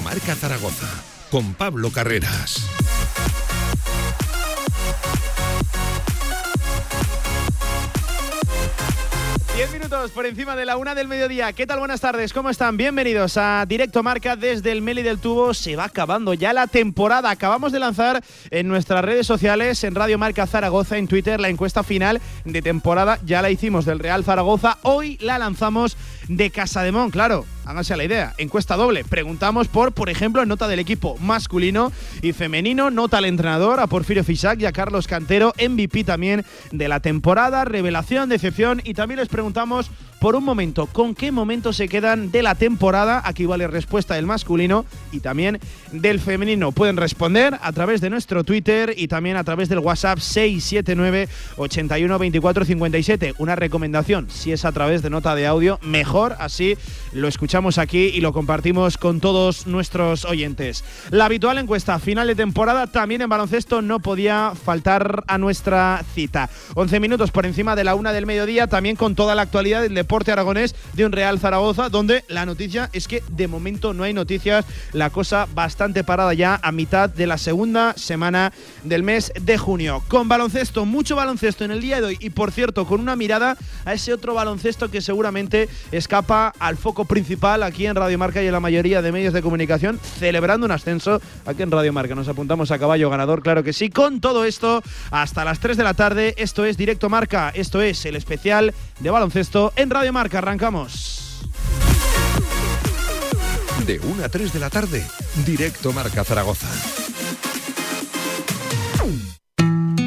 Marca Zaragoza con Pablo Carreras. 10 minutos por encima de la una del mediodía. ¿Qué tal? Buenas tardes, ¿cómo están? Bienvenidos a Directo Marca desde el Meli del Tubo. Se va acabando ya la temporada. Acabamos de lanzar en nuestras redes sociales, en Radio Marca Zaragoza, en Twitter, la encuesta final de temporada. Ya la hicimos del Real Zaragoza. Hoy la lanzamos de Casa de Mon, claro háganse la idea. Encuesta doble. Preguntamos por, por ejemplo, nota del equipo masculino y femenino, nota al entrenador, a Porfirio Fisac y a Carlos Cantero, MVP también de la temporada, revelación, decepción y también les preguntamos por un momento, ¿con qué momento se quedan de la temporada? Aquí vale respuesta del masculino y también del femenino. Pueden responder a través de nuestro Twitter y también a través del WhatsApp 679 81 24 57. Una recomendación, si es a través de nota de audio, mejor, así lo escuchamos aquí y lo compartimos con todos nuestros oyentes. La habitual encuesta final de temporada también en baloncesto no podía faltar a nuestra cita. 11 minutos por encima de la una del mediodía, también con toda la actualidad del deporte aragonés de un Real Zaragoza, donde la noticia es que de momento no hay noticias, la cosa bastante parada ya a mitad de la segunda semana del mes de junio. Con baloncesto, mucho baloncesto en el día de hoy y por cierto, con una mirada a ese otro baloncesto que seguramente escapa al foco principal aquí en Radio Marca y en la mayoría de medios de comunicación, celebrando un ascenso aquí en Radio Marca. Nos apuntamos a caballo ganador, claro que sí. Con todo esto, hasta las 3 de la tarde, esto es Directo Marca, esto es el especial de baloncesto en Radio Marca. Arrancamos. De 1 a 3 de la tarde, directo Marca Zaragoza.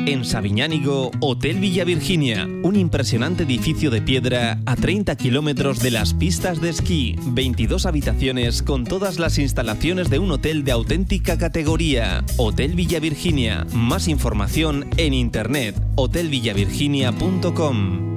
En Sabiñánigo, Hotel Villa Virginia, un impresionante edificio de piedra a 30 kilómetros de las pistas de esquí, 22 habitaciones con todas las instalaciones de un hotel de auténtica categoría. Hotel Villa Virginia, más información en internet, hotelvillavirginia.com.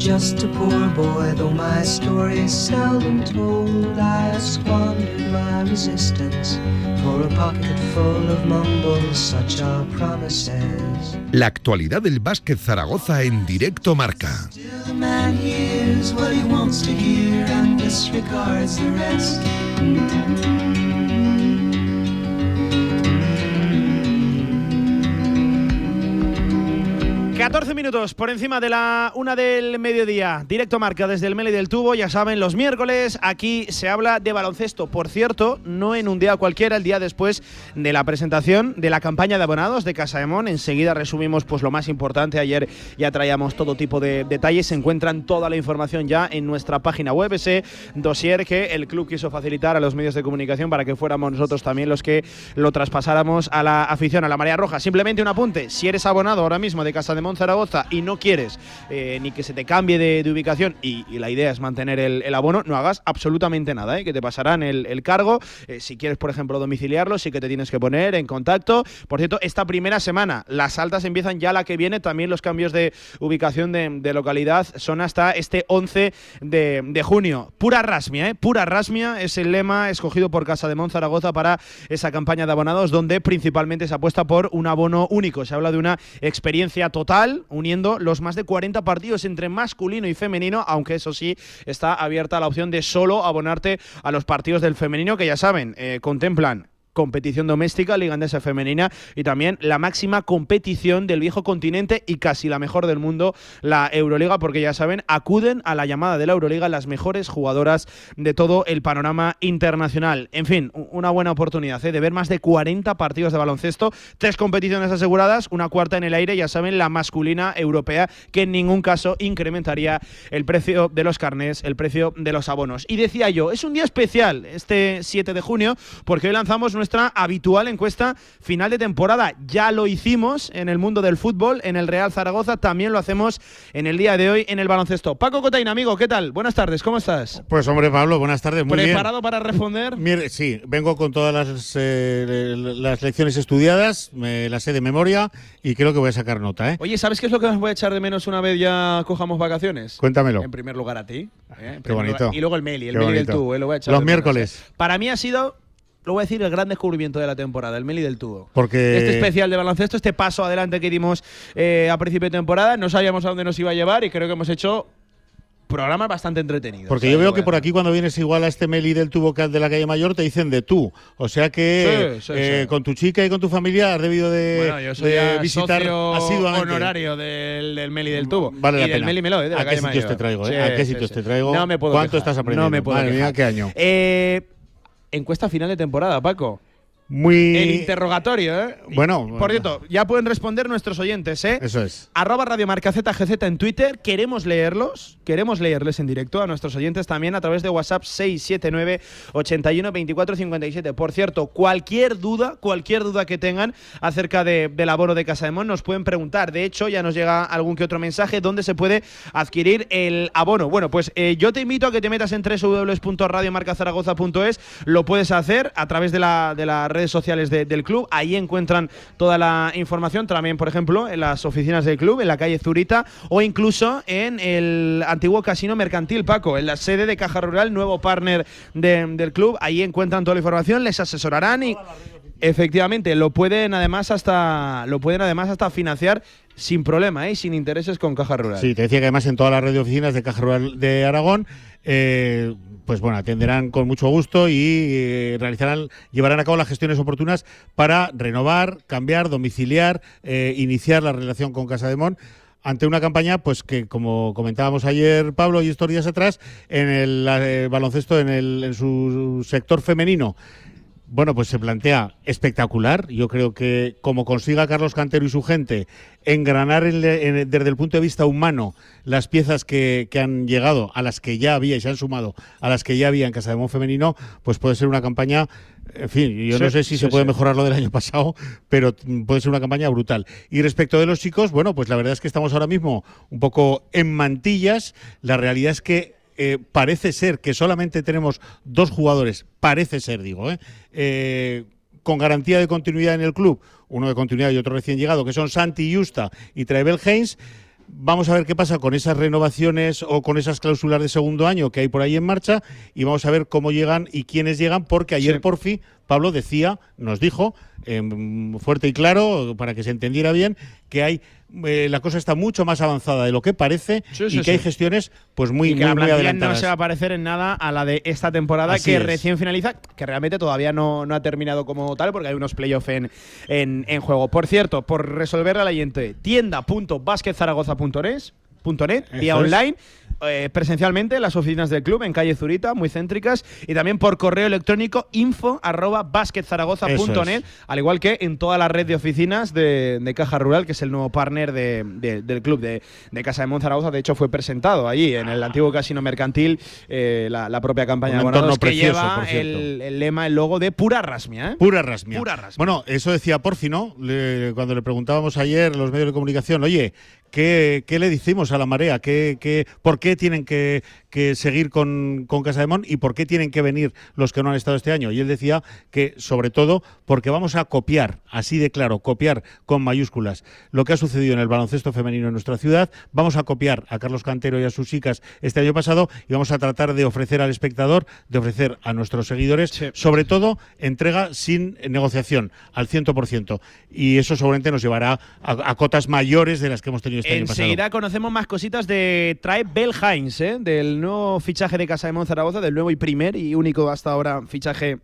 Just a poor boy, though my story is seldom told. I squandered my resistance for a pocket full of mumbles, such are promises. La actualidad del básquet Zaragoza en directo marca. The man hears what he wants to hear and disregards the rest. 14 minutos por encima de la una del mediodía. Directo marca desde el Meli del Tubo. Ya saben, los miércoles aquí se habla de baloncesto. Por cierto, no en un día cualquiera, el día después de la presentación de la campaña de abonados de Casa de Mon. Enseguida resumimos pues lo más importante. Ayer ya traíamos todo tipo de detalles. Se encuentran toda la información ya en nuestra página web, ese dossier que el club quiso facilitar a los medios de comunicación para que fuéramos nosotros también los que lo traspasáramos a la afición, a la Marea Roja. Simplemente un apunte. Si eres abonado ahora mismo de Casa de Mon, Zaragoza y no quieres eh, ni que se te cambie de, ubicación y, la idea es mantener el, abono, no hagas absolutamente nada, ¿eh? que te pasarán el, cargo. Eh, si quieres, por ejemplo, domiciliarlo, sí que te tienes que poner en contacto. Por cierto, esta primera semana, las altas empiezan ya la que viene, también los cambios de ubicación de, localidad son hasta este 11 de, de junio. Pura rasmia, ¿eh? pura rasmia es el lema escogido por Casa de Monzaragoza para esa campaña de abonados, donde principalmente se apuesta por un abono único. Se habla de una experiencia total, uniendo los más de 40 partidos entre masculino y femenino, aunque eso sí está abierta la opción de solo abonarte a los partidos del femenino, que ya saben, eh, contemplan competición doméstica, Liga Andesa Femenina y también la máxima competición del viejo continente y casi la mejor del mundo, la Euroliga, porque ya saben, acuden a la llamada de la Euroliga las mejores jugadoras de todo el panorama internacional. En fin, una buena oportunidad ¿eh? de ver más de 40 partidos de baloncesto, tres competiciones aseguradas, una cuarta en el aire, ya saben, la masculina europea, que en ningún caso incrementaría el precio de los carnés, el precio de los abonos. Y decía yo, es un día especial este 7 de junio, porque hoy lanzamos nuestra habitual encuesta final de temporada. Ya lo hicimos en el mundo del fútbol, en el Real Zaragoza, también lo hacemos en el día de hoy en el baloncesto. Paco Cotain, amigo, ¿qué tal? Buenas tardes, ¿cómo estás? Pues hombre, Pablo, buenas tardes. Muy ¿Preparado para responder? Mire, sí, vengo con todas las, eh, las lecciones estudiadas, me las sé de memoria y creo que voy a sacar nota, ¿eh? Oye, ¿sabes qué es lo que os voy a echar de menos una vez ya cojamos vacaciones? Cuéntamelo. En primer lugar a ti. ¿eh? Qué bonito. lugar- Y luego el Meli, el Meli del tubo, ¿eh? lo voy a echar Los de miércoles. Para mí ha sido, lo voy a decir, el gran descubrimiento de la temporada, el Meli del tubo. Porque Este especial de baloncesto, este paso adelante que dimos eh, a principio de temporada, no sabíamos a dónde nos iba a llevar y creo que hemos hecho programas bastante entretenidos. Porque ¿sabes? yo veo que por aquí cuando vienes igual a este Meli del tubo de la calle Mayor te dicen de tú. O sea que Sí, sí, eh, sí. con tu chica y con tu familia has debido de, Bueno, yo soy de visitar asiduamente. honorario del, del Meli del tubo. Vale y la del pena. Meli Meló, ¿eh? de la ¿A qué sitios Mayor. te traigo, eh? ¿A qué sitios te traigo? No me puedo ¿Cuánto quejar, estás aprendiendo? No me puedo Madre mía, qué año. Eh, encuesta final de temporada, Paco. Muy. El interrogatorio, ¿eh? Bueno, Por cierto, ya pueden responder nuestros oyentes, ¿eh? Eso es. Arroba Radio Marca ZGZ en Twitter. Queremos leerlos. Queremos leerles en directo a nuestros oyentes también a través de WhatsApp 679 81 24 57. Por cierto, cualquier duda, cualquier duda que tengan acerca de- del abono de Casa de Mon, nos pueden preguntar. De hecho, ya nos llega algún que otro mensaje donde se puede adquirir el abono. Bueno, pues eh, yo te invito a que te metas en www.radiomarcazaragoza.es. Lo puedes hacer a través de, la, de las redes sociales de- del club. Ahí encuentran toda la información. También, por ejemplo, en las oficinas del club, en la calle Zurita, o incluso en el antiguo casino mercantil, Paco, en la sede de Caja Rural, nuevo partner de- del club. Ahí encuentran toda la información, les asesorarán y. Efectivamente, lo pueden además hasta lo pueden además hasta financiar sin problema, ¿eh? y sin intereses con Caja Rural. Sí, te decía que además en todas las de oficinas de Caja Rural de Aragón, eh, pues bueno, atenderán con mucho gusto y eh, realizarán, llevarán a cabo las gestiones oportunas para renovar, cambiar, domiciliar, eh, iniciar la relación con Casa de Mon ante una campaña, pues que como comentábamos ayer Pablo y estos días atrás, en el eh, baloncesto, en, el, en su sector femenino, bueno, pues se plantea espectacular. Yo creo que como consiga Carlos Cantero y su gente engranar en- en- desde el punto de vista humano las piezas que, que han llegado, a las que ya había y se han sumado, a las que ya había en Casa de Mon Femenino, pues puede ser una campaña, en fin, yo Sí, no sé si sí, se puede sí. mejorar lo del año pasado, pero puede ser una campaña brutal. Y respecto de los chicos, bueno, pues la verdad es que estamos ahora mismo un poco en mantillas. La realidad es que eh, parece ser que solamente tenemos dos jugadores, parece ser, digo, ¿eh? Eh, con garantía de continuidad en el club, uno de continuidad y otro recién llegado, que son Santi Justa y Travel Haynes. Vamos a ver qué pasa con esas renovaciones o con esas cláusulas de segundo año que hay por ahí en marcha y vamos a ver cómo llegan y quiénes llegan, porque ayer Sí. por fin Pablo decía, nos dijo, em, fuerte y claro, para que se entendiera bien, que hay eh, la cosa está mucho más avanzada de lo que parece Sí, y que sí. hay gestiones pues muy, y que muy, la muy no se va a parecer en nada a la de esta temporada Así que es. recién finaliza, que realmente todavía no, no ha terminado como tal porque hay unos playoffs en, en, en juego. Por cierto, por resolver la leyente, tienda.basquetzaragoza.es .net, vía es. Eh, presencialmente en las oficinas del club en calle Zurita, muy céntricas, y también por correo electrónico info arroba al igual que en toda la red de oficinas de, de Caja Rural, que es el nuevo partner de- de- del club de, Casa de Monzaragoza. De hecho, fue presentado allí en el antiguo casino mercantil eh, la, la propia campaña de abonados que lleva el, el lema, el logo de pura rasmia. ¿eh? Pura rasmia. Pura rasmia. Bueno, eso decía Porfi, ¿no? Le- cuando le preguntábamos ayer los medios de comunicación, oye, ¿qué, qué le decimos a la marea? ¿Qué, qué, ¿Por qué tienen que, que seguir con, con Casa de Mon y por qué tienen que venir los que no han estado este año? Y él decía que, sobre todo, porque vamos a copiar, así de claro, copiar con mayúsculas lo que ha sucedido en el baloncesto femenino en nuestra ciudad. Vamos a copiar a Carlos Cantero y a sus chicas este año pasado y vamos a tratar de ofrecer al espectador, de ofrecer a nuestros seguidores, Sí. sobre todo entrega sin negociación, al 100%. Y eso seguramente nos llevará a, a cotas mayores de las que hemos tenido este. Enseguida conocemos más cositas de Tribe Bell Hines, ¿eh? del nuevo fichaje de Casa de Monzaragoza, del nuevo y primer y único hasta ahora fichaje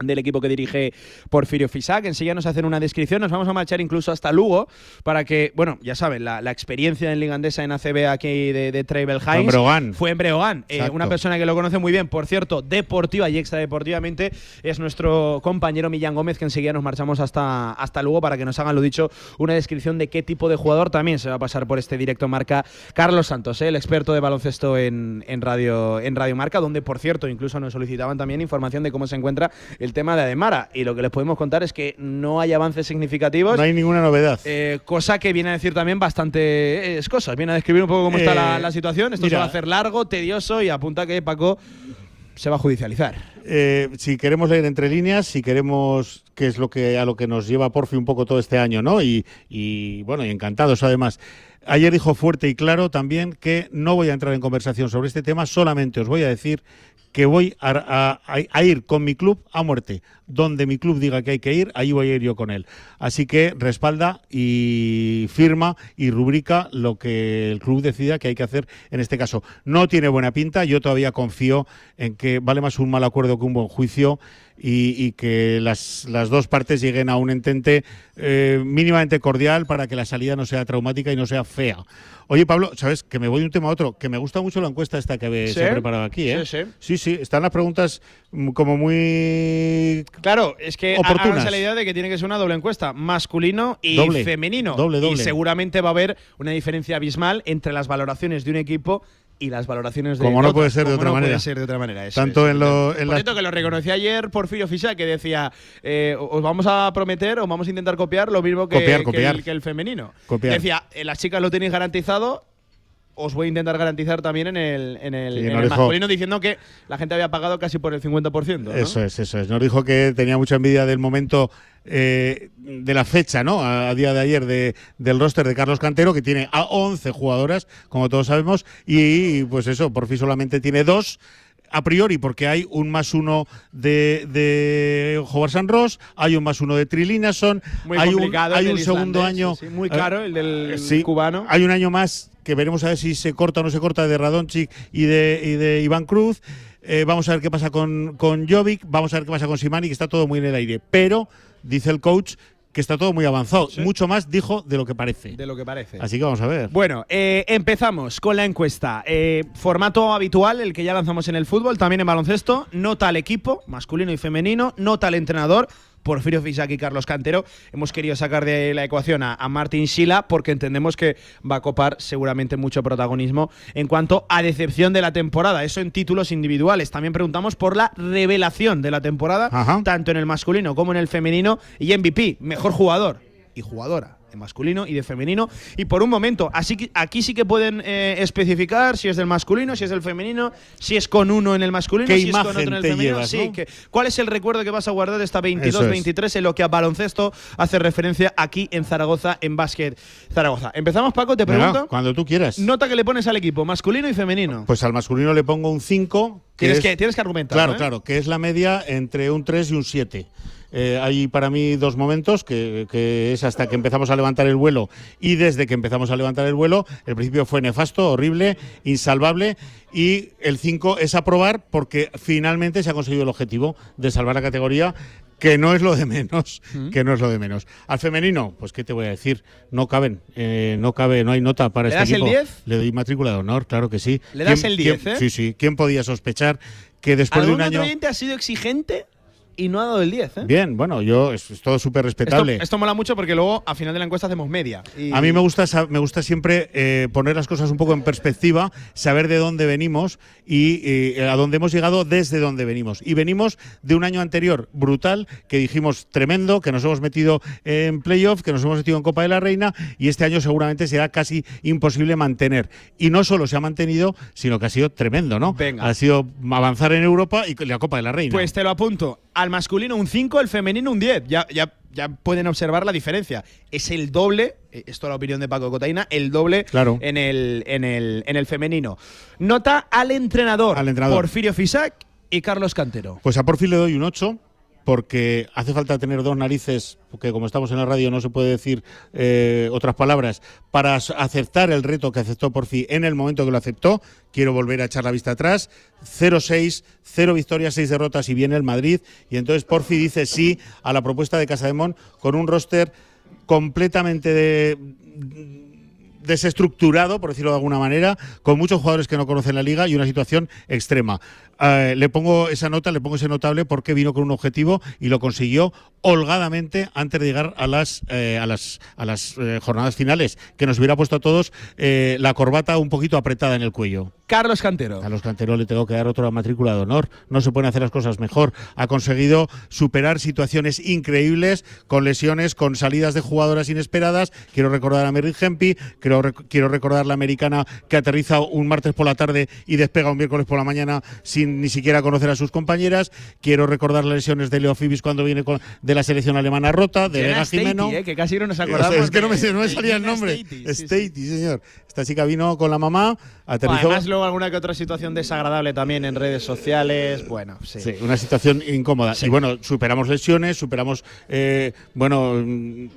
del equipo que dirige Porfirio Fisac. Enseguida nos hacen una descripción. Nos vamos a marchar incluso hasta Lugo para que, bueno, ya saben, la, la experiencia en Liga Andesa en ACB aquí de, de en Hines Breogán. fue en Breogán. Eh, una persona que lo conoce muy bien, por cierto, deportiva y extradeportivamente, es nuestro compañero Millán Gómez, que enseguida nos marchamos hasta, hasta Lugo para que nos hagan, lo dicho, una descripción de qué tipo de jugador también se va a pasar por este directo marca Carlos Santos, eh, el experto de baloncesto en, en Radio, en Radio Marca, donde, por cierto, incluso nos solicitaban también información de cómo se encuentra el tema de Ademara. Y lo que les podemos contar es que no hay avances significativos. No hay ninguna novedad. Eh, cosa que viene a decir también bastante es cosas. Viene a describir un poco cómo está la, Eh, la situación. Esto se va a hacer largo, tedioso y apunta que Paco se va a judicializar. Eh, si queremos leer entre líneas, si queremos, que es lo que a lo que nos lleva Porfi un poco todo este año, ¿no? Y, y, bueno, y encantados además. Ayer dijo fuerte y claro también que no voy a entrar en conversación sobre este tema, solamente os voy a decir que voy a, ir con mi club a muerte. Donde mi club diga que hay que ir, ahí voy a ir yo con él. Así que respalda y firma y rubrica lo que el club decida que hay que hacer en este caso. No tiene buena pinta, yo todavía confío en que vale más un mal acuerdo que un buen juicio y, y que las, las dos partes lleguen a un entente eh, mínimamente cordial para que la salida no sea traumática y no sea fea. Oye, Pablo, ¿sabes? Que me voy de un tema a otro, que me gusta mucho la encuesta esta que se ha preparado aquí, ¿eh? Sí, sí. Sí, sí, están las preguntas mm, como muy... Claro, es que Oportunas. la idea de que tiene que ser una doble encuesta, masculino y Doble. femenino. Doble, Y doble. seguramente va a haber una diferencia abismal entre las valoraciones de un equipo y las valoraciones de Como no puede ser de otra no manera. puede ser de otra manera. eso Tanto en lo- en Por las- cierto, que lo reconocí ayer Porfirio Fisac, que decía, eh, os vamos a prometer o vamos a intentar copiar lo mismo que, Copiar, que copiar. el, que el femenino. Copiar. Decía, eh, las chicas lo tenéis garantizado, os voy a intentar garantizar también en el, en el, Sí, en nos el dijo- masculino, diciendo que la gente había pagado casi por el 50%. ¿no? Eso es, eso es. Nos dijo que tenía mucha envidia del momento eh, de la fecha, ¿no? A, a día de ayer de, del roster de Carlos Cantero, que tiene a 11 jugadoras, como todos sabemos, y pues eso, por fin solamente tiene dos. A priori, porque hay un más uno de, de Howard San Ross, hay un más uno de Trilinason, Muy hay un, hay un segundo año. sí, muy eh, caro el del sí, cubano. Hay un año más que veremos a ver si se corta o no se corta de Radonchik y de, y de Iván Cruz. Eh, vamos a ver qué pasa con, con Jovic, vamos a ver qué pasa con Simani, que está todo muy en el aire. Pero, dice el coach, que está todo muy avanzado. Mucho más, dijo, de lo que parece. De lo que parece. Así que vamos a ver. Bueno, eh, empezamos con la encuesta. Eh, formato habitual, el que ya lanzamos en el fútbol, también en baloncesto. Nota al equipo, masculino y femenino. Nota al entrenador. Porfirio Fisac y Carlos Cantero. Hemos querido sacar de la ecuación a, a Martín Sila porque entendemos que va a copar seguramente mucho protagonismo en cuanto a decepción de la temporada. Eso en títulos individuales. También preguntamos por la revelación de la temporada, Ajá. tanto en el masculino como en el femenino. Y MVP, mejor jugador y jugadora de masculino y de femenino. Y por un momento, así que aquí sí que pueden eh, especificar si es del masculino, si es del femenino, si es con uno en el masculino, ¿Qué si es con otro en el femenino. llevas, sí, no? que- ¿Cuál es el recuerdo que vas a guardar de esta Eso es. 22-23 en lo que a baloncesto hace referencia aquí en Zaragoza, en básquet Zaragoza? Empezamos, Paco, te pregunto. cuando tú quieras. Nota que le pones al equipo, masculino y femenino. Pues al masculino le pongo un 5. tienes, que, tienes que argumentar. Claro, ¿eh? claro, que es la media entre un 3 y un 7. Eh, hay para mí dos momentos, que, que es hasta que empezamos a levantar el vuelo y desde que empezamos a levantar el vuelo, el principio fue nefasto, horrible, insalvable y el 5 es aprobar porque finalmente se ha conseguido el objetivo de salvar la categoría que no es lo de menos, Mm. que no es lo de menos. Al femenino, pues qué te voy a decir, no caben, eh, no cabe, no hay nota para ¿Le este das el equipo. 10? Le doy matrícula de honor, claro que sí. ¿Le das ¿Quién- el 10, quién- eh? Sí, sí. ¿Quién podía sospechar que después de ¿Algún un año ha sido exigente y no ha dado el 10? ¿eh? Bien, bueno, yo es, es todo súper respetable. esto mola mucho porque luego a final de la encuesta hacemos media. Y- A mí me gusta, me gusta siempre eh, poner las cosas un poco en perspectiva, saber de dónde venimos y eh, a dónde hemos llegado desde dónde venimos. Y venimos de un año anterior brutal, que dijimos tremendo, que nos hemos metido en playoff, que nos hemos metido en Copa de la Reina y este año seguramente será casi imposible mantener. Y no solo se ha mantenido, sino que ha sido tremendo, ¿no? Venga. Ha sido avanzar en Europa y la Copa de la Reina. Pues te lo apunto. Al masculino un 5, al femenino un 10. Ya, ya, ya pueden observar la diferencia. Es el doble, eh, esto es la opinión de Paco Cotaina, el doble Claro. en, el, en, el, en el femenino. Nota al entrenador, Al entrenador. Porfirio Fisac y Carlos Cantero. Pues a Porfi le doy un 8 porque hace falta tener dos narices, porque como estamos en la radio no se puede decir eh, otras palabras, para aceptar el reto que aceptó Porfi en el momento que lo aceptó. Quiero volver a echar la vista atrás. 0-6, 0 victorias, 6 derrotas y viene el Madrid. Y entonces Porfi dice sí a la propuesta de Casademón con un roster completamente de desestructurado, por decirlo de alguna manera, con muchos jugadores que no conocen la liga y una situación extrema. Eh, le pongo esa nota, le pongo ese notable porque vino con un objetivo y lo consiguió holgadamente antes de llegar a las eh, a las a las eh, jornadas finales, que nos hubiera puesto a todos la corbata un poquito apretada en el cuello. Carlos Cantero. A los canteros le tengo que dar otra matrícula de honor. No se pueden hacer las cosas mejor. Ha conseguido superar situaciones increíbles con lesiones, con salidas de jugadoras inesperadas. Quiero recordar a Mary Hempi, quiero, rec- quiero recordar la americana que aterriza un martes por la tarde y despega un miércoles por la mañana sin ni siquiera conocer a sus compañeras. Quiero recordar las lesiones de Leo Fibis cuando viene con- de la selección alemana rota, de Vega Jimeno. Eh, que casi no nos O sea, acordamos. es que no me, no salía el nombre. Statey, sí, señor. Esta chica vino con la mamá, aterrizó. Además, luego alguna que otra situación desagradable también en redes sociales. Bueno, sí. Sí, una situación incómoda. Sí. Y bueno, superamos lesiones, superamos eh, bueno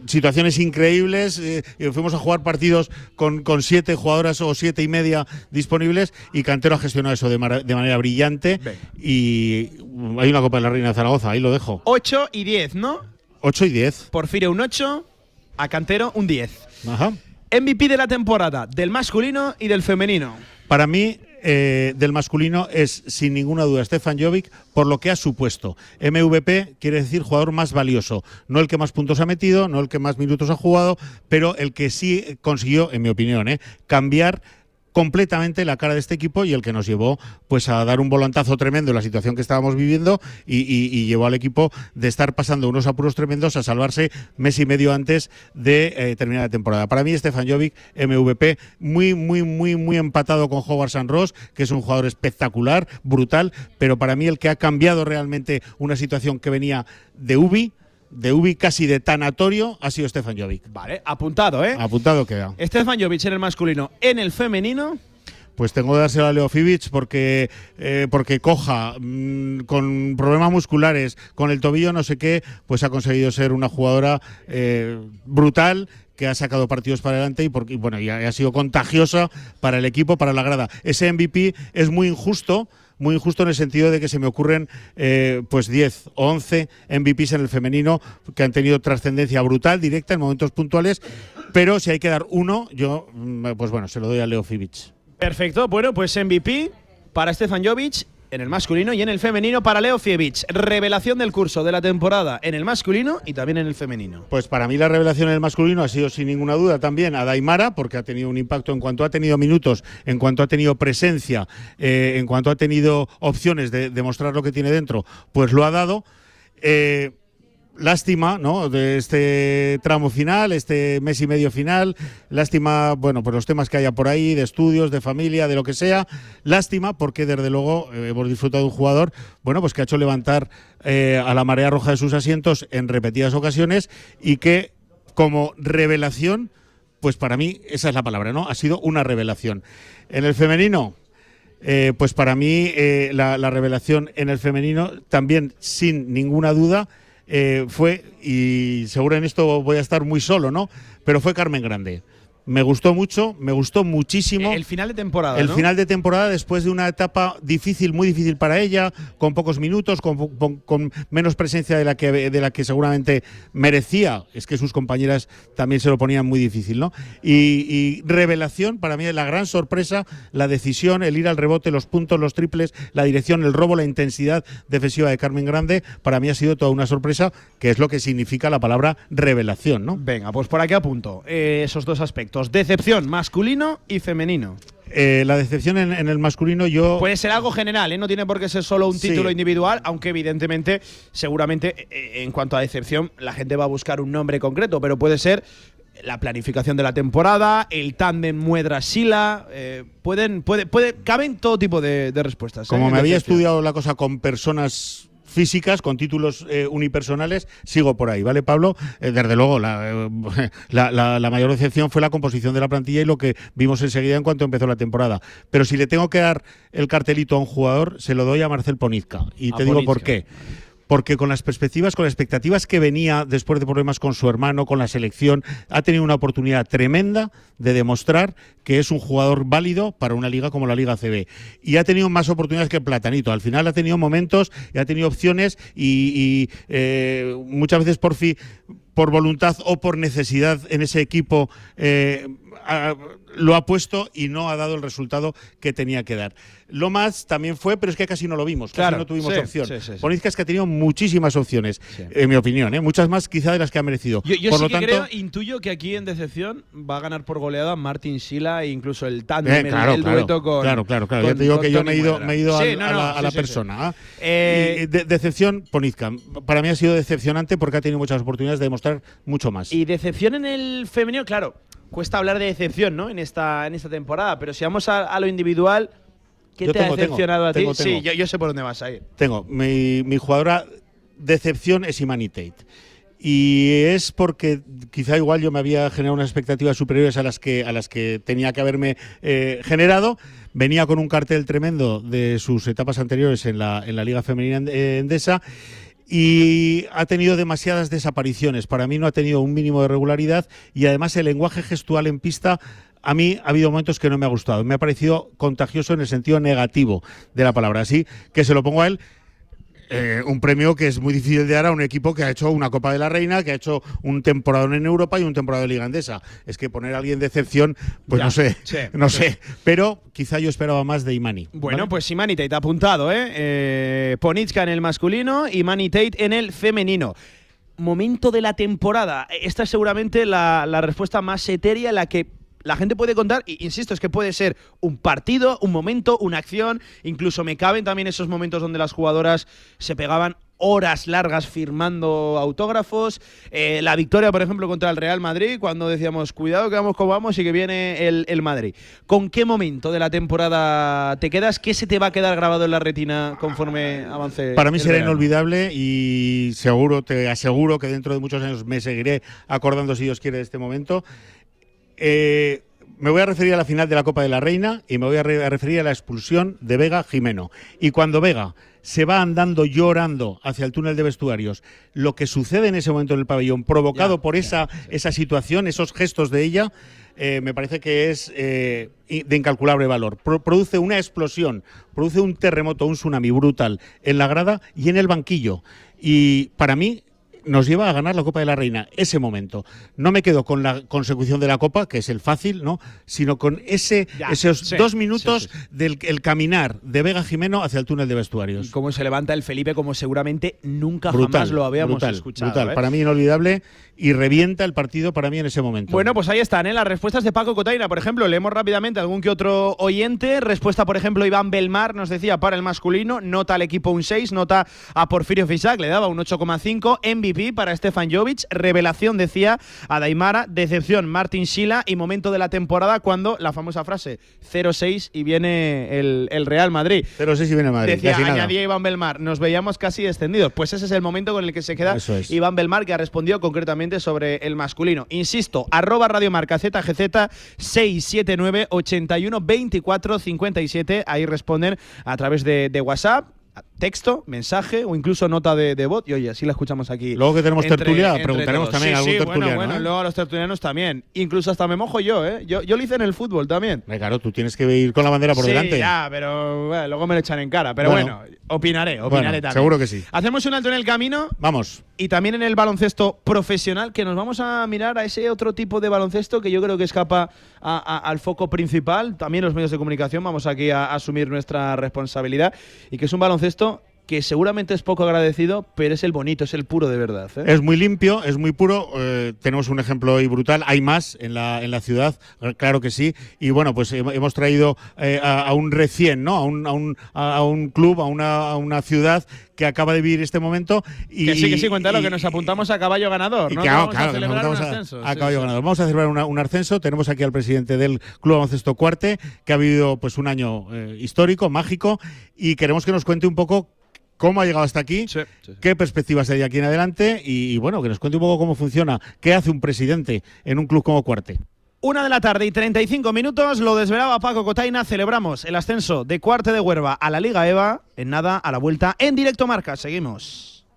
situaciones increíbles. eh, y fuimos a jugar partidos con, con siete jugadoras o siete y media disponibles y Cantero ha gestionado eso de manera brillante. Venga. Y mm, hay una Copa de la Reina de Zaragoza, ahí lo dejo. 8 y 10, ¿no? 8 y 10. Porfirio un 8, a Cantero un 10. Ajá. MVP de la temporada, del masculino y del femenino. Para mí, eh, del masculino es sin ninguna duda Stefan Jovic por lo que ha supuesto. MVP quiere decir jugador más valioso, no el que más puntos ha metido, no el que más minutos ha jugado, pero el que sí consiguió, en mi opinión, eh, cambiar completamente la cara de este equipo y el que nos llevó pues a dar un volantazo tremendo en la situación que estábamos viviendo y, llevó al equipo de estar pasando unos apuros tremendos a salvarse mes y medio antes de eh, terminar la temporada. Para mí Stefan Jovic, MVP, muy, muy, muy, muy empatado con Howard San Ross, que es un jugador espectacular, brutal, pero para mí el que ha cambiado realmente una situación que venía de Ubi, de Ubi casi de tanatorio, ha sido Stefan Jovic. Vale, apuntado, ¿eh? Apuntado queda. Stefan Jovic en el masculino. En el femenino, Pues tengo que dárselo a Leo Fibic porque, eh, porque coja mm, con problemas musculares, con el tobillo, no sé qué, pues ha conseguido ser una jugadora eh, brutal que ha sacado partidos para adelante y, porque, y bueno, y ha, ha sido contagiosa para el equipo, para la grada. Ese MVP es muy injusto. Muy injusto en el sentido de que se me ocurren eh, pues 10 o 11 MVPs en el femenino que han tenido trascendencia brutal, directa en momentos puntuales, pero si hay que dar uno, yo mm, pues bueno, se lo doy a Leo Fibic. perfecto. Bueno, pues MVP para Stefan Jovic en el masculino y en el femenino para Leo Fievich. Revelación del curso de la temporada en el masculino y también en el femenino. Pues para mí la revelación en el masculino ha sido sin ninguna duda también a Daimara, porque ha tenido un impacto en cuanto ha tenido minutos, en cuanto ha tenido presencia, eh, en cuanto ha tenido opciones de demostrar lo que tiene dentro, pues lo ha dado. Eh, lástima, ¿no? De este tramo final, este mes y medio final. Lástima, bueno, por los temas que haya por ahí, de estudios, de familia, de lo que sea. Lástima porque desde luego eh, hemos disfrutado de un jugador, bueno, pues que ha hecho levantar eh, a la marea roja de sus asientos en repetidas ocasiones y que como revelación, pues para mí esa es la palabra, ¿no? Ha sido una revelación. En el femenino, eh, pues para mí la revelación en el femenino también sin ninguna duda eh, fue, y seguro en esto voy a estar muy solo, ¿no? Pero fue Carmen Grande. Me gustó mucho, me gustó muchísimo. El final de temporada. El ¿no? final de temporada, después de una etapa difícil, muy difícil para ella, con pocos minutos, con, con- con menos presencia de la, que, de la que seguramente merecía. Es que sus compañeras también se lo ponían muy difícil, ¿no? Y, y revelación, para mí, la gran sorpresa, la decisión, el ir al rebote, los puntos, los triples, la dirección, el robo, la intensidad defensiva de Carmen Grande, para mí ha sido toda una sorpresa, que es lo que significa la palabra revelación, ¿no? Venga, pues por aquí apunto eh, esos dos aspectos. Decepción masculino y femenino. Eh, la decepción en, en el masculino, yo. Puede ser algo general, ¿eh? no tiene por qué ser solo un Sí. título individual, aunque evidentemente, seguramente, eh, en cuanto a decepción, la gente va a buscar un nombre concreto, pero puede ser la planificación de la temporada, el tándem Muedra-Sila, eh, pueden, puede, puede, caben todo tipo de, de respuestas. ¿eh? Como me había decepción. estudiado la cosa con personas físicas, con títulos eh, unipersonales, sigo por ahí, ¿vale, Pablo? Eh, desde luego, la, eh, la- la- la mayor decepción fue la composición de la plantilla y lo que vimos enseguida en cuanto empezó la temporada. Pero si le tengo que dar el cartelito a un jugador, se lo doy a Marcel Ponizca. Y A te digo por qué. Porque con las perspectivas, con las expectativas que venía después de problemas con su hermano, con la selección, ha tenido una oportunidad tremenda de demostrar que es un jugador válido para una liga como la Liga CB. Y ha tenido más oportunidades que el Platanito. Al final ha tenido momentos y ha tenido opciones y, eh, muchas veces por fin por voluntad o por necesidad en ese equipo eh, ha- lo ha puesto y no ha dado el resultado que tenía que dar. Lo más también fue, pero es que casi no lo vimos, casi Claro, no tuvimos sí, opción. sí, sí, es que ha tenido muchísimas opciones, Sí. en mi opinión, ¿eh? muchas más quizá de las que ha merecido. Yo, yo por sí lo que tanto, creo, intuyo que aquí en decepción va a ganar por goleada Martin Sila e incluso el tándem, eh, el- claro, el, claro, dueto con. claro, claro, claro. Ya te digo que yo me he ido, me he ido Sí, al- no, a, la, a sí, la sí, sí. persona. Y de- decepción, Ponizka. Para mí ha sido decepcionante porque ha tenido muchas oportunidades de demostrar mucho más. Y decepción en el femenino, claro, cuesta hablar de decepción, ¿no? En esta, en esta temporada, pero si vamos a, a lo individual, ¿qué Yo te tengo, ha tengo, decepcionado a ti? tengo, Sí, yo, yo sé por dónde vas a ir. Tengo, mi, mi jugadora decepción es Imani Tate. Y es porque quizá igual yo me había generado unas expectativas superiores a las que, a las que tenía que haberme eh, generado. Venía con un cartel tremendo de sus etapas anteriores en la, en la Liga Femenina en- Endesa y ha tenido demasiadas desapariciones. Para mí no ha tenido un mínimo de regularidad y además el lenguaje gestual en pista a mí ha habido momentos que no me ha gustado. Me ha parecido contagioso en el sentido negativo de la palabra. Así que se lo pongo a él. Eh, un premio que es muy difícil de dar a un equipo que ha hecho una Copa de la Reina, que ha hecho un temporadón en Europa y un temporada de Liga Andesa. Es que poner a alguien de excepción, pues Ya, no sé, sí, no sí. sé. Pero quizá yo esperaba más de Imani. Bueno, ¿vale? pues Imani Tate ha apuntado, ¿eh? eh Ponitska en el masculino y Imani Tate en el femenino. Momento de la temporada. Esta es seguramente la, la respuesta más etérea, la que la gente puede contar, y insisto, es que puede ser un partido, un momento, una acción, incluso me caben también esos momentos donde las jugadoras se pegaban horas largas firmando autógrafos. Eh, la victoria, por ejemplo, contra el Real Madrid, cuando decíamos, cuidado que vamos como vamos y que viene el, el Madrid. ¿Con qué momento de la temporada te quedas? ¿Qué se te va a quedar grabado en la retina conforme avance? Para mí será verano? inolvidable y seguro, te aseguro que dentro de muchos años me seguiré acordando, si Dios quiere, de este momento. Eh, me voy a referir a la final de la Copa de la Reina y me voy a, re- a referir a la expulsión de Vega Jimeno. Y cuando Vega se va andando llorando hacia el túnel de vestuarios, lo que sucede en ese momento en el pabellón, provocado Ya, por ya, esa, esa situación, esos gestos de ella, eh, me parece que es eh, de incalculable valor. Pro- produce una explosión, produce un terremoto, un tsunami brutal en la grada y en el banquillo. Y para mí nos lleva a ganar la Copa de la Reina ese momento. No me quedo con la consecución de la Copa, que es el fácil, ¿no? Sino con ese, Ya, esos sí, dos sí, minutos sí, del el caminar de Vega Jimeno hacia el túnel de Y vestuarios. cómo se levanta el Felipe como seguramente nunca Brutal, jamás lo habíamos brutal, escuchado. brutal. ¿eh? Para mí inolvidable y revienta el partido para mí en ese momento. Bueno, pues ahí están, ¿eh? las respuestas de Paco Cotaina. Por ejemplo, leemos rápidamente algún que otro oyente. Respuesta, por ejemplo, Iván Belmar nos decía para el masculino, nota al equipo un 6, nota a Porfirio Fisac, le daba un 8,5, MVP para Stefan Jovic, revelación, decía a Daimara, decepción Martin Sila y momento de la temporada cuando la famosa frase 0-6 y viene el, el Real Madrid. Pero sí si viene Madrid. Decía, casi nada. añadía Iván Belmar, nos veíamos casi descendidos. Pues ese es el momento con el que se queda es. Iván Belmar, que ha respondido concretamente sobre el masculino. Insisto, arroba radiomarca ZGZ 679 81 24 57. Ahí responden a través de, de WhatsApp. Texto, mensaje o incluso nota de, de voz. Y oye, así la escuchamos aquí. Luego que tenemos entre- tertulia, entre preguntaremos todos. también a algún sí, tertuliano. Bueno, bueno, ¿eh? luego a los tertulianos también. Incluso hasta me mojo yo, ¿eh? Yo, yo lo hice en el fútbol también. Eh, Claro, tú tienes que ir con la bandera por sí, delante. ya, pero bueno, luego me lo echan en cara. Pero Bueno. bueno, opinaré, opinaré Bueno, también. seguro que sí. Hacemos un alto en el camino Vamos. y también en el baloncesto profesional, que nos vamos a mirar a ese otro tipo de baloncesto que yo creo que escapa a- a- al foco principal. También los medios de comunicación vamos aquí a, asumir nuestra responsabilidad y que es un baloncesto que seguramente es poco agradecido, pero es el bonito, es el puro de verdad. ¿eh? Es muy limpio, es muy puro. eh, tenemos un ejemplo hoy brutal. Hay más en la, en la ciudad, eh, claro que sí. Y bueno, pues hem- hemos traído eh, a, a un recién, ¿no? A un, a un, a un club, a una, a una ciudad que acaba de vivir este momento. Y, que sí, que sí, cuéntalo, y- que nos apuntamos a caballo ganador. y ¿no? ah, vamos claro, a que nos un a- ascenso. a Sí, caballo sí. ganador. Vamos a celebrar una- un ascenso. Tenemos aquí al presidente del Club Baloncesto Cuarte, que ha vivido pues un año eh, histórico, mágico, y queremos que nos cuente un poco cómo ha llegado hasta aquí, Sí, sí, sí. qué perspectivas hay de aquí en adelante y, y, bueno, que nos cuente un poco cómo funciona, qué hace un presidente en un club como Cuarte. Una de la tarde y 35 minutos, lo desvelaba Paco Cotaina. Celebramos el ascenso de Cuarte de Huerva a la Liga EVA. En nada, a la vuelta en directo marca. Seguimos.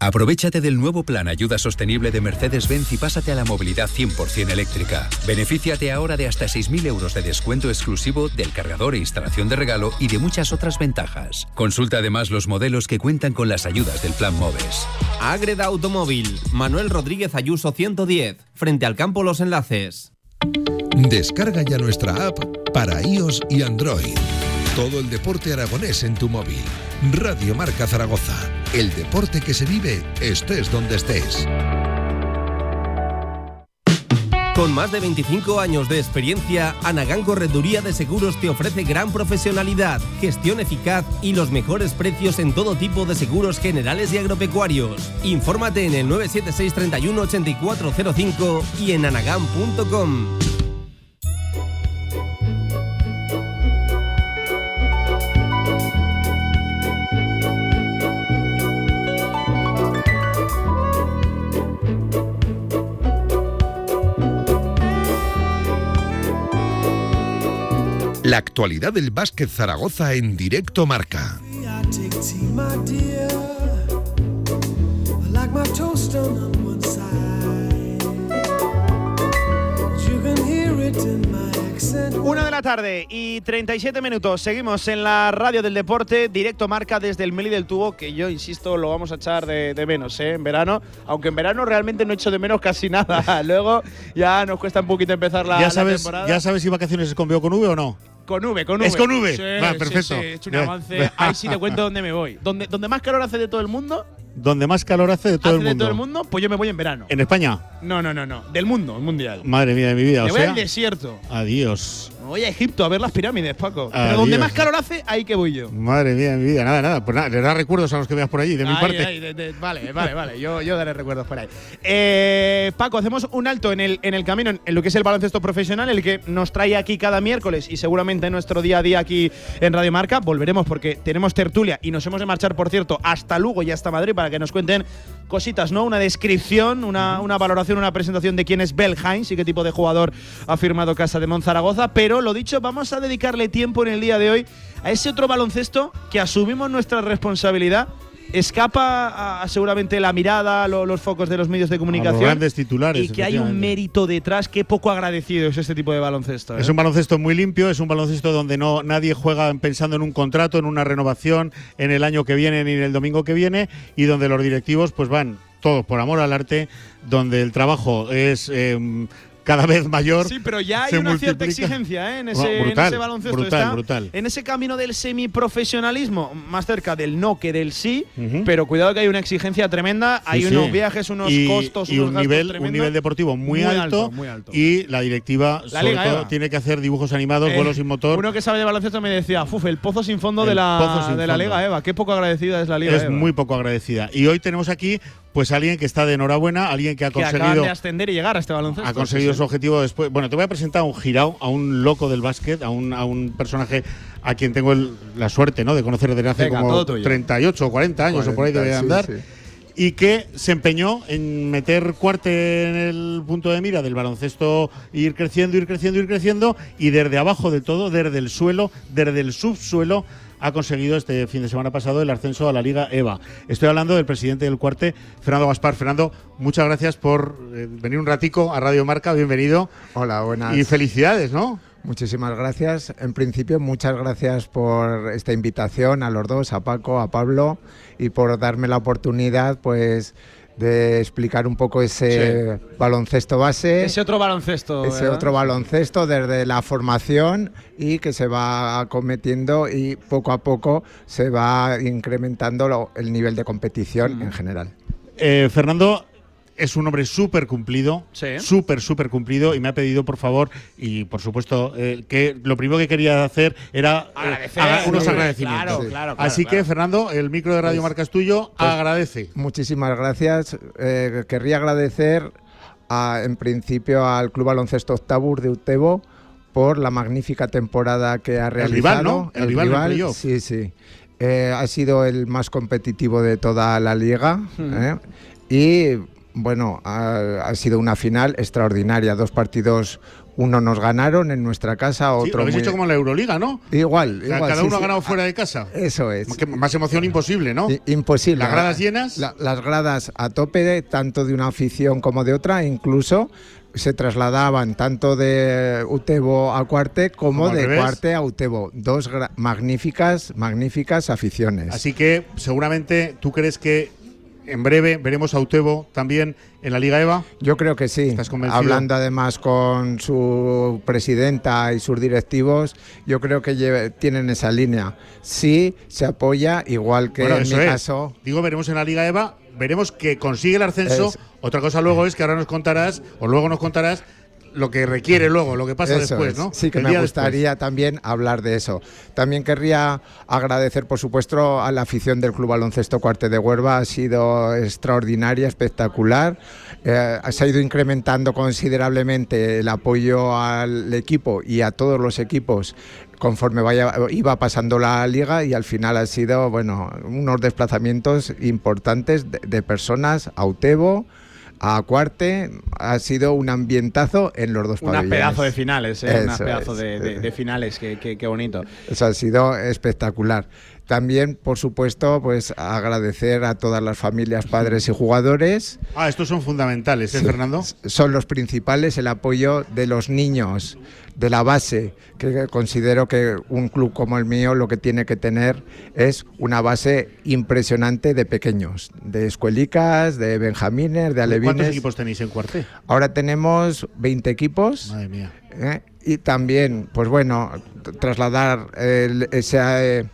Aprovechate del nuevo plan Ayuda Sostenible de Mercedes-Benz y pásate a la movilidad 100% eléctrica. Benefíciate ahora de hasta 6.000 euros de descuento exclusivo del cargador e instalación de regalo y de muchas otras ventajas. Consulta además los modelos que cuentan con las ayudas del plan MOVES. Agreda Automóvil, Manuel Rodríguez Ayuso 110, frente al campo Los Enlaces. Descarga ya nuestra app para iOS y Android. Todo el deporte aragonés en tu móvil. Radio Marca Zaragoza. El deporte que se vive estés donde estés. Con más de 25 años de experiencia, Anagán Correduría de Seguros te ofrece gran profesionalidad, gestión eficaz y los mejores precios en todo tipo de seguros generales y agropecuarios. Infórmate en el 976 31 8405 y en anagán.com. La actualidad del básquet Zaragoza en directo marca. Una de la tarde y 37 minutos. Seguimos en la radio del deporte, directo marca desde el Meli del Tubo, que yo insisto, lo vamos a echar de, de menos ¿eh? en verano. Aunque en verano realmente no echo de menos casi nada. Luego ya nos cuesta un poquito empezar la, ¿Ya, la sabes, temporada. ¿Ya sabes si vacaciones es con B o con V o no? Con V, con V. Es con V. Sí, Va, sí, perfecto. sí, he hecho un avance. Ahí sí te cuento dónde me voy. Donde, donde más calor hace de todo el mundo, Donde más calor hace de todo hace el de mundo. todo el mundo, pues yo me voy en verano. En España. No, no, no, no. Del mundo, mundial. Madre mía de mi vida. Me o voy sea, al desierto. adiós. Voy a Egipto a ver las pirámides, Paco. Pero Adiós. donde más calor hace, ahí que voy yo. Madre mía mi vida. Nada, nada. Pues nada, le da recuerdos a los que veas por allí, de mi Ay, parte. ay, de- de- vale, vale, vale. Yo, yo daré recuerdos por ahí. Eh, Paco, hacemos un alto en el, en el camino, en lo que es el baloncesto profesional, el que nos trae aquí cada miércoles y seguramente en nuestro día a día aquí en Radio Marca. Volveremos porque tenemos tertulia y nos hemos de marchar, por cierto, hasta Lugo y hasta Madrid para que nos cuenten cositas, ¿no? Una descripción, una, una valoración, una presentación de quién es Bel Hines y qué tipo de jugador ha firmado Casa de Monzaragoza. Pero lo dicho, vamos a dedicarle tiempo en el día de hoy a ese otro baloncesto que asumimos nuestra responsabilidad. Escapa a, a seguramente la mirada, lo- los focos de los medios de comunicación. los grandes titulares. y que hay un mérito detrás que poco agradecido es este tipo de baloncesto. ¿eh? Es un baloncesto muy limpio, es un baloncesto donde no nadie juega pensando en un contrato, en una renovación, en el año que viene ni en el domingo que viene, y donde los directivos pues van todos por amor al arte, donde el trabajo es eh, cada vez mayor. Sí, pero ya hay una cierta exigencia ¿eh? en, ese, en brutal, ese baloncesto. brutal, Está brutal. En ese camino del semiprofesionalismo, más cerca del no que del sí, pero cuidado que hay una exigencia tremenda, hay unos sí. viajes, unos y, costos, y unos un gastos nivel, un nivel deportivo muy, Muy alto, alto, muy alto. y la directiva La sobre todo tiene que hacer dibujos animados, Eh, vuelos sin motor. Uno que sabe de baloncesto me decía, Fuf, el pozo sin fondo El de la, de la fondo. Liga Eva. Qué poco agradecida es la Liga es Eva. muy poco agradecida. Y hoy tenemos aquí pues alguien que está de enhorabuena, alguien que ha Que acaban conseguido de ascender y llegar a este baloncesto. ha conseguido Sí, su objetivo después. Bueno, te voy a presentar a un girao, a un loco del básquet, a un, a un personaje a quien tengo el- la suerte ¿no? de conocer desde hace Venga, como todo tuyo. 38 o 40 años o por ahí 40, debe sí, andar. sí. Y que se empeñó en meter cuarte en el punto de mira del baloncesto, ir creciendo, ir creciendo, ir creciendo, y desde abajo de todo, desde el suelo, desde el subsuelo, ha conseguido este fin de semana pasado el ascenso a la Liga EVA. Estoy hablando del presidente del cuarte, Fernando Gaspar. Fernando, muchas gracias por eh, venir un ratico a Radio Marca, bienvenido. Hola, buenas. Y felicidades, ¿no? Muchísimas gracias. En principio, muchas gracias por esta invitación a los dos, a Paco, a Pablo, y por darme la oportunidad, pues, de explicar un poco ese baloncesto base. Ese otro baloncesto. ese ¿verdad? otro baloncesto desde la formación y que se va acometiendo y poco a poco se va incrementando lo- el nivel de competición en general. Eh, Fernando es un hombre súper cumplido, Sí. súper, súper cumplido, y me ha pedido, por favor, y por supuesto, eh, que lo primero que quería hacer era eh, Agradecer, unos sí, agradecimientos. claro, claro, claro, Así que. Fernando, el micro de Radio Pues- Marca es tuyo, pues- agradece. Muchísimas gracias. Eh, querría agradecer a- en principio al Club Baloncesto Octabur de Utebo por la magnífica temporada que ha realizado. rival, ¿no? El rival sí, sí. Eh, ha sido el más competitivo de toda la liga. ¿eh? Y bueno, ha, ha sido una final extraordinaria. Dos partidos, uno nos ganaron en nuestra casa, Sí, otro lo habéis muy- hecho como en la Euroliga, ¿no? Igual, Ca- igual. Cada sí, uno ha sí. ganado fuera de casa. Eso es. Que Más emoción imposible, ¿no? I- Imposible. Las gradas llenas. La- las gradas a tope, de- tanto de una afición como de otra, incluso se trasladaban tanto de Utebo a Cuarte como, de revés. Cuarte a Utebo. Dos magníficas, magníficas aficiones. Así que seguramente tú crees que en breve veremos a Utebo también en la Liga EVA. Yo creo que sí. ¿Estás convencido? Hablando además con su presidenta y sus directivos, yo creo que lleve- tienen esa línea. Sí, se apoya, igual que Bueno, en mi es. caso. Digo, veremos en la Liga EVA, veremos que consigue el ascenso. Es- Otra cosa luego es que ahora nos contarás, o luego nos contarás, lo que requiere luego, lo que pasa Eso después, es. ¿no? Sí, que El me después. gustaría también hablar de eso. También querría agradecer, por supuesto, a la afición del Club Baloncesto Cuarte de Huerva. Ha sido extraordinaria, espectacular. Eh, se ha ido incrementando considerablemente el apoyo al equipo y a todos los equipos conforme vaya, iba pasando la liga y al final ha sido bueno unos desplazamientos importantes de, de personas a Utebo, a Cuarte. Ha sido un ambientazo en los dos Unas pabellones. pedazo de finales, ¿eh? Unas Eso pedazo es. de, de- de finales, qué, qué- qué bonito. Eso ha sido espectacular. También, por supuesto, pues agradecer a todas las familias, padres y jugadores. Ah, estos son fundamentales, ¿eh, Fernando? Son los principales, el apoyo de los niños, de la base, que considero que un club como el mío lo que tiene que tener es una base impresionante de pequeños, de escuelicas, de benjamines, de alevines. ¿Cuántos equipos tenéis en cuarté? Ahora tenemos 20 equipos. Madre mía. ¿eh? Y también, pues bueno, trasladar el- ese, eh,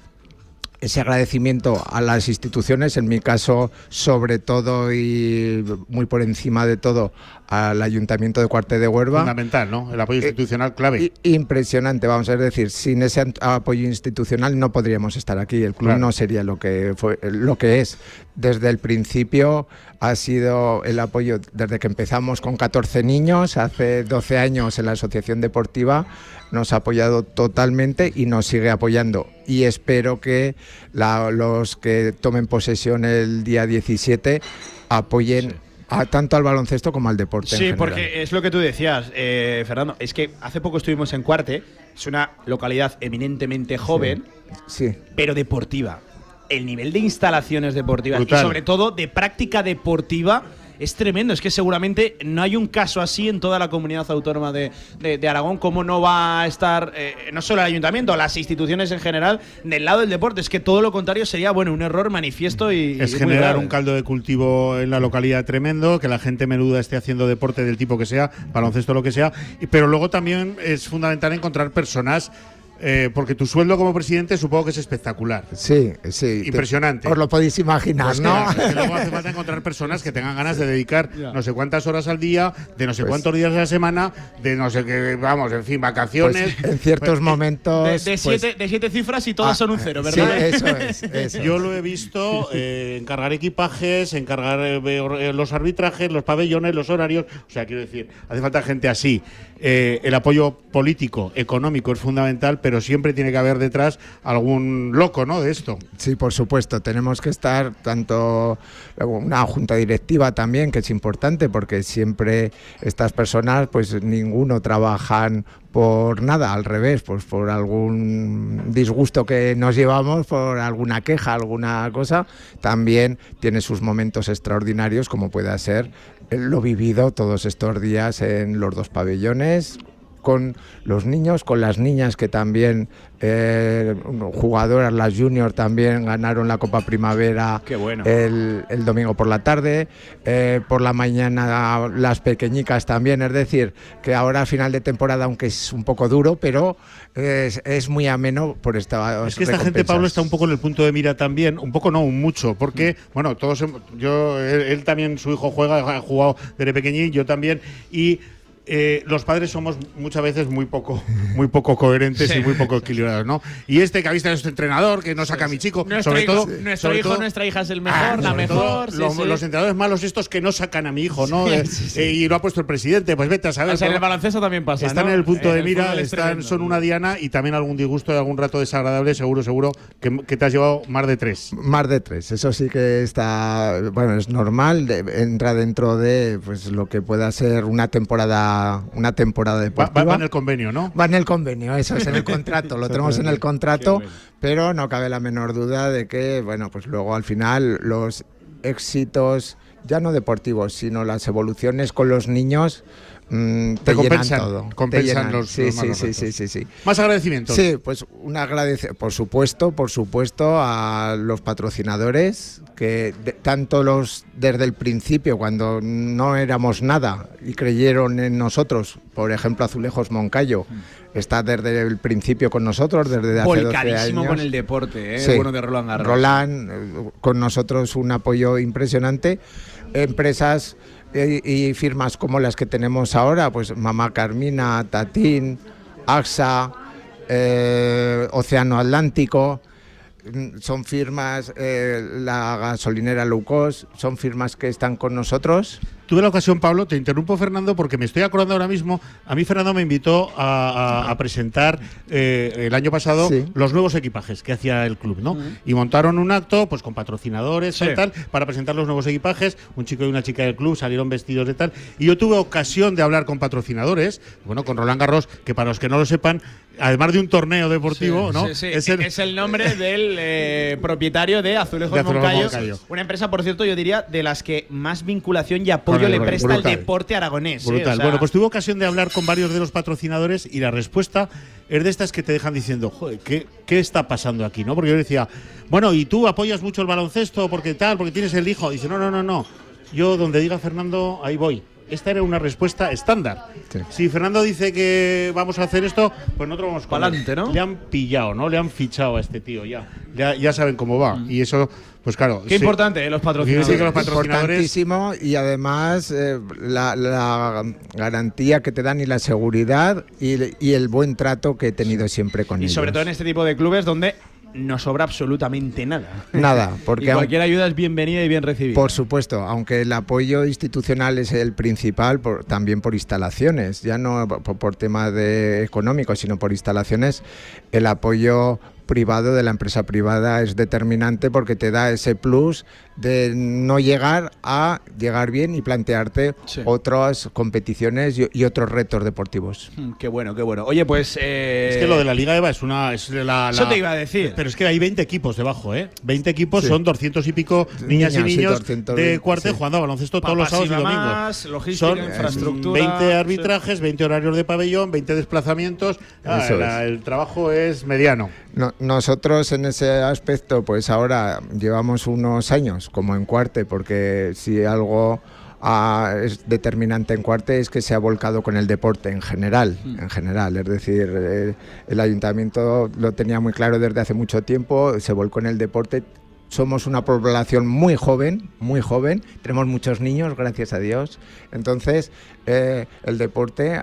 ese agradecimiento a las instituciones, en mi caso, sobre todo y muy por encima de todo, al Ayuntamiento de Cuarte de Huerva. Fundamental, ¿no? El apoyo Eh, institucional clave. Impresionante, vamos a decir, sin ese apoyo institucional no podríamos estar aquí, el club Claro. no sería lo que fue, lo que es. Desde el principio ha sido el apoyo desde que empezamos con 14 niños, hace 12 años en la asociación deportiva, nos ha apoyado totalmente y nos sigue apoyando. Y espero que la- los que tomen posesión el día 17 apoyen a, tanto al baloncesto como al deporte. en Sí, general. porque es lo que tú decías, eh, Fernando. Es que hace poco estuvimos en Cuarte, es una localidad eminentemente joven, Sí. pero deportiva. El nivel de instalaciones deportivas Brutal. y sobre todo de práctica deportiva es tremendo. Es que seguramente no hay un caso así en toda la comunidad autónoma de, de- de Aragón. ¿Cómo no va a estar eh, no solo el ayuntamiento, las instituciones en general del lado del deporte? Es que todo lo contrario sería bueno un error manifiesto y es y generar un caldo de cultivo en la localidad tremendo, que la gente menuda esté haciendo deporte del tipo que sea, baloncesto lo que sea, pero luego también es fundamental encontrar personas eh, porque tu sueldo como presidente supongo que es espectacular. Sí, sí. Impresionante. Os lo podéis imaginar, Pues ¿no? que- que luego hace falta encontrar personas que tengan ganas de dedicar no sé cuántas horas al día, de no sé Pues- cuántos días a la semana, de no sé qué, vamos, en fin, vacaciones. Pues en ciertos Pues, momentos. De, de pues, siete, de siete cifras y todas Ah, son un cero, sí, ¿verdad? eso es, eso Yo lo he visto eh, encargar equipajes, encargar eh, eh, los arbitrajes, los pabellones, los horarios. O sea, quiero decir, hace falta gente así. Eh, el apoyo político, económico es fundamental, pero siempre tiene que haber detrás algún loco, ¿no? De esto. Sí, por supuesto. Tenemos que estar tanto una junta directiva también, que es importante, porque siempre estas personas, pues ninguno trabajan por nada, al revés, pues por algún disgusto que nos llevamos, por alguna queja, alguna cosa, también tiene sus momentos extraordinarios, como puede ser lo vivido todos estos días en los dos pabellones, con los niños, con las niñas que también, eh, jugadoras, las junior también ganaron la Copa Primavera Qué bueno. el, el domingo por la tarde, eh, por la mañana las pequeñicas también, es decir, que ahora a final de temporada, aunque es un poco duro, pero es, es muy ameno por esta Es que esta gente, Pablo, está un poco en el punto de mira también, un poco no, un mucho, porque, bueno, todos, yo, él, él también, su hijo juega, ha jugado desde pequeñín, yo también, y eh, los padres somos muchas veces muy poco, muy poco coherentes y muy poco equilibrados, ¿no? Y este que ha visto a este entrenador, que no saca a mi chico, Nuestro sobre hijo, todo, nuestro sobre hijo, todo- nuestra hija es el Ah, mejor, la todo mejor. sí, los, sí. los entrenadores malos estos que no sacan a mi hijo, ¿no? Sí, Eh, sí, sí. eh, y lo ha puesto el presidente, pues vete a saber. O sea, en el baloncesto también pasa. Están ¿no? en el punto de el mira, es están, son una diana y también algún disgusto y algún rato desagradable, seguro, seguro, que, que te has llevado más de tres. Más de tres, eso sí que está, bueno, es normal, de- entra dentro de pues lo que pueda ser una temporada, una temporada Va, deportiva. va- va en el convenio, ¿no? Va en el convenio, eso es en el contrato, lo tenemos en el contrato, pero no cabe la menor duda de que, bueno, pues luego al final los éxitos, ya no deportivos, sino las evoluciones con los niños, mm, te, Te compensan, todo. te compensan los- sí, los sí, malos sí, sí, sí, sí. Más agradecimientos. Sí, pues un agradecimiento, por supuesto, por supuesto, a los patrocinadores, que de- tanto los desde el principio, cuando no éramos nada y creyeron en nosotros, por ejemplo, Azulejos Moncayo, está desde el principio con nosotros, desde hace 12 Volcadísimo años. con el deporte, ¿eh? Sí. Bueno de Roland Garros. Roland, eh, con nosotros un apoyo impresionante. Empresas y firmas como las que tenemos ahora, pues Mamá Carmina, Tatín, AXA, eh, Océano Atlántico, mm, son firmas, eh, la gasolinera Low Cost, son firmas que están con nosotros. Tuve la ocasión, Pablo, te interrumpo, Fernando, porque me estoy acordando ahora mismo. A mí, Fernando me invitó a, a- a presentar eh, el año pasado Sí. los nuevos equipajes que hacía el club, ¿no? Y montaron un acto, pues con patrocinadores Sí. y tal, para presentar los nuevos equipajes. Un chico y una chica del club salieron vestidos de tal. Y yo tuve ocasión de hablar con patrocinadores, bueno, con Roland Garros, que para los que no lo sepan, además de un torneo deportivo, ¿no? Sí, sí. Es Es, el- nombre del eh, propietario de Azulejos, De Azulejos Moncayo, Moncayo. Una empresa, por cierto, yo diría, de las que más vinculación y apoyo le presta brutal. al deporte aragonés. ¿eh? Brutal. O sea, bueno, pues tuve ocasión de hablar con varios de los patrocinadores y la respuesta es de estas que te dejan diciendo, joder, ¿qué, qué está pasando aquí? ¿no? Porque yo decía, bueno, ¿y tú apoyas mucho el baloncesto porque tal, porque tienes el hijo? dice, no, no, no, no. Yo donde diga Fernando, ahí voy. Esta era una respuesta estándar. Sí. Si Fernando dice que vamos a hacer esto, pues nosotros vamos con él. Pa'lante, ¿no? Le han pillado, ¿no? Le han fichado a este tío ya. Ya, ya saben cómo va. Y eso, pues claro. Qué sí. importante, ¿eh? los patrocinadores. Sí, que los patrocinadores. Importantísimo y además eh, la, la garantía que te dan y la seguridad y, y el buen trato que he tenido siempre con Y ellos. sobre todo en este tipo de clubes donde no sobra absolutamente nada. Nada, porque y cualquier ayuda es bienvenida y bien recibida. Por supuesto, aunque el apoyo institucional es el principal, por- también por instalaciones, ya no por, por tema de económico, sino por instalaciones, el apoyo privado de la empresa privada es determinante porque te da ese plus de no llegar a llegar bien y plantearte Sí. otras competiciones y, y otros retos deportivos. Mm, Qué bueno, qué bueno. Oye, pues. eh, Es que lo de la Liga EVA es una. Es la, Eso la- te iba a decir. Pero es que hay 20 equipos debajo, ¿eh? 20 equipos Sí. son 200 y pico niñas, Niñas, y sí, niños 200, de cuartel sí. jugando a baloncesto todos los sábados y y domingos. logística, son infraestructura, 20 arbitrajes, 20 horarios de pabellón, 20 desplazamientos. Ah, la- el trabajo es mediano. No- nosotros en ese aspecto, pues ahora llevamos unos años como en cuarte, porque si algo ah, es determinante en Cuarte es que se ha volcado con el deporte en general, en general. Es decir, eh, el ayuntamiento lo tenía muy claro desde hace mucho tiempo, se volcó en el deporte. Somos una población muy joven, muy joven, tenemos muchos niños, gracias a Dios. Entonces, eh, el deporte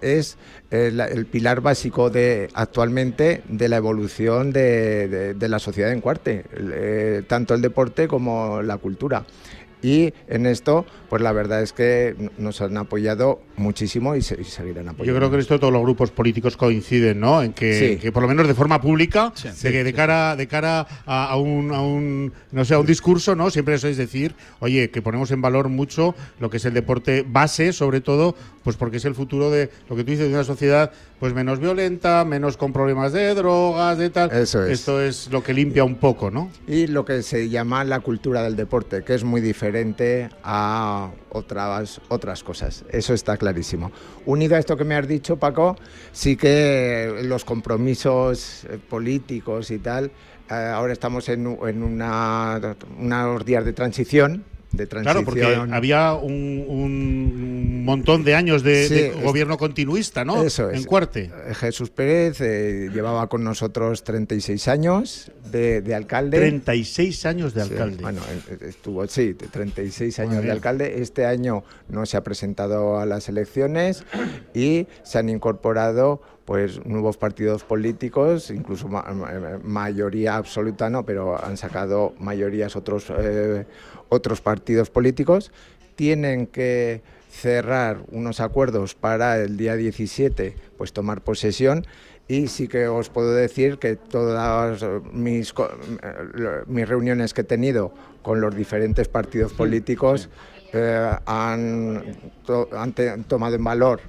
es eh, el pilar básico de actualmente de la evolución de, la sociedad en Cuarte, eh, tanto el deporte como la cultura. Y en esto, pues la verdad es que nos han apoyado muchísimo y, se- y seguirán apoyando. Yo creo que en esto todos los grupos políticos coinciden, ¿no? En que, Sí. que por lo menos de forma pública, de que de cara, de cara a, a un, a un, no sé, a un discurso, ¿no? Siempre eso es decir, oye, que ponemos en valor mucho lo que es el deporte base, sobre todo, pues porque es el futuro de lo que tú dices de una sociedad, pues menos violenta, menos con problemas de drogas, de tal. Eso es. Esto es lo que limpia un poco, ¿no? y lo que se llama la cultura del deporte, que es muy diferente a otras, otras cosas. Eso está clarísimo. Unido a esto que me has dicho, Paco, sí que los compromisos eh, políticos y tal, eh, ahora estamos en, en una, unos días de transición. De Claro, porque transición. había un, un montón de años de, Sí, de es- gobierno continuista, ¿no? Eso es. En Cuarte. Eh, Jesús Pérez eh, llevaba con nosotros 36 años de, de alcalde. 36 años de Sí, alcalde. bueno, eh, estuvo, sí, de 36 años de alcalde. Este año no se ha presentado a las elecciones y se han incorporado pues nuevos partidos políticos, incluso ma- ma- mayoría absoluta no, pero han sacado mayorías otros, eh, otros partidos políticos. Tienen que cerrar unos acuerdos para el día 17, pues tomar posesión y sí que os puedo decir que todas mis, eh, mis reuniones que he tenido con los diferentes partidos políticos eh, han, to- han te- han tomado en valor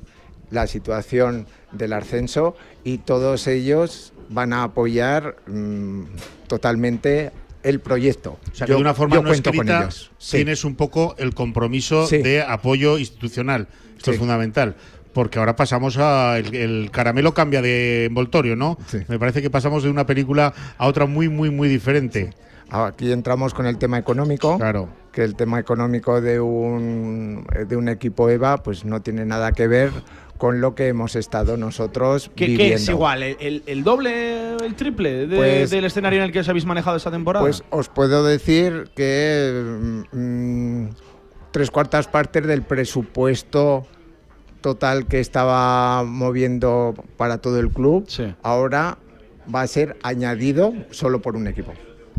la situación del ascenso y todos ellos van a apoyar mm, totalmente el proyecto. O sea, que de una forma yo no cuento con escrita ellos. Sí. tienes un poco el compromiso Sí. de apoyo institucional. Esto Sí. es fundamental. Porque ahora pasamos a. El, el caramelo cambia de envoltorio, ¿no? Me parece que pasamos de una película a otra muy, muy, muy diferente. Aquí entramos con el tema económico. Claro. Que el tema económico de un, de un equipo EVA pues no tiene nada que ver con lo que hemos estado nosotros ¿Qué, qué viviendo. es igual? ¿El, el- doble, el triple de- Pues- del escenario en el que os habéis manejado esta temporada? Pues os puedo decir que mm, tres cuartas partes del presupuesto total que estaba moviendo para todo el club Sí. ahora va a ser añadido solo por un equipo.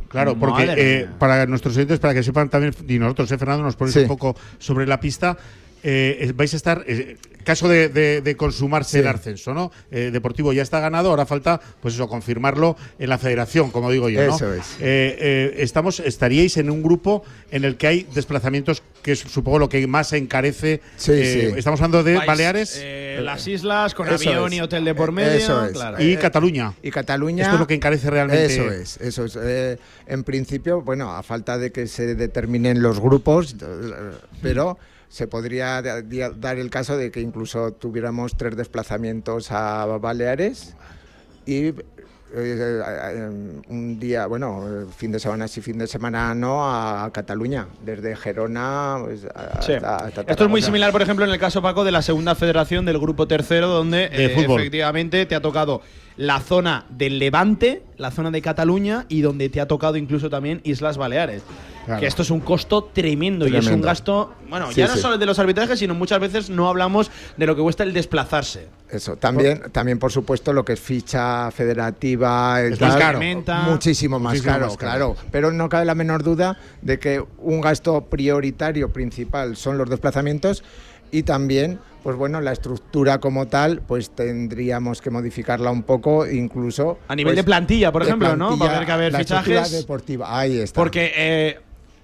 Claro, porque eh, para nuestros oyentes, para que sepan también, y nosotros, eh, Fernando, nos ponéis Sí. un poco sobre la pista. Eh, vais a estar, eh, caso de, de- de consumarse Sí. el ascenso, ¿no? Eh, Deportivo ya está ganado, ahora falta, pues eso, confirmarlo en la federación, como digo yo, ¿no? Eso es. Eh, eh, estamos, estaríais en un grupo en el que hay desplazamientos que es, supongo lo que más encarece. Sí, eh, sí. Estamos hablando de Vais, Baleares eh, las islas, con Eso avión es. y hotel de por medio. eso es. claro. y eh, Cataluña. Y Cataluña. Esto es lo que encarece realmente. Eso es, eso es. Eh, en principio, bueno, a falta de que se determinen los grupos, pero se podría da- dia- dar el caso de que incluso tuviéramos tres desplazamientos a Baleares y eh, eh, un día, bueno, fin de semana sí, fin de semana no, a Cataluña, desde Gerona pues, a- Sí. hasta, hasta Esto es muy similar, por ejemplo, en el caso, Paco, de la segunda federación del grupo tercero, donde De eh, efectivamente te ha tocado la zona del Levante, la zona de Cataluña y donde te ha tocado incluso también Islas Baleares. Claro. Que esto es un costo tremendo, y es un gasto. Bueno, Sí, ya no sí. solo el de los arbitrajes, sino muchas veces no hablamos de lo que cuesta el desplazarse. Eso, también, también por supuesto lo que es ficha federativa, el Es más caro. Muchísimo más Muchísimo caro, más caro. claro. Pero no cabe la menor duda de que un gasto prioritario principal son los desplazamientos y también, pues bueno, la estructura como tal, pues tendríamos que modificarla un poco, incluso A nivel pues, de plantilla, por de ejemplo, ¿no? Va a plantilla, tener que haber la fichajes. deportiva, ahí está. Porque eh,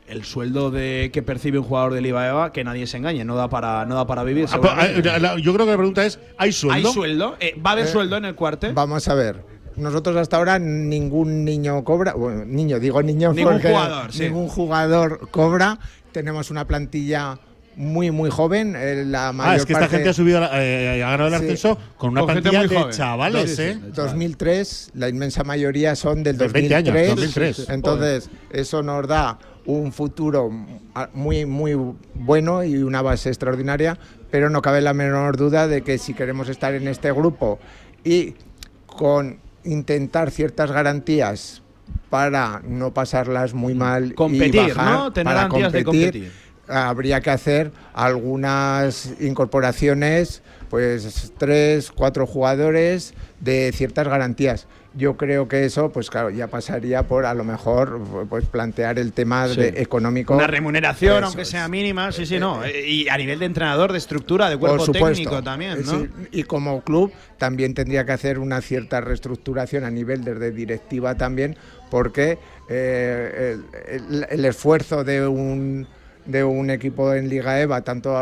el sueldo de que percibe un jugador del IVA EVA, que nadie se engañe, no da para, no da para vivir. Ah, ah, la- yo creo que la pregunta es: ¿hay sueldo? ¿Hay sueldo? Eh, ¿Va a haber Eh, sueldo en el cuarte? Vamos a ver. Nosotros hasta ahora ningún niño cobra, bueno, niño, digo niño Ningún porque jugador, sí. ningún jugador cobra. Tenemos una plantilla muy muy joven, eh, la mayor Ah, es que esta parte- gente ha subido, la- eh, ha ganado el Sí. ascenso con una Con plantilla muy de joven. chavales, Sí, sí, ¿eh? sí. 2003, la inmensa mayoría son del De 20 2003. años, 2003. Entonces, eso nos da un futuro muy, muy bueno y una base extraordinaria, pero no cabe la menor duda de que si queremos estar en este grupo y con intentar ciertas garantías para no pasarlas muy mal Competir, y bajar, ¿no? Tener para de competir. habría que hacer algunas incorporaciones, pues tres, cuatro jugadores de ciertas garantías. Yo creo que eso, pues claro, ya pasaría por a lo mejor pues plantear el tema Sí. de económico. Una remuneración, Eso aunque es. sea mínima, sí, sí, no. Eh, Y a nivel de entrenador, de estructura, de Por cuerpo supuesto. técnico también, ¿no? Sí, y como club también tendría que hacer una cierta reestructuración a nivel desde directiva también, porque eh, el, el- el esfuerzo de un de un equipo en Liga EVA, tanto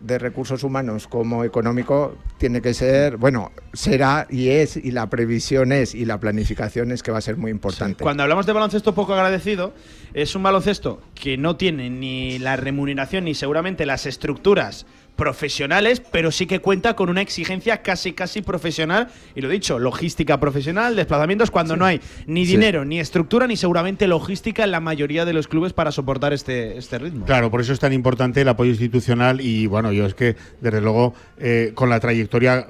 de recursos humanos como económico, tiene que ser, bueno, será y es, y la previsión es, y la planificación es que va a ser muy importante. Cuando hablamos de baloncesto poco agradecido, es un baloncesto que no tiene ni la remuneración ni seguramente las estructuras profesionales, pero sí que cuenta con una exigencia casi casi profesional y lo dicho, logística profesional, desplazamientos cuando no hay ni Sí. dinero, ni estructura, ni seguramente logística en la mayoría de los clubes para soportar este, este ritmo. Claro, por eso es tan importante el apoyo institucional y bueno, yo es que desde luego eh, con la trayectoria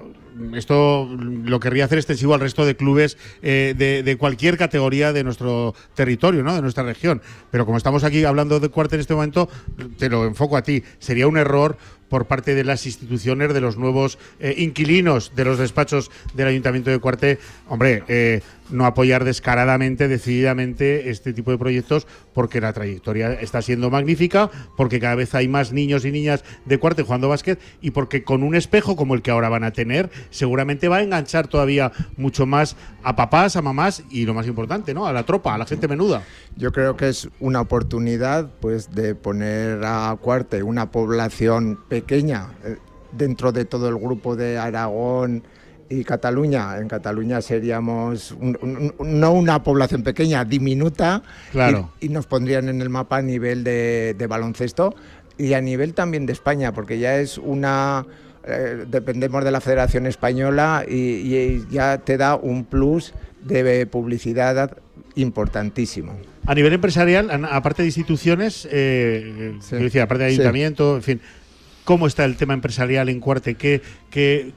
esto lo querría hacer extensivo al resto de clubes eh, de, de cualquier categoría de nuestro territorio, ¿no? de nuestra región. Pero como estamos aquí hablando de Cuarte en este momento, te lo enfoco a ti. Sería un error por parte de las instituciones, de los nuevos eh, inquilinos de los despachos del Ayuntamiento de Cuarte, hombre, eh, no apoyar descaradamente, decididamente este tipo de proyectos, porque la trayectoria está siendo magnífica, porque cada vez hay más niños y niñas de Cuarte jugando básquet y porque con un espejo como el que ahora van a tener, seguramente va a enganchar todavía mucho más a papás, a mamás y lo más importante, ¿no? A la tropa, a la gente menuda. Yo creo que es una oportunidad pues de poner a Cuarte una población pequeña eh, dentro de todo el grupo de Aragón y Cataluña. En Cataluña seríamos un- un- un- no una población pequeña, diminuta, Claro. y, y nos pondrían en el mapa a nivel de, de baloncesto y a nivel también de España, porque ya es una... eh, dependemos de la Federación Española y, y ya te da un plus de publicidad importantísimo. A nivel empresarial, aparte de instituciones, eh, Sí. quiero decir, aparte de Sí. ayuntamiento, en fin, ¿cómo está el tema empresarial en Cuarte? ¿Qué, qué-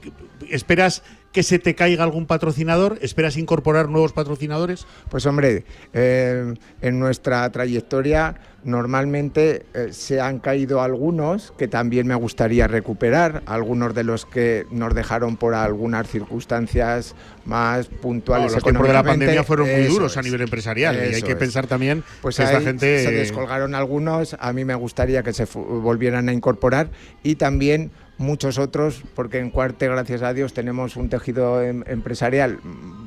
esperas que se te caiga algún patrocinador? ¿Esperas incorporar nuevos patrocinadores? Pues hombre, eh, en nuestra trayectoria normalmente eh, se han caído algunos que también me gustaría recuperar, algunos de los que nos dejaron por algunas circunstancias más puntuales. No, los tiempos de la pandemia fueron muy duros a nivel empresarial y hay que es. pensar también Pues que esta gente se descolgaron algunos, a mí me gustaría que se volvieran a incorporar y también muchos otros, porque en Cuarte, gracias a Dios, tenemos un tejido em- empresarial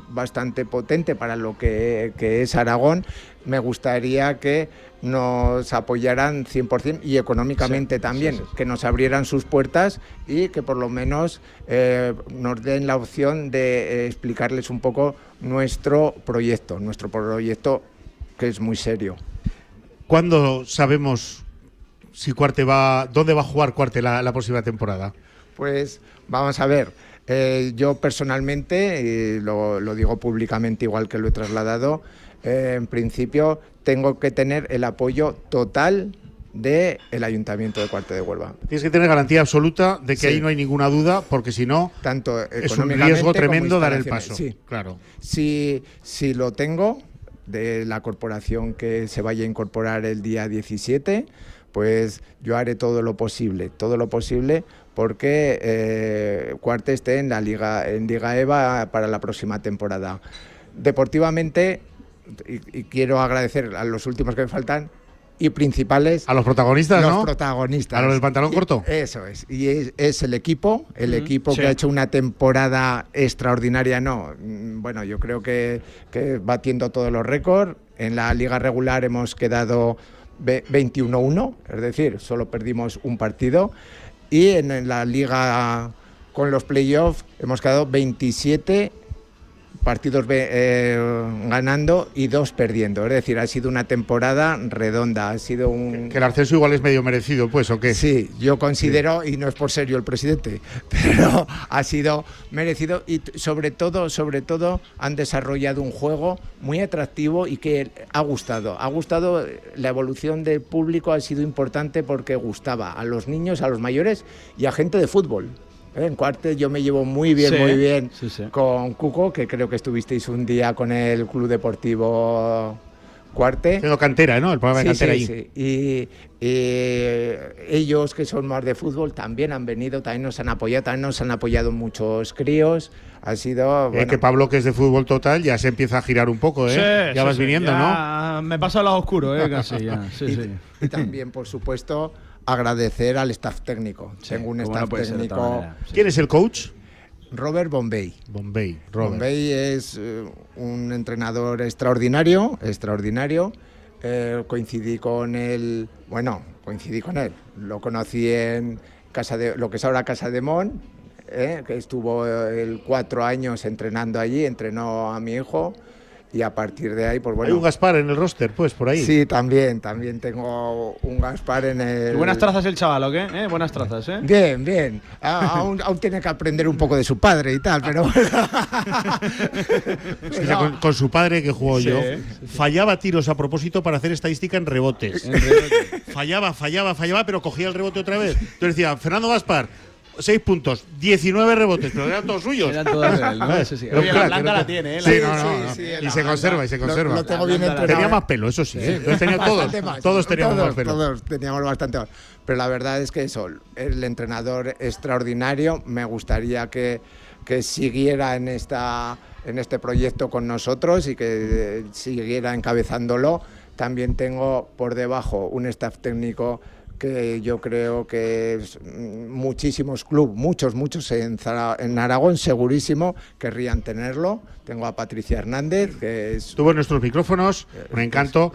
bastante potente para lo que, que es Aragón. Me gustaría que nos apoyaran 100% y económicamente también, que nos abrieran sus puertas y que por lo menos eh, nos den la opción de eh, explicarles un poco nuestro proyecto, nuestro proyecto que es muy serio. ¿Cuándo sabemos si Cuarte va, dónde va a jugar Cuarte la, la próxima temporada? Pues vamos a ver, eh, yo personalmente, y lo, lo digo públicamente igual que lo he trasladado, eh, en principio tengo que tener el apoyo total del Ayuntamiento de Cuarte de Huelva. Tienes que tener garantía absoluta de que Sí. ahí no hay ninguna duda, porque si no, Tanto es un riesgo tremendo dar el paso. Sí. Claro. Si, si lo tengo de la corporación que se vaya a incorporar el día 17, pues yo haré todo lo posible, todo lo posible porque eh, Cuarte esté en la Liga, en Liga EVA para la próxima temporada. Deportivamente, y, y quiero agradecer a los últimos que me faltan, y principales. A los protagonistas, los ¿no? protagonistas. A los del pantalón Y- corto. Eso es. Y es, es el equipo, el equipo sí. que ha hecho una temporada extraordinaria, no. Bueno, yo creo que, que batiendo todos los récords. En la liga regular hemos quedado 21-1, es decir, solo perdimos un partido. Y en, la liga con los playoffs hemos quedado 27 partidos eh, ganando y dos perdiendo. Es decir, ha sido una temporada redonda, ha sido un... Que el ascenso igual es medio merecido, pues, ¿o qué? Sí, yo considero, y no es por serio el presidente, pero ha sido merecido y sobre todo, sobre todo, han desarrollado un juego muy atractivo y que ha gustado. Ha gustado, la evolución del público ha sido importante porque gustaba a los niños, a los mayores y a gente de fútbol. ¿Eh? En Cuarte yo me llevo muy bien, Sí, muy bien sí, sí. con Cuco, que creo que estuvisteis un día con el Club Deportivo Cuarte. Tengo cantera, ¿no? El programa de Sí, cantera sí, ahí. sí. Y, y ellos que son más de fútbol también han venido, también nos han apoyado, también nos han apoyado muchos críos. Ha sido. Eh, bueno, que Pablo, que es de fútbol total, ya se empieza a girar un poco, ¿eh? Sí, ya sí, vas sí, viniendo, ¿no? ya Me paso al lado oscuro, ¿eh? Casi, ya. Sí, y, sí. y también, por supuesto, agradecer al staff técnico. Sí, Tengo un staff técnico. Sí. ¿Quién es el coach? Robert Bombay. Bombay, Robert. Bombay es eh, un entrenador extraordinario, extraordinario. Eh, coincidí con él, bueno, coincidí con él. Lo conocí en casa de, lo que es ahora Casa de Mon, eh, que estuvo cuatro años entrenando allí, entrenó a mi hijo y a partir de ahí, pues bueno. Hay un Gaspar en el roster, pues, por ahí. Sí, también, también tengo un Gaspar en el. Buenas trazas el chaval, ¿o qué? ¿Eh? Buenas trazas, ¿eh? Bien, bien. A- aún, aún tiene que aprender un poco de su padre y tal, pero bueno. Ya con, con su padre que jugó Sí, yo, sí, fallaba tiros a propósito para hacer estadística en rebotes. En rebote. fallaba, fallaba, fallaba, pero cogía el rebote otra vez. Entonces decía, Fernando Gaspar, 6 puntos, 19 rebotes, pero eran todos suyos. Eran todos de él, ¿no? La un la tiene, ¿eh? Sí, La- no, no, sí, no. sí, y se conserva, y se conserva. lo tengo bien La blanda. entrenado. Tenía más pelo, eso sí. ¿eh? Tenía todos, Bastante más. todos teníamos Todos, más pelo. Todos teníamos bastante más. Pero la verdad es que eso, el entrenador extraordinario, me gustaría que, que siguiera en, esta, en este proyecto con nosotros y que eh, siguiera encabezándolo. También tengo por debajo un staff técnico que yo creo que es, mm, muchísimos clubes, muchos, muchos en, Zara- en Aragón segurísimo querrían tenerlo. Tengo a Patricia Hernández, que es Tuvo en nuestros micrófonos, un encanto.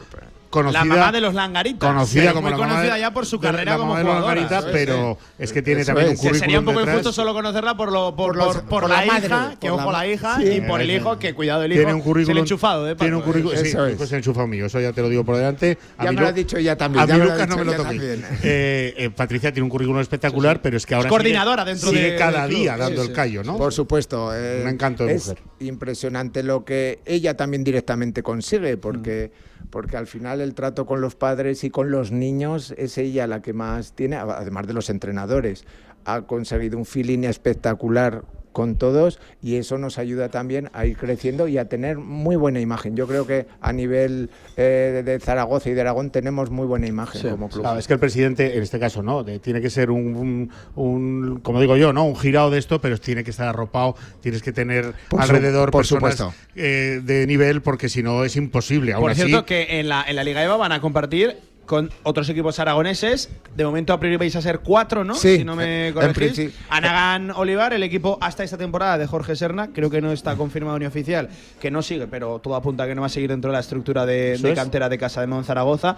Conocida, La mamá de los langaritas. conocida como muy la mamá conocida de- ya por su de la carrera como mamá de los es, pero es que tiene Eso también un es. Currículum sería un poco detrás. injusto solo conocerla por, lo, por, Por los- por- por por la, la madre, hija, que por ojo la- la hija, Sí. y por el hijo, que cuidado el hijo. Tiene un currículum. Se le ha enchufado, ¿eh? Tiene un currículum. Sí, Eso es. pues se ha enchufado mío, eso ya te lo digo por delante. A Ya mí me lo ha dicho ella también, A ya mí Lucas no me lo toquéis. también. Eh, eh, Patricia tiene un currículum espectacular, pero es que ahora. Es coordinadora dentro de- cada día Sí, dando sí. el callo, ¿no? Por supuesto. eh, Un encanto de es mujer. impresionante lo que ella también directamente consigue, porque, porque al final el trato con los padres y con los niños es ella la que más tiene, además de los entrenadores. Ha conseguido un feeling espectacular con todos y eso nos ayuda también a ir creciendo y a tener muy buena imagen. Yo creo que a nivel eh, de Zaragoza y de Aragón tenemos muy buena imagen Sí. como club. Claro, es que el presidente, en este caso, no, de- tiene que ser un, un- un- como digo yo, no, un girado de esto, pero tiene que estar arropado, tienes que tener Por su- alrededor por personas supuesto. eh, de nivel, porque si no es imposible. Aún Por así, cierto, que en la, en la Liga EVA van a compartir con otros equipos aragoneses. De momento, a priori vais a ser cuatro, ¿no? Sí, si no me corregís. Anagan Olivar, el equipo hasta esta temporada de Jorge Serna. Creo que no está confirmado ni oficial, que no sigue, pero todo apunta a que no va a seguir dentro de la estructura de, de cantera de Casa de Monzaragoza.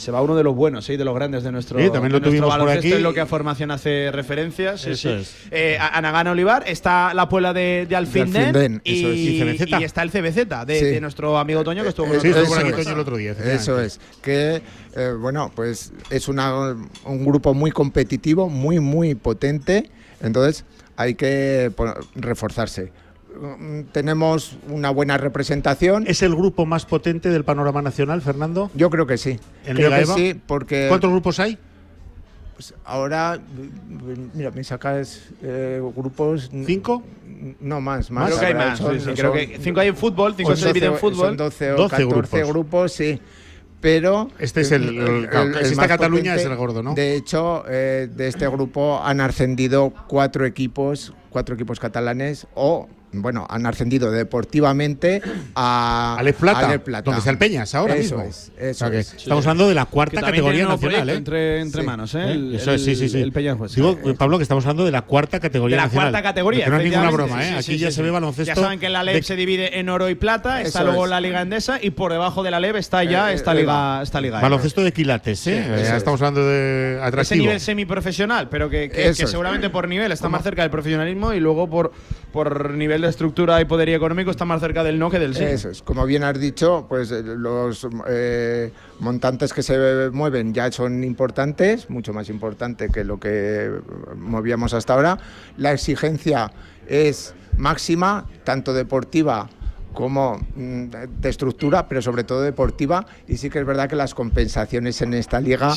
Se va uno de los buenos, ¿eh? de los grandes de nuestro, Sí, también lo de tuvimos por baloncesto, aquí. en lo que a formación hace referencia. Sí, sí. es. Eh, a- Anagan Olivar, está la puebla de, de Alfinden, Alfindén, y, eso es. ¿Y CBZ? y está el CBZ de, Sí. de nuestro amigo Toño, que estuvo con Eh, Sí, nosotros. estuvo por Eso aquí es. Toño el otro día. Eso es, que eh, bueno, pues es una, un grupo muy competitivo, muy, muy potente, entonces hay que reforzarse. Mm, Tenemos una buena representación. ¿Es el grupo más potente del panorama nacional, Fernando? Yo creo que sí. ¿En creo Liga que EVA? sí, porque ¿Cuántos grupos hay? pues, ahora, mira, me sacas eh, grupos. ¿Cinco? No, más, más. Creo que hay más. son- sí, sí, creo son- que cinco hay en fútbol, cinco se dividen en 12 fútbol. Son 12 o 12 14 grupos. grupos. sí. Pero. Este es el- el- está más Cataluña es el gordo, ¿no? De hecho, eh, de este grupo han ascendido cuatro equipos, cuatro equipos catalanes, o, bueno, han ascendido deportivamente a. Alep Plata, Plata. donde está el Peñas ahora Eso mismo. es, O sea eso que es. Estamos hablando de la cuarta categoría nacional, ¿eh? entre, entre Sí. manos, ¿eh? ¿Eh? El- Eso es, sí, sí, sí. El. Digo, Pablo, que estamos hablando de la cuarta categoría de la nacional. cuarta categoría. Que no es ninguna broma, ¿eh? Aquí sí, ya sí, se ve baloncesto. Ya saben que la LEB de- se divide en oro y plata, está luego es. la Liga Endesa y por debajo de la LEB está ya Eh, esta eh, liga, esta liga. Baloncesto de quilates, ¿eh? Eh, ya estamos hablando de Ese atractivo. nivel semiprofesional, pero que, seguramente por nivel está más cerca del profesionalismo y luego por, por nivel nivel estructura y poderío económico está más cerca del no que del sí. Eso es, como bien has dicho, pues eh, los eh, montantes que se mueven ya son importantes, mucho más importante que lo que movíamos hasta ahora. La exigencia es máxima, tanto deportiva como mm, de estructura, pero sobre todo deportiva. Y sí que es verdad que las compensaciones en esta liga,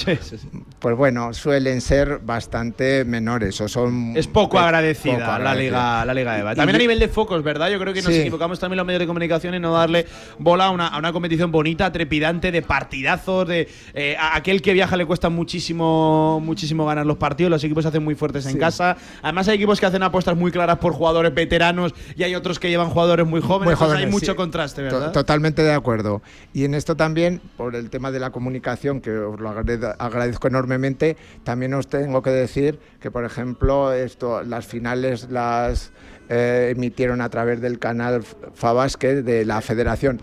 pues bueno, suelen ser bastante menores o son. Es poco agradecida poco la liga, la liga EVA. Y- También a nivel de focos, ¿verdad? Yo creo que nos equivocamos también los medios de comunicación en no darle bola a una, a una competición bonita, trepidante, de partidazos, de eh, a aquel que viaja le cuesta muchísimo, muchísimo ganar los partidos. Los equipos se hacen muy fuertes en casa. Además hay equipos que hacen apuestas muy claras por jugadores veteranos y hay otros que llevan jugadores muy jóvenes. Muy Entonces jóvenes, hay mucho contraste, To- ¿verdad? Totalmente de acuerdo. Y en esto también, por el tema de la comunicación, que os lo agrade- agradezco enormemente, también os tengo que decir que, por ejemplo, esto, las finales las eh, emitieron a través del canal Fabasque de la Federación,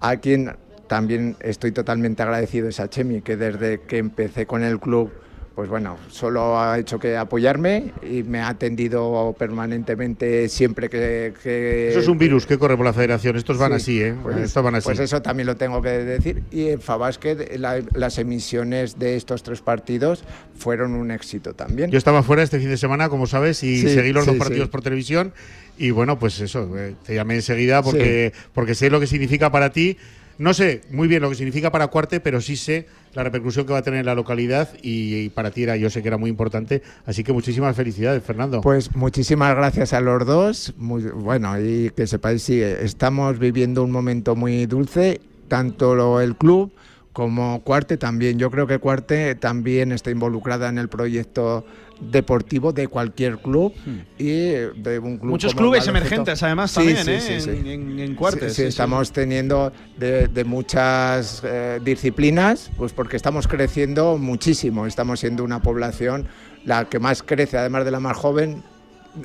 a quien también estoy totalmente agradecido, es a Chemi, que desde que empecé con el club pues bueno, solo ha hecho que apoyarme y me ha atendido permanentemente siempre que... que- Eso es un virus que corre por la federación. Estos van Sí, así, ¿eh? Pues, Estos van así. pues eso también lo tengo que decir. Y en Fabasket la- las emisiones de estos tres partidos fueron un éxito también. Yo estaba fuera este fin de semana, como sabes, y Sí, seguí los dos partidos por televisión. Y bueno, pues eso, eh, te llamé enseguida porque, porque sé lo que significa para ti. No sé muy bien lo que significa para Cuarte, pero sí sé la repercusión que va a tener en la localidad y, para ti era, yo sé que era muy importante. Así que muchísimas felicidades, Fernando. Pues muchísimas gracias a los dos. Muy, bueno, y que sepáis, sí, estamos viviendo un momento muy dulce, tanto lo- el club como Cuarte también. Yo creo que Cuarte también está involucrada en el proyecto deportivo de cualquier club y de un club Hmm. Muchos clubes emergentes, además, Sí, también, sí, ¿eh? sí. En, en- cuartes. Estamos teniendo de, de muchas eh, disciplinas, pues porque estamos creciendo muchísimo. Estamos siendo una población la que más crece, además de la más joven.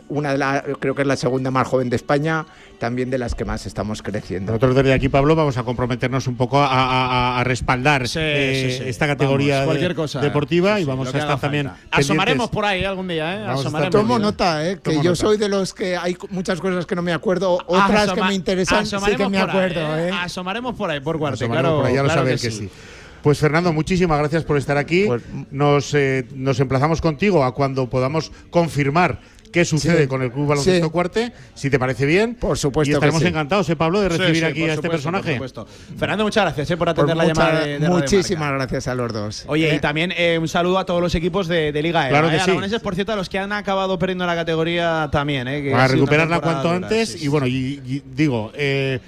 Una de la, creo que es la segunda más joven de España, también de las que más estamos creciendo. Nosotros desde aquí, Pablo, vamos a comprometernos un poco a, a- a- a respaldar Sí, eh, sí, sí. esta categoría Vamos, de- cualquier cosa. deportiva Sí, y vamos a estar también. Asomaremos por ahí algún día, ¿eh? Asomaremos. Tomo nota, ¿eh? que Tomo yo nota. soy de los que hay muchas cosas que no me acuerdo, otras que me interesan, sí que asomaremos me por ahí, acuerdo. ¿eh? Asomaremos por ahí, por Asomaremos claro. por ahí, ya lo claro saber que, sí. Pues Fernando, muchísimas gracias por estar aquí. Pues, nos, eh, nos emplazamos contigo a cuando podamos confirmar qué sucede Sí. con el Club Baloncesto Sí. Cuarte, si te parece bien. Por supuesto Y que estaremos sí. encantados, ¿eh, Pablo, de recibir aquí a este supuesto, por personaje. supuesto. Fernando, muchas gracias eh, por atender la mucha- llamada de, de muchísimas gracias a los dos. Oye, ¿eh? y también eh, un saludo a todos los equipos de, de Liga E. Claro que ¿eh? sí. Aragoneses, por cierto, a los que han acabado perdiendo la categoría también. ¿eh? que Para recuperarla cuanto antes. Y bueno, y, y digo, eh,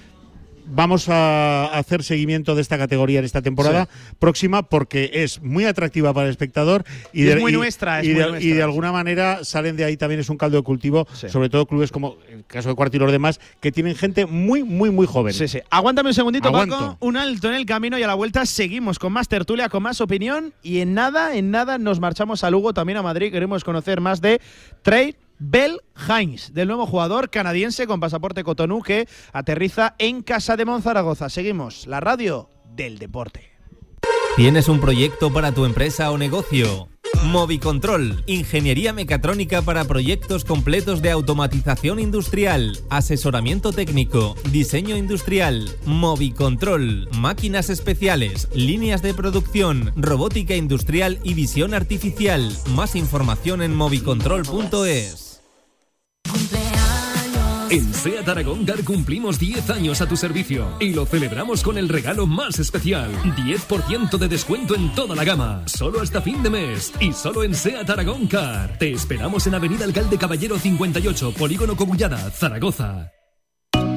vamos a hacer seguimiento de esta categoría en esta temporada próxima porque es muy atractiva para el espectador y, de, es muy nuestra, es y muy de, nuestra, y de alguna manera salen de ahí también es un caldo de cultivo, Sí. sobre todo clubes como el caso de Cuarto y los demás, que tienen gente muy, muy, muy joven. Sí, sí. Aguántame un segundito, Aguanto. Paco. Un alto en el camino y a la vuelta seguimos con más tertulia, con más opinión. Y en nada, en nada, nos marchamos a Lugo, también a Madrid. Queremos conocer más de Trade Bell Hines, del nuevo jugador canadiense con pasaporte Cotonou que aterriza en Casa de Monzaragoza. Seguimos, la radio del deporte. ¿Tienes un proyecto para tu empresa o negocio? Movicontrol, ingeniería mecatrónica para proyectos completos de automatización industrial, asesoramiento técnico, diseño industrial, Movicontrol, máquinas especiales, líneas de producción, robótica industrial y visión artificial. Más información en movicontrol.es. En SEAT Aragón Car cumplimos 10 años a tu servicio y lo celebramos con el regalo más especial. 10% de descuento en toda la gama, solo hasta fin de mes y solo en SEAT Aragón Car. Te esperamos en Avenida Alcalde Caballero 58, Polígono Cobullada, Zaragoza.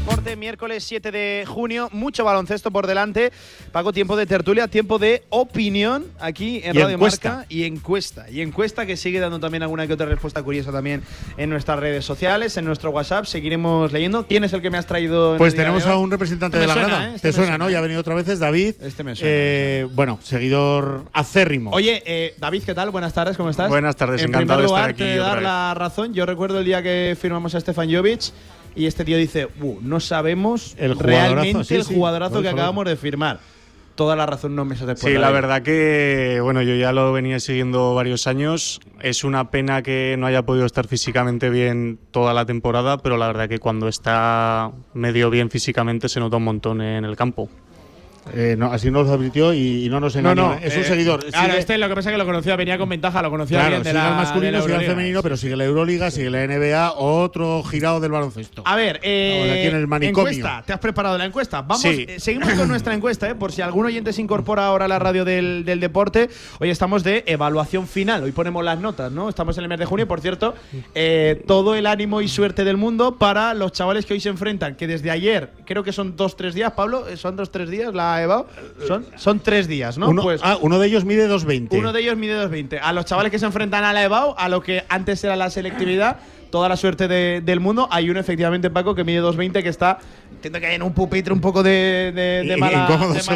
Deporte, miércoles 7 de junio, mucho baloncesto por delante. Pago tiempo de tertulia, tiempo de opinión aquí en Y Radio encuesta. Marca y encuesta. Y encuesta que sigue dando también alguna que otra respuesta curiosa también en nuestras redes sociales, en nuestro WhatsApp. Seguiremos leyendo. ¿Quién es el que me has traído? en Pues tenemos a un representante Este de la grada. ¿eh? Este Te suena, suena. ¿no? Ya ha venido otra vez, David. Este me suena, Eh, bueno, seguidor acérrimo. Oye, eh, David, ¿qué tal? Buenas tardes, ¿cómo estás? Buenas tardes, en encantado de estar aquí dar vez. la razón. Yo recuerdo el día que firmamos a Stefan Jovic y este tío dice, "Uh, no sabemos El realmente sí, el sí. jugadorazo Por que acabamos de firmar. Toda la razón no meses después. Sí, la verdad que, bueno, yo ya lo venía siguiendo varios años. Es una pena que no haya podido estar físicamente bien toda la temporada, pero la verdad que cuando está medio bien físicamente se nota un montón en el campo. Eh, no, así nos lo advirtió y, y no nos No, engañó. no. ¿eh? es un eh, seguidor. Claro, Sigue- este lo que pasa es que lo conocía, venía con ventaja, lo conocía claro, bien de sigue la, el masculino, de la sigue el femenino, pero sigue la Euroliga, sigue la NBA, otro girado del baloncesto. A ver, eh, aquí en el manicomio. encuesta. ¿Te has preparado la encuesta? Vamos, Sí. eh, seguimos con nuestra encuesta, eh, por si algún oyente se incorpora ahora a la radio del, del deporte. Hoy estamos de evaluación final. Hoy ponemos las notas, ¿no? Estamos en el mes de junio. Por cierto, eh, todo el ánimo y suerte del mundo para los chavales que hoy se enfrentan, que desde ayer, creo que son dos, tres días, Pablo, ¿eh, ¿son dos, tres días la Son, son tres días, ¿no? uno, pues ah, uno de ellos mide 2.20. uno de ellos mide 2.20. A los chavales que se enfrentan a la EBAU, a lo que antes era la selectividad, toda la suerte de- del mundo. Hay uno, efectivamente, Paco, que mide 2.20, que está, entiendo que hay en un pupitre un poco de, de- de I- mala,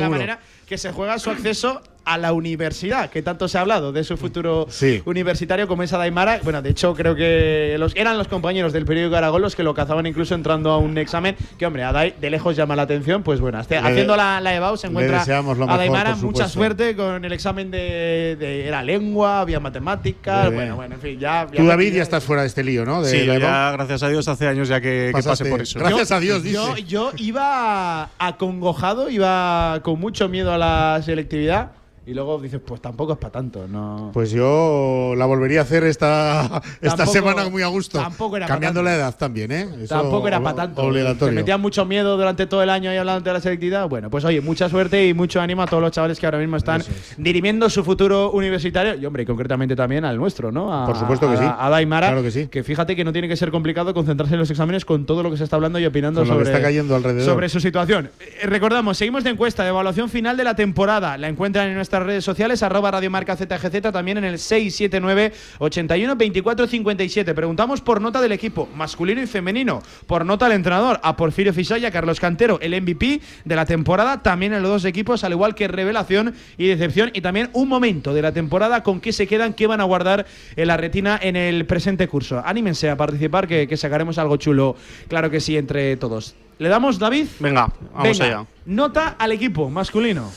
manera, que se juega su acceso a la universidad, que tanto se ha hablado de su futuro Sí. universitario como esa Daimara. Bueno, de hecho, creo que los, eran los compañeros del periódico Aragón los que lo cazaban incluso entrando a un examen, que hombre, a Dai de lejos llama la atención. Pues bueno, este- Le- haciendo la, la EBAU se encuentra deseamos lo a Daimara. Mucha suerte con el examen de, de- era lengua, había matemáticas, bueno, bueno, en fin, ya. Tú, David, ya estás fuera de este lío, ¿no? De sí, yo ya, gracias a Dios, hace años ya que, que por eso. Gracias a Dios, dice. Yo, yo iba acongojado, iba con mucho miedo a la selectividad y luego dices, pues tampoco es para tanto, no. Pues yo la volvería a hacer esta, esta Tampoco- semana muy a gusto. tampoco era pa' Cambiando tanto. la edad también, ¿eh? Eso Tampoco era para tanto. Obligatorio. Te metían mucho miedo durante todo el año ahí hablando de la selectividad. Bueno, pues oye, mucha suerte y mucho ánimo a todos los chavales que ahora mismo están dirimiendo su futuro universitario. Y hombre, y concretamente también al nuestro, ¿no? A- Por supuesto que a- sí. A Daimara. Claro que sí. fíjate que no tiene que ser complicado concentrarse en los exámenes con todo lo que se está hablando y opinando Con lo que sobre, está cayendo alrededor. sobre su situación. Eh, recordamos, seguimos de encuesta de evaluación final de la temporada. La encuentran en nuestras redes sociales, arroba radiomarca ZGZ, también en el 679 81 24 57. Preguntamos por nota del equipo, masculino y femenino. Por nota del entrenador, a Porfirio Fisaya, Carlos Cantero, el MVP de la temporada, también en los dos equipos, al igual que revelación y decepción. Y también un momento de la temporada con qué se quedan, qué van a guardar en la retina en el presente curso. Anímense a participar, que, que sacaremos algo chulo, claro que sí, entre todos. ¿Le damos, David? Venga, vamos Venga, allá. Nota al equipo masculino.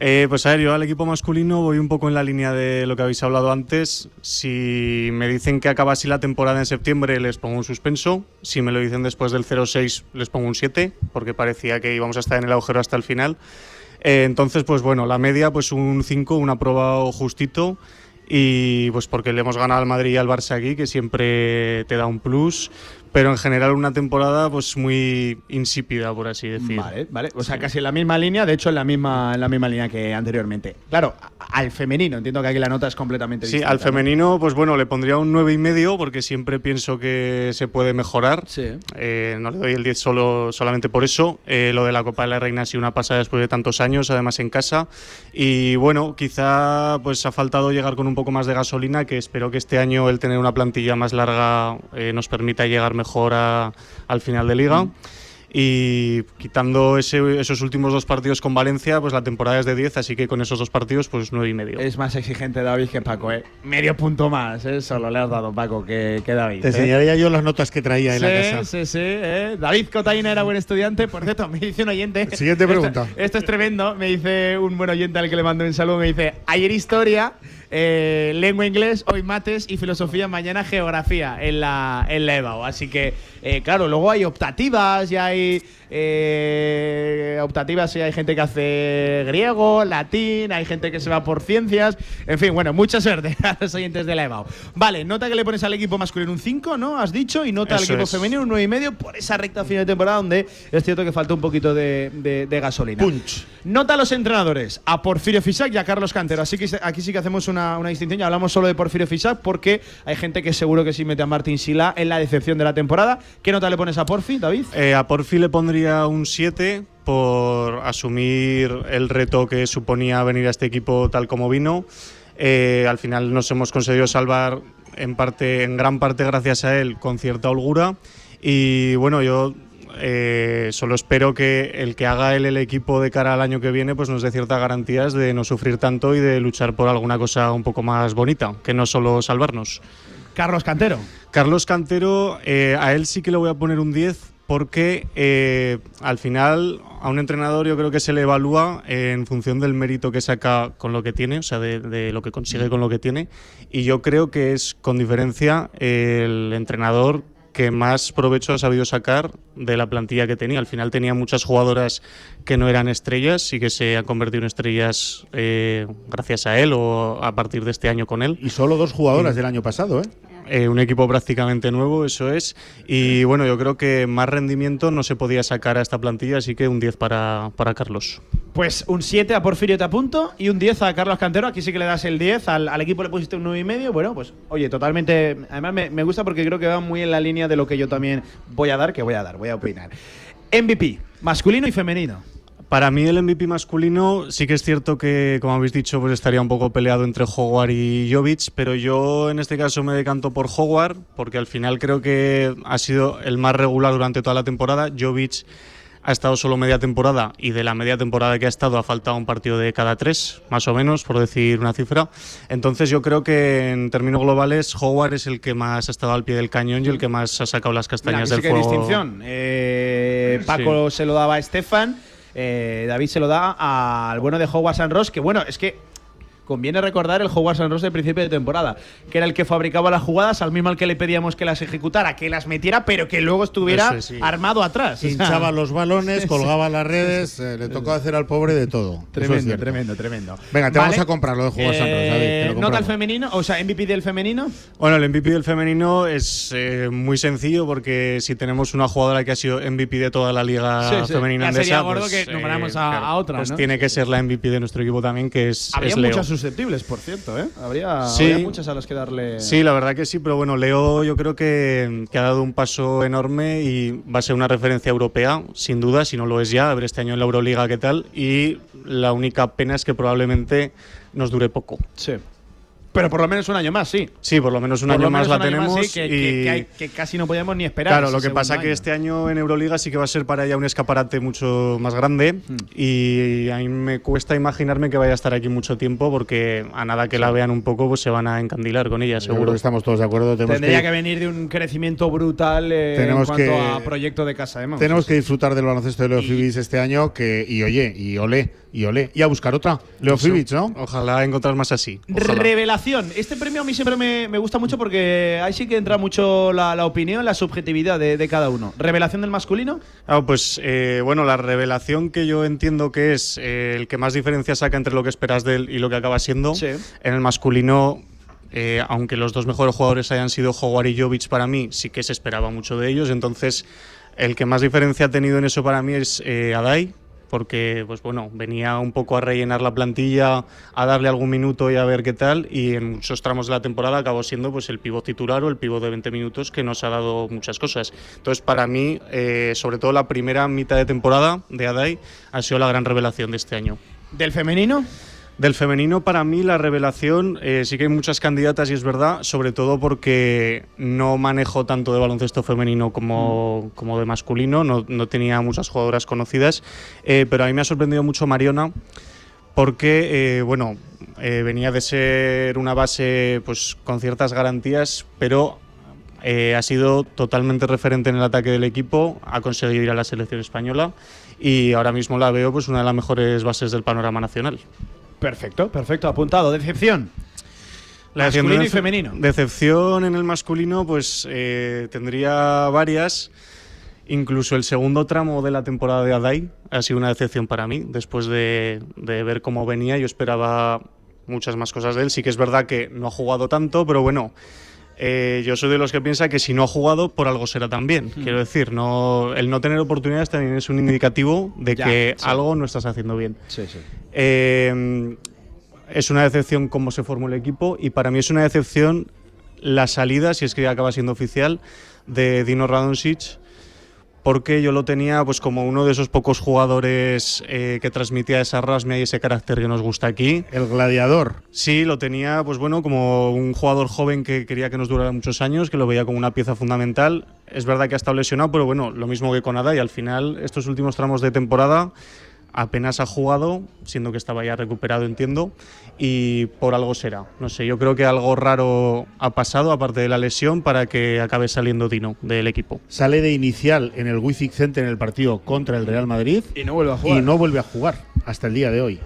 Eh, pues a ver, yo al equipo masculino voy un poco en la línea de lo que habéis hablado antes. Si me dicen que acaba así la temporada en septiembre, les pongo un suspenso. Si me lo dicen después del 0-6, les pongo un 7, porque parecía que íbamos a estar en el agujero hasta el final. Eh, entonces, pues bueno, la media, pues un 5, un aprobado justito. Y pues porque le hemos ganado al Madrid y al Barça aquí, que siempre te da un plus. Pero en general una temporada pues muy insípida, por así decir. Vale, vale. O sea, casi en la misma línea, de hecho, en la misma, en la misma línea que anteriormente. Claro, al femenino, entiendo que aquí la nota es completamente Sí, distinta. al ¿no? femenino, pues bueno, le pondría un nueve y medio porque siempre pienso que se puede mejorar. Sí. Eh, no le doy el 10 solo, solamente por eso. Eh, lo de la Copa de la Reina ha sido una pasada después de tantos años, además en casa. Y bueno, quizá pues ha faltado llegar con un poco más de gasolina, que espero que este año el tener una plantilla más larga eh, nos permita llegar mejor a- al final de liga. Mm. Y quitando ese- esos últimos dos partidos con Valencia, pues la temporada es de 10, así que con esos dos partidos, pues nueve y medio. Es más exigente David que Paco, ¿eh? Medio punto más, ¿eh? Solo le has dado, Paco, que, que David. Te ¿eh? enseñaría yo las notas que traía en la casa. sí, sí. ¿eh? David Cotaina era buen estudiante. Por cierto, me dice un oyente. Siguiente Esto- pregunta. Esto, es tremendo. Me dice un buen oyente al que le mando un saludo. Me dice: ayer historia, eh, lengua inglés, hoy mates y filosofía, mañana geografía en la, en la EBAU. Así que, eh, claro, luego hay optativas y hay. eh, optativas y hay gente que hace griego, latín, hay gente que se va por ciencias. En fin, bueno, mucha suerte a los oyentes de la EBAU. Vale, nota que le pones al equipo masculino un 5, ¿no? Has dicho, y nota al equipo es. femenino un 9,5 por esa recta final de temporada donde es cierto que falta un poquito de, de- de gasolina. Punch. Nota a los entrenadores, a Porfirio Fisac y a Carlos Cantero. Así que aquí sí que hacemos una, una distinción y hablamos solo de Porfirio Fisac porque hay gente que seguro que sí mete a Martín Sila en la decepción de la temporada. ¿Qué nota le pones a Porfi, David? Eh, a Porfi le pondría un 7 por asumir el reto que suponía venir a este equipo tal como vino. Eh, al final nos hemos conseguido salvar en parte, en gran parte gracias a él, con cierta holgura. Y bueno, yo eh, solo espero que el que haga él el equipo de cara al año que viene pues nos dé ciertas garantías de no sufrir tanto y de luchar por alguna cosa un poco más bonita, que no solo salvarnos. Carlos Cantero. Carlos Cantero, eh, a él sí que le voy a poner un 10 porque eh, al final a un entrenador yo creo que se le evalúa en función del mérito que saca con lo que tiene, o sea, de, de, lo que consigue con lo que tiene. Y yo creo que es con diferencia el entrenador que más provecho ha sabido sacar de la plantilla que tenía. Al final tenía muchas jugadoras que no eran estrellas y que se han convertido en estrellas eh, gracias a él o a partir de este año con él. Y solo dos jugadoras del año pasado, ¿eh? Eh, un equipo prácticamente nuevo, eso es. Y bueno, yo creo que más rendimiento no se podía sacar a esta plantilla, así que un 10 para, para Carlos. Pues un 7 a Porfirio te apunto y un 10 a Carlos Cantero. Aquí sí que le das el 10, al, al equipo le pusiste un 9,5. Bueno, pues oye, totalmente. Además, me, me gusta porque creo que va muy en la línea de lo que yo también voy a dar, que voy a dar, voy a opinar. MVP, masculino y femenino. Para mí el MVP masculino sí que es cierto que, como habéis dicho, pues estaría un poco peleado entre Howard y Jovic, pero yo en este caso me decanto por Howard, porque al final creo que ha sido el más regular durante toda la temporada. Jovic ha estado solo media temporada y de la media temporada que ha estado ha faltado un partido de cada tres, más o menos, por decir una cifra. Entonces yo creo que en términos globales Howard es el que más ha estado al pie del cañón y el que más ha sacado las castañas Mira, del sí que fuego. distinción. Eh, Paco se lo daba a Estefan. Eh, David se lo da al bueno de Howard San Ross, que bueno, es que conviene recordar el Howard San Ross del principio de temporada, que era el que fabricaba las jugadas, al mismo al que le pedíamos que las ejecutara, que las metiera, pero que luego estuviera Eso es, sí. armado atrás. Hinchaba los balones, colgaba las redes, eh, le tocó hacer al pobre de todo. Es Tremendo, tremendo, tremendo. Venga, te Vale. vamos a comprar lo de Santos, David. te Eh, lo nota al femenino, o sea, MVP del femenino. Bueno, el MVP del femenino es eh, muy sencillo porque si tenemos una jugadora que ha sido MVP de toda la liga Sí, sí. femenina Ya andesa, sería gordo pues, que nombráramos a- a otra, Pues ¿no? tiene que ser la MVP de nuestro equipo también, que es, Habría es Leo. muchas susceptibles, por cierto, ¿eh? Habría, Sí. habría muchas a las que darle. Sí, la verdad que sí, pero bueno, Leo yo creo que, que ha dado un paso enorme y va a ser una referencia europea, sin duda, si no lo es ya, a ver este año en la Euroliga qué tal. Y la única pena es que probablemente nos dure poco. Sí. Pero por lo menos un año más, sí. Sí, por lo menos un Por año más la más, tenemos. sí, que, y... que- que hay- que casi no podíamos ni esperar. Claro, lo que pasa segundo que este año en Euroliga sí que va a ser para ella un escaparate mucho más grande Hmm. y a mí me cuesta imaginarme que vaya a estar aquí mucho tiempo porque a nada que la vean un poco pues se van a encandilar con ella, Yo creo seguro. que estamos todos de acuerdo. Tenemos Tendría que, que, venir de un crecimiento brutal eh, Tenemos en cuanto que- a proyecto de casa. ¿eh? Tenemos que disfrutar del baloncesto de Leo Fibis este año que, y oye, y olé, y olé. Y a buscar otra. Leo Eso. Fibis, ¿no? Ojalá encontrar más así. sí. ojalá. Revelación. Este premio a mí siempre me, me gusta mucho porque ahí sí que entra mucho la, la opinión, la subjetividad de, de cada uno. Revelación del masculino. Ah, pues eh, bueno, la revelación que yo entiendo que es eh, el que más diferencia saca entre lo que esperas de él y lo que acaba siendo. Sí. En el masculino, eh, aunque los dos mejores jugadores hayan sido Howard y Jovic para mí, sí que se esperaba mucho de ellos. Entonces, el que más diferencia ha tenido en eso para mí es eh, Adai. Porque, pues bueno, venía un poco a rellenar la plantilla, a darle algún minuto y a ver qué tal. Y en muchos tramos de la temporada acabó siendo pues el pivot titular o el pivot de 20 minutos que nos ha dado muchas cosas. Entonces, para mí, eh, sobre todo la primera mitad de temporada de Adai ha sido la gran revelación de este año. Del femenino. Del femenino, para mí, la revelación, eh, sí que hay muchas candidatas y es verdad, sobre todo porque no manejo tanto de baloncesto femenino como, como de masculino, no, no tenía muchas jugadoras conocidas, eh, pero a mí me ha sorprendido mucho Mariona porque, eh, bueno, eh, venía de ser una base pues con ciertas garantías, pero eh, ha sido totalmente referente en el ataque del equipo, ha conseguido ir a la selección española y ahora mismo la veo pues una de las mejores bases del panorama nacional. Perfecto, perfecto. Apuntado. Decepción. Masculino decepción y femenino. Decepción en el masculino, pues eh, tendría varias. Incluso el segundo tramo de la temporada de Adai ha sido una decepción para mí. Después de, de ver cómo venía, yo esperaba muchas más cosas de él. Sí que es verdad que no ha jugado tanto, pero bueno, eh, yo soy de los que piensa que si no ha jugado, por algo será también. Hmm. Quiero decir, no, el no tener oportunidades también es un indicativo de Ya, que sí. algo no estás haciendo bien. Sí, sí. Eh, es una decepción cómo se formó el equipo y para mí es una decepción la salida, si es que acaba siendo oficial, de Dino Radonjic porque yo lo tenía pues como uno de esos pocos jugadores eh, que transmitía esa rasmia y ese carácter que nos gusta aquí. El gladiador. Sí, lo tenía pues bueno como un jugador joven que quería que nos durara muchos años, que lo veía como una pieza fundamental. Es verdad que ha estado lesionado, pero bueno, lo mismo que con Ada y al final estos últimos tramos de temporada apenas ha jugado, siendo que estaba ya recuperado, entiendo, y por algo será. No sé, yo creo que algo raro ha pasado, aparte de la lesión, para que acabe saliendo Dino del equipo. Sale de inicial en el Wizzing Center en el partido contra el Real Madrid Y no vuelve a jugar. y no vuelve a jugar hasta el día de hoy.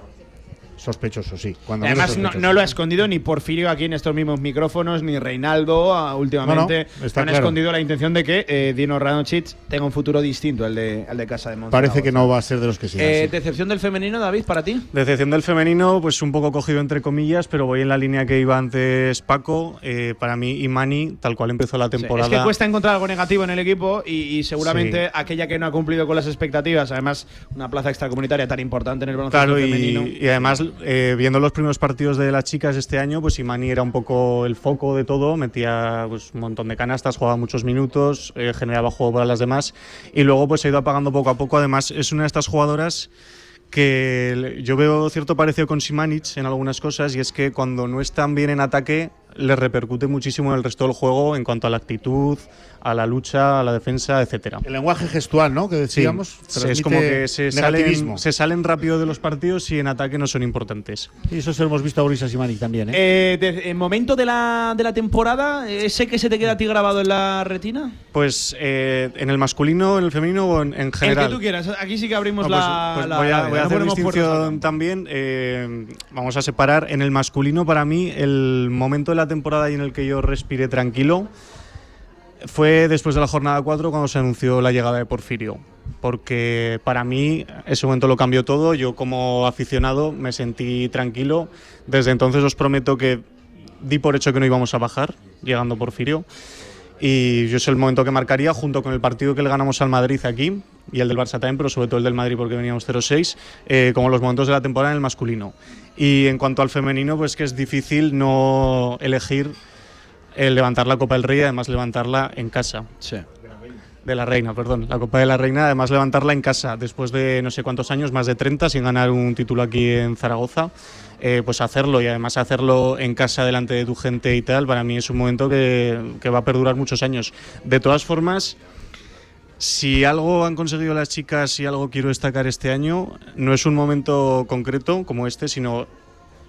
Sospechoso, sí. Cuando Además, no, sospechoso. no lo ha escondido ni Porfirio aquí en estos mismos micrófonos, ni Reinaldo ah, últimamente. No, no, está han claro. escondido la intención de que eh, Dino Radonjic tenga un futuro distinto al de, al de Casa de Monzaragoza. Parece que no va a ser de los que sigan. Eh, sí. ¿Decepción del femenino, David, para ti? Decepción del femenino, pues un poco cogido entre comillas, pero voy en la línea que iba antes Paco. Eh, para mí, Imani, tal cual empezó la Sí, temporada. Es que cuesta encontrar algo negativo en el equipo y, y seguramente Sí. aquella que no ha cumplido con las expectativas, además una plaza extracomunitaria tan importante en el baloncesto Claro, femenino. y, y además, eh, viendo los primeros partidos de las chicas este año, pues Imani era un poco el foco de todo, metía pues, un montón de canastas, jugaba muchos minutos, eh, generaba juego para las demás, y luego pues se ha ido apagando poco a poco. Además, es una de estas jugadoras que yo veo cierto parecido con Simanic en algunas cosas, y es que cuando no están bien en ataque, le repercute muchísimo en el resto del juego en cuanto a la actitud, a la lucha, a la defensa, etcétera. El lenguaje gestual, ¿no? Que decíamos. Sí, es como que se salen, se salen rápido de los partidos y en ataque no son importantes. Y eso se lo hemos visto a Boris Asimani también, ¿eh? Eh, de- en momento de la, de la temporada, ¿ese que se te queda a ti grabado en la retina? Pues eh, en el masculino, en el femenino o en, en general. El que tú quieras. Aquí sí que abrimos No, pues- la, pues la- voy a, la- voy a no hacer al distinción también. eh, vamos a separar. En el masculino, para mí, el momento de la temporada en el que yo respiré tranquilo fue después de la jornada 4 cuando se anunció la llegada de Porfirio. Porque para mí ese momento lo cambió todo. Yo como aficionado me sentí tranquilo. Desde entonces os prometo que di por hecho que no íbamos a bajar llegando Porfirio. Y yo es el momento que marcaría junto con el partido que le ganamos al Madrid aquí y el del Barça también, pero sobre todo el del Madrid porque veníamos 0-6, eh, como los momentos de la temporada en el masculino. Y en cuanto al femenino, pues que es difícil no elegir el levantar la Copa del Rey y además levantarla en casa. Sí. De la Reina, perdón. La Copa de la Reina, además levantarla en casa después de no sé cuántos años, más de 30, sin ganar un título aquí en Zaragoza. eh, pues hacerlo y además hacerlo en casa delante de tu gente y tal, para mí es un momento que, que va a perdurar muchos años. De todas formas, si algo han conseguido las chicas y algo quiero destacar este año, no es un momento concreto como este, sino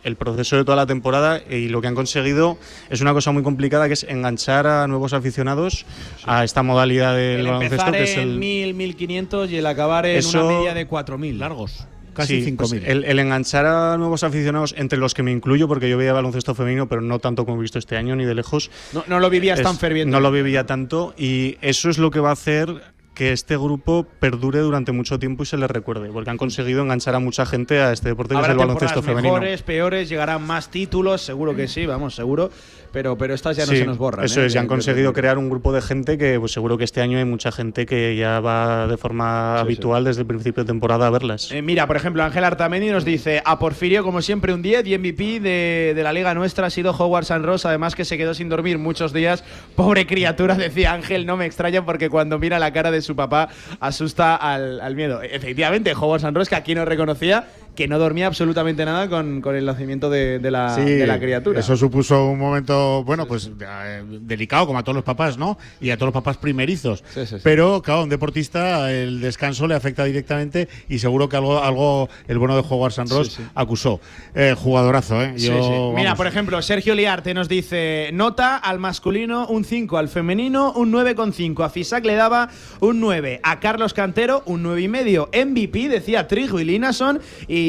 el proceso de toda la temporada y lo que han conseguido es una cosa muy complicada que es enganchar a nuevos aficionados a esta modalidad del El baloncesto empezar que es en el 1000, 1500 y el acabar en Eso- una media de 4000. Largos. Sí, pues el, el enganchar a nuevos aficionados, entre los que me incluyo, porque yo veía baloncesto femenino, pero no tanto como he visto este año, ni de lejos. No, no lo vivías Es- tan ferviente. No lo vivía tanto, y eso es lo que va a hacer que este grupo perdure durante mucho tiempo y se les recuerde, porque han conseguido enganchar a mucha gente a este deporte que es el baloncesto femenino. mejores, peores, llegarán más títulos, seguro que sí, vamos, seguro. Pero, pero estas ya no Sí, se nos borran. Eso ¿eh? es, ya han De- conseguido de- crear un grupo de gente que pues seguro que este año hay mucha gente que ya va de forma habitual desde el principio de temporada a verlas. Eh, mira, por ejemplo, Ángel Artamendi nos dice a Porfirio, como siempre, un 10 y MVP de, de la liga nuestra ha sido Howard San Ross, además que se quedó sin dormir muchos días. Pobre criatura, decía Ángel, no me extraña porque cuando mira la cara de su papá asusta al, al miedo. Efectivamente, Howard San Ross, que aquí no reconocía que no dormía absolutamente nada con, con el nacimiento de, de la, Sí, de la criatura. Eso supuso un momento, bueno, pues eh, delicado, como a todos los papás, ¿no? Y a todos los papás primerizos. Sí, sí, sí. Pero, claro, a un deportista el descanso le afecta directamente y seguro que algo, algo el bueno de Howard San Ross acusó. Eh, jugadorazo, ¿eh? Yo. Mira, por ejemplo, Sergio Liarte nos dice nota al masculino un 5, al femenino un 9,5, a Fisac le daba un 9, a Carlos Cantero un 9,5, y medio. MVP decía Trigo y Linason y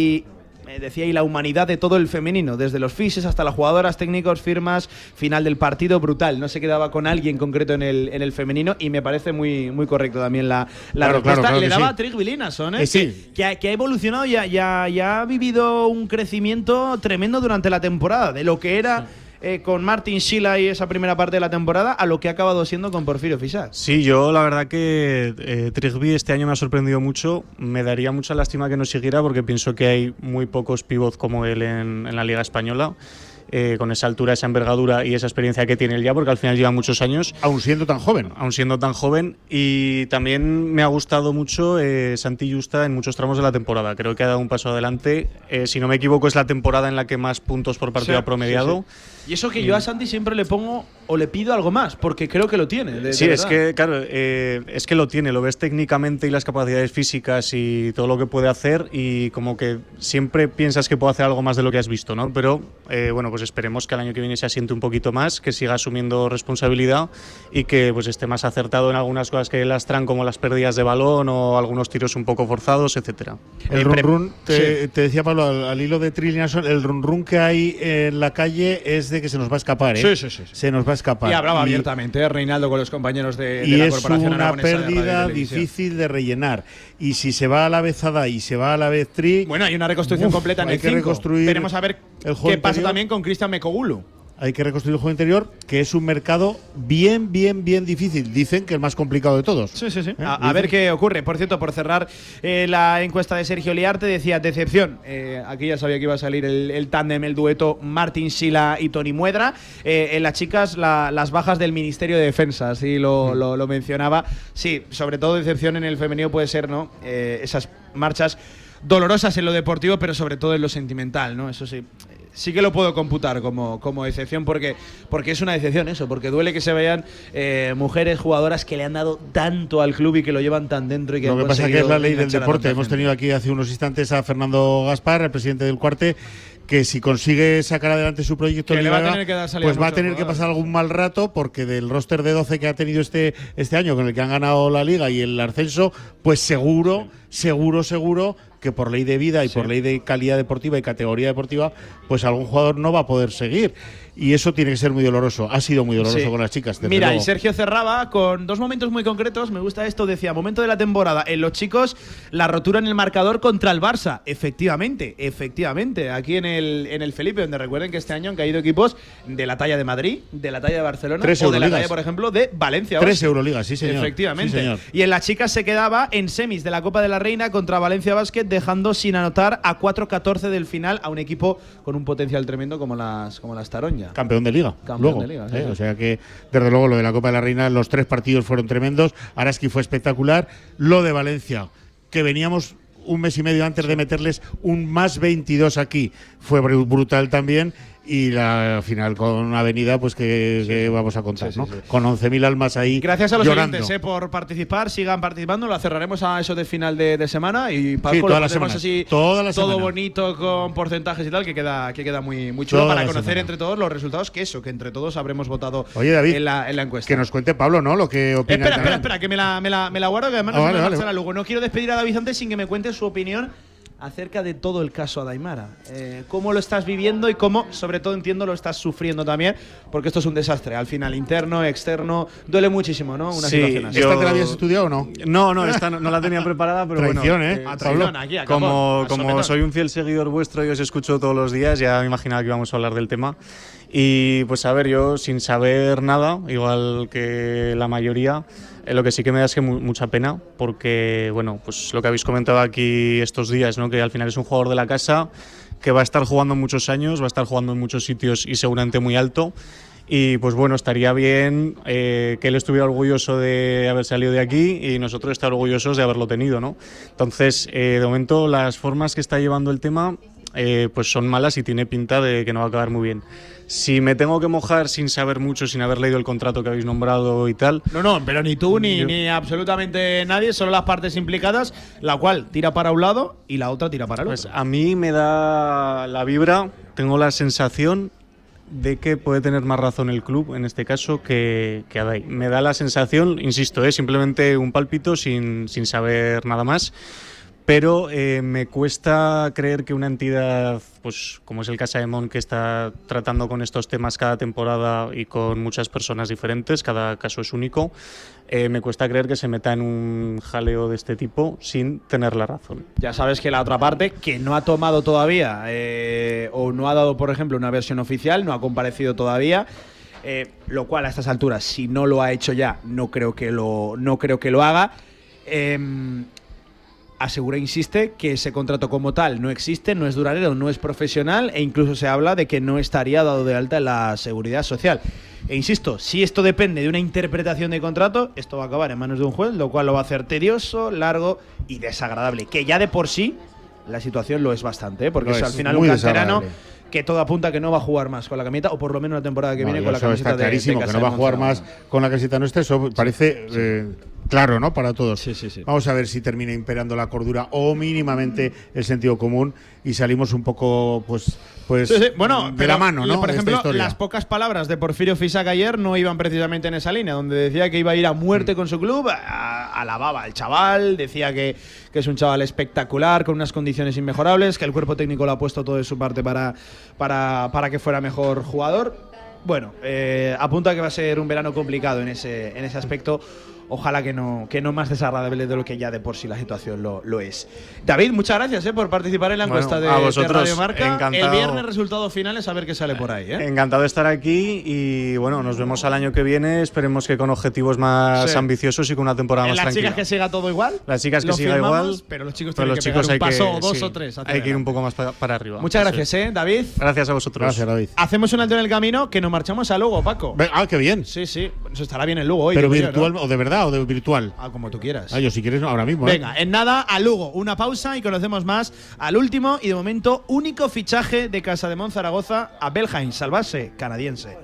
eh, decía y la humanidad de todo el femenino, desde los fises hasta las jugadoras, técnicos, firmas, final del partido brutal. No se quedaba con alguien concreto en el, en el femenino y me parece muy, muy correcto también la, la Claro, respuesta. claro, claro Le daba sí. a Linason, ¿eh? Eh, sí. que, ha, que ha evolucionado y ha, y ha- y ha vivido un crecimiento tremendo durante la temporada, de lo que era eh, con Martin Schila y esa primera parte de la temporada a lo que ha acabado siendo con Porfirio Fisas. Sí, yo la verdad que eh, Trigby este año me ha sorprendido mucho. Me daría mucha lástima que no siguiera porque pienso que hay muy pocos pivots como él en, en la Liga Española. eh, con esa altura, esa envergadura y esa experiencia que tiene él ya, porque al final lleva muchos años. Aún siendo tan joven. Aún siendo tan joven. Y también me ha gustado mucho eh, Santi Justa en muchos tramos de la temporada. Creo que ha dado un paso adelante. Eh, si no me equivoco, es la temporada en la que más puntos por partido Sí, ha promediado. sí, sí. Y eso que yo a Santi siempre le pongo o le pido algo más, porque creo que lo tiene. de- de Sí, es que, claro, eh, es que lo tiene, lo ves técnicamente y las capacidades físicas y todo lo que puede hacer y como que siempre piensas que puede hacer algo más de lo que has visto, ¿no? Pero eh, bueno, pues esperemos que el año que viene se asiente un poquito más, que siga asumiendo responsabilidad y que pues esté más acertado en algunas cosas que lastran como las pérdidas de balón o algunos tiros un poco forzados, etcétera. El run run, te, te decía Pablo, al, al hilo de Trillianson, el run run que hay en la calle es de que se nos va a escapar, ¿eh? Sí, sí, sí, sí. Se nos va a escapar. Y hablaba Y- abiertamente ¿eh? Reinaldo con los compañeros de, de y la es Corporación una de Radio y pérdida difícil de rellenar. Y si se va a la vez Ada y se va a la vez Tri. Bueno, hay una reconstrucción uf, completa en hay el que 5. reconstruir Veremos a ver qué pasa también con Cristian Mekogulu. Hay que reconstruir el juego interior, que es un mercado bien, bien, bien difícil. Dicen que el más complicado de todos. Sí, sí, sí. ¿Eh? A, ver qué ocurre. Por cierto, por cerrar eh, la encuesta de Sergio Liarte, decía decepción. Eh, aquí ya sabía que iba a salir el, el tándem, el dueto Martín Sila y Tony Muedra. En las chicas, la- las bajas del Ministerio de Defensa, así lo, lo- lo mencionaba. Sí, sobre todo decepción en el femenino puede ser, ¿no? Esas marchas dolorosas en lo deportivo, pero sobre todo en lo sentimental, ¿no? Eso sí. Sí que lo puedo computar como, como decepción porque, porque es una decepción eso, porque duele que se vean eh, mujeres jugadoras que le han dado tanto al club y que lo llevan tan dentro y que Lo que pasa es que es la ley del deporte. Hemos tenido aquí hace unos instantes a Fernando Gaspar, el presidente del Cuarte, que si consigue sacar adelante su proyecto le va a tener que dar pues va a tener que pasar algún mal rato porque del roster de 12 que ha tenido este, este año con el que han ganado la liga y el ascenso, pues seguro, seguro, seguro que por ley de vida y por ley de calidad deportiva y categoría deportiva, pues algún jugador no va a poder seguir. Y eso tiene que ser muy doloroso. Ha sido muy doloroso Sí. con las chicas. Mira, y. Sergio cerraba con dos momentos muy concretos. Me gusta esto. Decía, momento de la temporada. En los chicos, la rotura en el marcador contra el Barça. Efectivamente, efectivamente. Aquí en el, en el Felipe, donde recuerden que este año han caído equipos de la talla de Madrid, de la talla de Barcelona Tres o de la talla, por ejemplo, de Valencia. Tres. Euroligas, sí, señor. Efectivamente. Sí, señor. Y en las chicas se quedaba en semis de la Copa de la Reina contra Valencia Basket, dejando sin anotar a 4-14 del final a un equipo con un potencial tremendo como las, como las Campeón de liga. Campeón luego, de liga, sí, ¿eh? sí. O sea que, desde luego, lo de la Copa de la Reina, los tres partidos fueron tremendos. Araski fue espectacular. Lo de Valencia, que veníamos un mes y medio antes de meterles un más 22 aquí, fue bru- brutal también. Y la final con Avenida, pues que, que vamos a contar, ¿no? Con 11.000 almas ahí. Gracias a los llorando. oyentes eh, por participar, sigan participando, lo cerraremos a eso de final de, de semana y Paco, Sí, lo toda la pondremos semana. así Toda la todo semana. bonito con porcentajes y tal, que queda, que queda muy, muy chulo Toda para conocer semana. entre todos los resultados, que eso, que entre todos habremos votado Oye, David, en, la, en la encuesta. Que nos cuente Pablo, ¿no? Lo que opina. Espera, espera, espera, que me la, me la, me la guardo, que además Ah, nos vale, vale. Lugo. No quiero despedir a David antes sin que me cuente su opinión acerca de todo el caso Adaimara. Eh, ¿Cómo lo estás viviendo y cómo, sobre todo entiendo, lo estás sufriendo también? Porque esto es un desastre. Al final, interno, externo, duele muchísimo, ¿no? Una Sí, situación así. yo- ¿Esta te la habías estudiado o no? No, no, esta no, no la tenía preparada, pero Traición, bueno. ¿eh? A Pablo. traición, aquí, a capón, Como, como soy un fiel seguidor vuestro y os escucho todos los días, ya me imaginaba que íbamos a hablar del tema. Y pues a ver, yo sin saber nada, igual que la mayoría, eh, lo que sí que me da es que mu- mucha pena, porque bueno, pues lo que habéis comentado aquí estos días, ¿no? que al final es un jugador de la casa, que va a estar jugando muchos años, va a estar jugando en muchos sitios y seguramente muy alto. Y pues bueno, estaría bien eh, que él estuviera orgulloso de haber salido de aquí y nosotros estar orgullosos de haberlo tenido, ¿no? Entonces, eh, de momento, las formas que está llevando el tema eh, pues son malas y tiene pinta de que no va a acabar muy bien. Si me tengo que mojar sin saber mucho, sin haber leído el contrato que habéis nombrado y tal, No, no, pero ni tú ni, Yo- ni absolutamente nadie, solo las partes implicadas, la cual tira para un lado y la otra tira para el Pues otro. a mí me da la vibra, tengo la sensación de que puede tener más razón el club en este caso que, que Adai. Me da la sensación, insisto, es simplemente un pálpito sin, sin saber nada más, pero eh, me cuesta creer que una entidad, pues como es el Casa de Mon, que está tratando con estos temas cada temporada y con muchas personas diferentes, cada caso es único, eh, me cuesta creer que se meta en un jaleo de este tipo sin tener la razón. Ya sabes que la otra parte, que no ha tomado todavía, eh, o no ha dado, por ejemplo, una versión oficial, no ha comparecido todavía. lo cual a estas alturas, si no lo ha hecho ya, no creo que lo, no creo que lo haga. Em, asegura, insiste, que ese contrato como tal no existe, no es duradero, no es profesional e incluso se habla de que no estaría dado de alta en la seguridad social. E insisto, si esto depende de una interpretación de contrato, esto va a acabar en manos de un juez, lo cual lo va a hacer tedioso, largo y desagradable. Que ya de por sí la situación lo es bastante, ¿eh? porque es, al final un canterano. Que todo apunta que no va a jugar más con la camiseta, o por lo menos la temporada que viene con la camiseta está de- de clarísimo, que no va a de jugar más con la camiseta nuestra, eso parece eh, claro, ¿no? Para todos. Sí, sí, sí. Vamos a ver si termina imperando la cordura o mínimamente el sentido común y salimos un poco, pues, pues Sí, sí. Bueno, de la mano, ¿no? Por ejemplo, las pocas palabras de Porfirio Fisac ayer no iban precisamente en esa línea, donde decía que iba a ir a muerte con su club, alababa al chaval, decía que, que es un chaval espectacular, con unas condiciones inmejorables, que el cuerpo técnico lo ha puesto todo de su parte para, para, para que fuera mejor jugador. Bueno, eh, apunta que va a ser un verano complicado en ese, en ese aspecto. Ojalá que no, que no más desagradable de lo que ya de por sí la situación lo, lo es. David, muchas gracias eh, por participar en la Bueno, encuesta de, a de vosotros, Radio Marca. El encantado. viernes resultados finales, a ver qué sale por ahí. ¿eh? Encantado de estar aquí y bueno, nos vemos al año que viene. Esperemos que con objetivos más Sí. ambiciosos y con una temporada más las tranquila. chicas que siga todo igual. Las chicas que lo siga firmamos, igual. Pero los chicos tienen los que chicos pegar un hay paso que- o dos sí, o tres. Hay que ir un poco más pa- para arriba. Muchas Eso gracias. ¿eh, David? Gracias a vosotros. Gracias, David. Hacemos un alto en el camino que nos marchamos a Lugo, Paco. Ah, qué bien. Sí, sí. Eso estará bien en Lugo hoy. Pero virtual ¿no? o de verdad o de virtual. Ah, como tú quieras. Ah, yo si quieres ahora mismo. ¿eh? Venga, en nada, a Lugo. Una pausa y conocemos más al último y de momento único fichaje de Casa de Zaragoza a Belhain, salvase canadiense.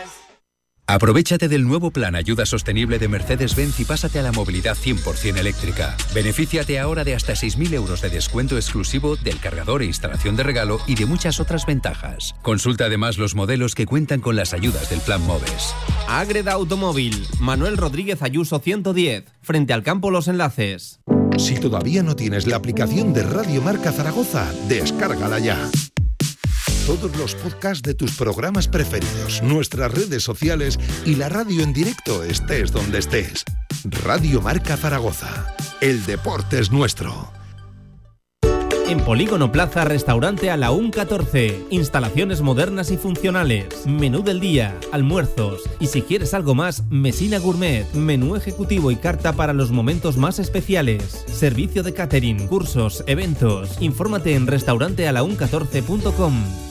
Aprovechate del nuevo plan Ayuda Sostenible de Mercedes-Benz y pásate a la movilidad 100% eléctrica. Benefíciate ahora de hasta 6.000 euros de descuento exclusivo del cargador e instalación de regalo y de muchas otras ventajas. Consulta además los modelos que cuentan con las ayudas del plan MOVES. Agreda Automóvil, Manuel Rodríguez Ayuso 110, frente al campo Los Enlaces. Si todavía no tienes la aplicación de Radio Marca Zaragoza, descárgala ya. Todos los podcasts de tus programas preferidos, nuestras redes sociales y la radio en directo estés donde estés. Radio Marca Zaragoza. El deporte es nuestro. En Polígono Plaza, restaurante a la UN 14. Instalaciones modernas y funcionales. Menú del día, almuerzos. Y si quieres algo más, Mesina Gourmet. Menú ejecutivo y carta para los momentos más especiales. Servicio de catering, cursos, eventos. Infórmate en restaurantealaun14.com.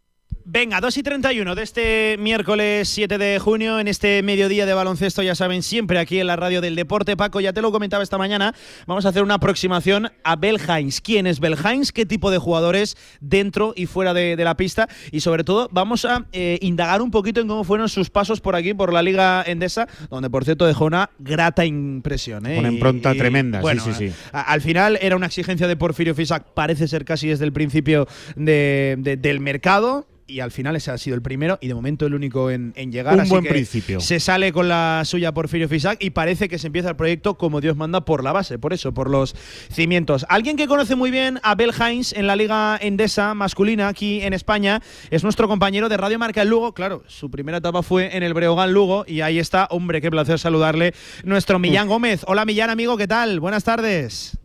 Venga, 2 y 31 de este miércoles 7 de junio, en este mediodía de baloncesto, ya saben, siempre aquí en la radio del deporte. Paco, ya te lo comentaba esta mañana, vamos a hacer una aproximación a Belhains. ¿Quién es Belhains? ¿Qué tipo de jugadores dentro y fuera de, de la pista? Y sobre todo, vamos a eh, indagar un poquito en cómo fueron sus pasos por aquí, por la Liga Endesa, donde por cierto dejó una grata impresión. ¿eh? Una impronta y, tremenda, sí, bueno, sí, sí. a- Al final era una exigencia de Porfirio Fisac, parece ser casi desde el principio de- de- del mercado. Y al final ese ha sido el primero y de momento el único en, en llegar. Un así buen que principio. Se sale con la suya Porfirio Fisac y parece que se empieza el proyecto como Dios manda por la base, por eso, por los cimientos. Alguien que conoce muy bien a Bel Hines en la Liga Endesa masculina aquí en España es nuestro compañero de Radio Marca en Lugo. Claro, su primera etapa fue en el Breogán Lugo y ahí está, hombre, qué placer saludarle, nuestro Millán Gómez. Hola Millán, amigo, ¿qué tal? Buenas tardes.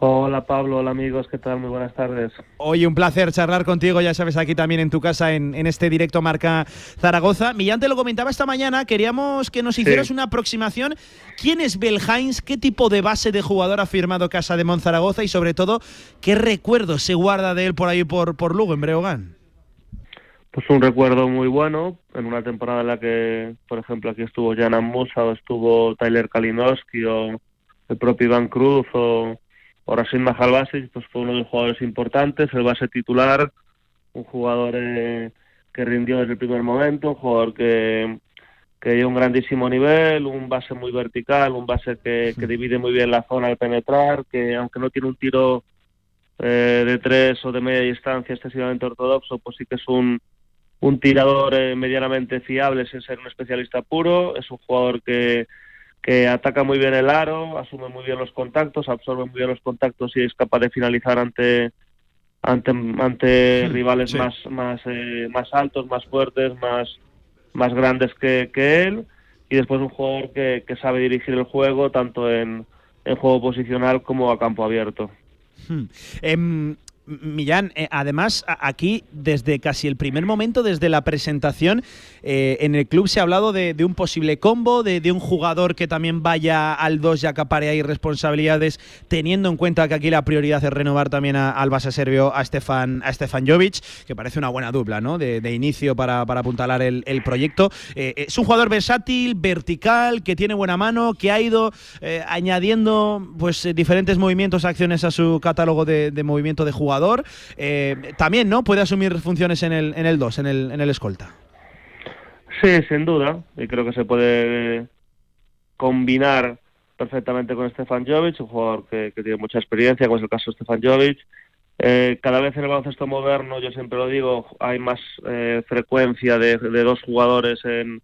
Hola Pablo, hola amigos, ¿qué tal? Muy buenas tardes. Oye, un placer charlar contigo, ya sabes, aquí también en tu casa, en, en este directo Marca Zaragoza. Millán te lo comentaba esta mañana, queríamos que nos hicieras una aproximación. ¿Quién es Belhains? ¿Qué tipo de base de jugador ha firmado Casa de Monzaragoza? Y sobre todo, ¿qué recuerdos se guarda de él por ahí, por, por Lugo, en Breogán? pues un recuerdo muy bueno en una temporada en la que, por ejemplo, aquí estuvo Jan Musa o estuvo Tyler Kalinowski o el propio Iván Cruz o, o Rasim Mahalbasic, pues fue uno de los jugadores importantes, el base titular, un jugador eh, que rindió desde el primer momento, un jugador que, que dio un grandísimo nivel, un base muy vertical, un base que, que divide muy bien la zona al penetrar, que aunque no tiene un tiro eh, de tres o de media distancia excesivamente ortodoxo, pues sí que es un, un tirador eh, medianamente fiable sin ser un especialista puro, es un jugador que, que ataca muy bien el aro, asume muy bien los contactos, absorbe muy bien los contactos y es capaz de finalizar ante ante, ante Sí, rivales sí. más más eh, más altos, más fuertes, más más grandes que, que él y después un jugador que, que sabe dirigir el juego tanto en, en juego posicional como a campo abierto. Hmm. Em, Millán, eh, además aquí desde casi el primer momento, desde la presentación, eh, en el club se ha hablado de, un posible combo, de, un jugador que también vaya al 2 y acapare ahí responsabilidades, teniendo en cuenta que aquí la prioridad es renovar también al base serbio a Stefan, a Stefan Jovic, que parece una buena dupla ¿no? de, inicio para, apuntalar el, proyecto. Eh, es un jugador versátil, vertical, que tiene buena mano, que ha ido añadiendo pues diferentes movimientos, acciones a su catálogo de, movimiento de jugador. Eh, también, ¿no? Puede asumir funciones en el, en el 2, en el, en el escolta. Sí, sin duda. Y creo que se puede combinar perfectamente con Stefan Jovic, un jugador que, tiene mucha experiencia, como es el caso de Stefan Jovic. Eh, cada vez en el baloncesto moderno, yo siempre lo digo, hay más eh, frecuencia de, de dos jugadores en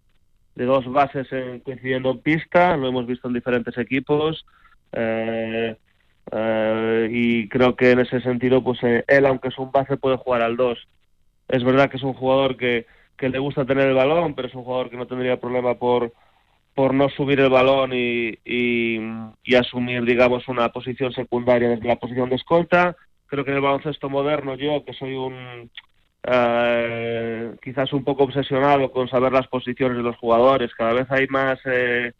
de dos bases en- coincidiendo en pista, lo hemos visto en diferentes equipos. Eh, eh, y creo que en ese sentido, pues eh, él, aunque es un base, puede jugar al 2. Es verdad que es un jugador que, que le gusta tener el balón, pero es un jugador que no tendría problema por, por no subir el balón y, y, y asumir, digamos, una posición secundaria desde la posición de escolta. Creo que en el baloncesto moderno, yo, que soy un eh, quizás un poco obsesionado con saber las posiciones de los jugadores, cada vez hay más eh,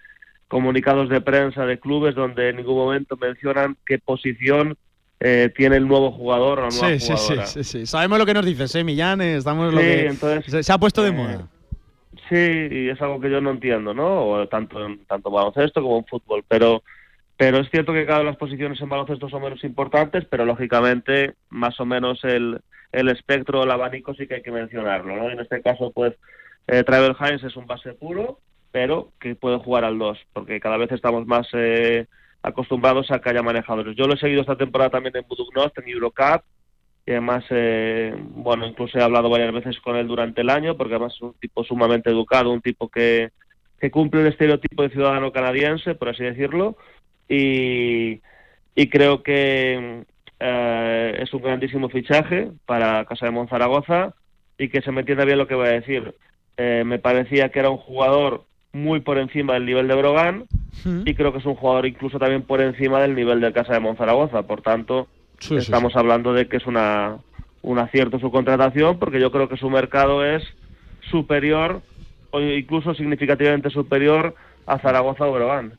comunicados de prensa de clubes donde en ningún momento mencionan qué posición eh, tiene el nuevo jugador o la nueva Sí, sí, sí, jugadora. sí, sí. Sabemos lo que nos dices, ¿eh, Millán? Eh, Estamos lo Sí, que entonces, se, se ha puesto de eh, moda. Sí, y es algo que yo no entiendo, ¿no? O tanto en tanto baloncesto como en fútbol, pero pero es cierto que cada una de las posiciones en baloncesto son menos importantes, pero lógicamente más o menos el, el espectro, el abanico sí que hay que mencionarlo, ¿no? En este caso, pues, eh, Travel Hines es un base puro, pero que puede jugar al 2, porque cada vez estamos más eh, acostumbrados a que haya manejadores. Yo lo he seguido esta temporada también en Budugnost, en Eurocup, y además, eh, bueno, incluso he hablado varias veces con él durante el año, porque además es un tipo sumamente educado, un tipo que, que cumple el estereotipo de ciudadano canadiense, por así decirlo, y, y creo que eh, es un grandísimo fichaje para Casa de Monzaragoza y que se me entienda bien lo que voy a decir. Eh, me parecía que era un jugador muy por encima del nivel de Brogan y creo que es un jugador incluso también por encima del nivel del Casa de Monzaragoza. Por tanto, sí, estamos hablando de que es una, un acierto su contratación porque yo creo que su mercado es superior o incluso significativamente superior a Zaragoza o Brogan.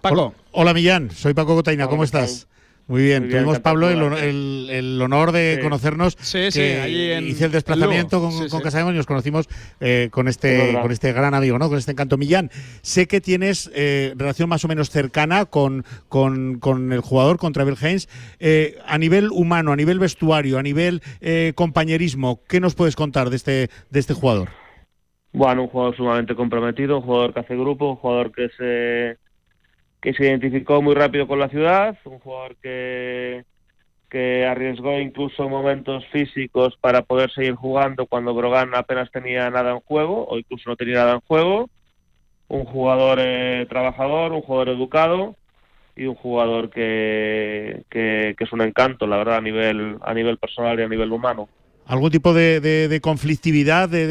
Paco. Hola Millán, soy Paco Cotaina, ¿cómo Hola, estás? Muy bien, Muy bien, tuvimos Pablo el, el- el honor de Sí. conocernos. Sí, sí, que allí en hice el desplazamiento Lugo. con, Sí, con y nos conocimos eh, con Es este con este gran amigo, ¿no? Con este encanto Millán. Sé que tienes eh, relación más o menos cercana con, con, con el jugador, con Travel Haynes. Eh, a nivel humano, a nivel vestuario, a nivel eh, compañerismo, ¿qué nos puedes contar de este de este jugador? Bueno, un jugador sumamente comprometido, un jugador que hace grupo, un jugador que se que se identificó muy rápido con la ciudad, un jugador que que arriesgó incluso momentos físicos para poder seguir jugando cuando Brogan apenas tenía nada en juego o incluso no tenía nada en juego, un jugador eh, trabajador, un jugador educado y un jugador que, que, que es un encanto, la verdad, a nivel a nivel personal y a nivel humano. ¿Algún tipo de, de- de conflictividad? De,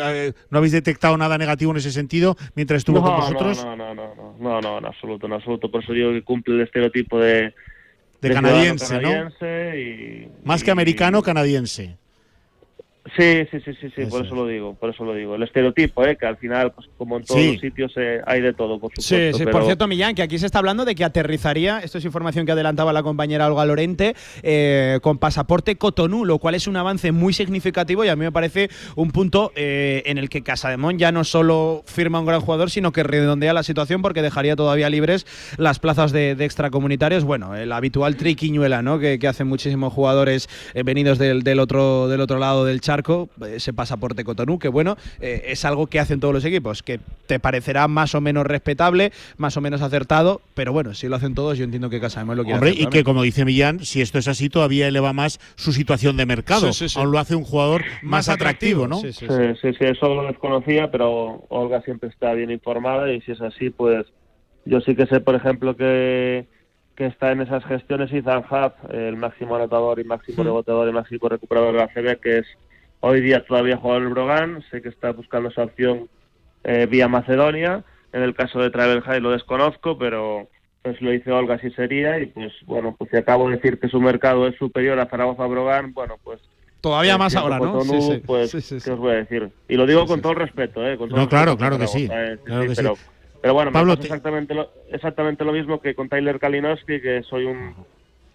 eh, ¿No habéis detectado nada negativo en ese sentido mientras estuvo con vosotros? No, no, no, no, no, no, en absoluto, en absoluto. Por eso digo que cumple el estereotipo de, De canadiense, ¿no? canadiense y, Más que y- americano, canadiense. Sí, sí, sí, sí, sí, Eso por eso lo digo, por eso lo digo. El estereotipo, ¿eh? que al final, pues como en todos Sí. los sitios eh, hay de todo, por supuesto. sí, pero- por cierto, Millán, que aquí se está hablando de que aterrizaría, esto es información que adelantaba la compañera Olga Lorente, eh, con pasaporte Cotonú, lo cual es un avance muy significativo y a mí me parece un punto eh, en el que Casademón ya no solo firma un gran jugador, sino que redondea la situación porque dejaría todavía libres las plazas de, de extracomunitarios. Bueno, el habitual triquiñuela, ¿no? Que, que hacen muchísimos jugadores eh, venidos del, del otro, del otro lado del charco, ese pasaporte Cotonú, que bueno, eh, es algo que hacen todos los equipos, que te parecerá más o menos respetable, más o menos acertado, pero bueno, si lo hacen todos, yo entiendo que Casademón lo quiere Hombre, hacer y que como dice Millán, si esto es así, todavía eleva más su situación de mercado. Sí, sí, sí. Aún lo hace un jugador más, Más atractivo, atractivo, ¿no? sí, sí, Sí, sí, sí, eso lo desconocía, pero Olga siempre está bien informada y si es así, pues yo sí que sé, por ejemplo, que, que está en esas gestiones Ethan Hub, el máximo anotador y máximo Mm. reboteador y máximo recuperador de la CB, que es hoy día todavía jugador del Brogan, sé que está buscando esa opción eh, vía Macedonia, en el caso de Travel High lo desconozco, pero pues lo dice Olga así sería y pues bueno, pues si acabo de decir que su mercado es superior a Zaragoza Brogan, bueno, pues Todavía eh, más ahora, ¿no? Cotonú, Sí, sí. pues, Sí. ¿qué os voy a decir? Y lo digo con todo el respeto, ¿eh? Con todo No, el claro, que sí, ¿eh? Claro que sí. pero, pero bueno, Pablo, me pasa exactamente, lo, exactamente lo mismo que con Tyler Kalinowski, que soy un,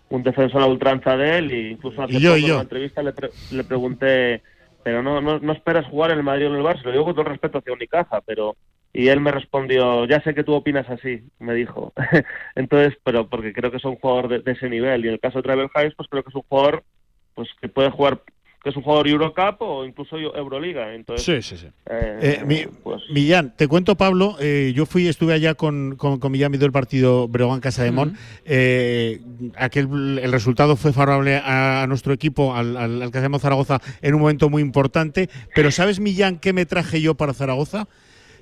un defensor a ultranza de él, y incluso hace Y yo, poco y en yo. una entrevista le, pre- le pregunté, pero no, no, no esperas jugar en el Madrid o en el Barça, lo digo con todo respeto hacia Unicaja, pero... Y él me respondió, ya sé que tú opinas así, me dijo. Entonces, pero porque creo que es un jugador de, de ese nivel. Y en el caso de Travel Hayes, pues creo que es un jugador pues que puede jugar, que es un jugador Eurocup o incluso Euroliga. Entonces, Sí, sí, sí. eh, Eh, mi- pues, Millán, te cuento, Pablo, eh, yo fui, estuve allá con, con, con Millán viendo el partido Breogán Casa de Mon. Eh, aquel, el resultado fue favorable a, a nuestro equipo, al, al, al Casa de Mon Zaragoza, en un momento muy importante. Pero ¿sabes, Millán, qué me traje yo para Zaragoza?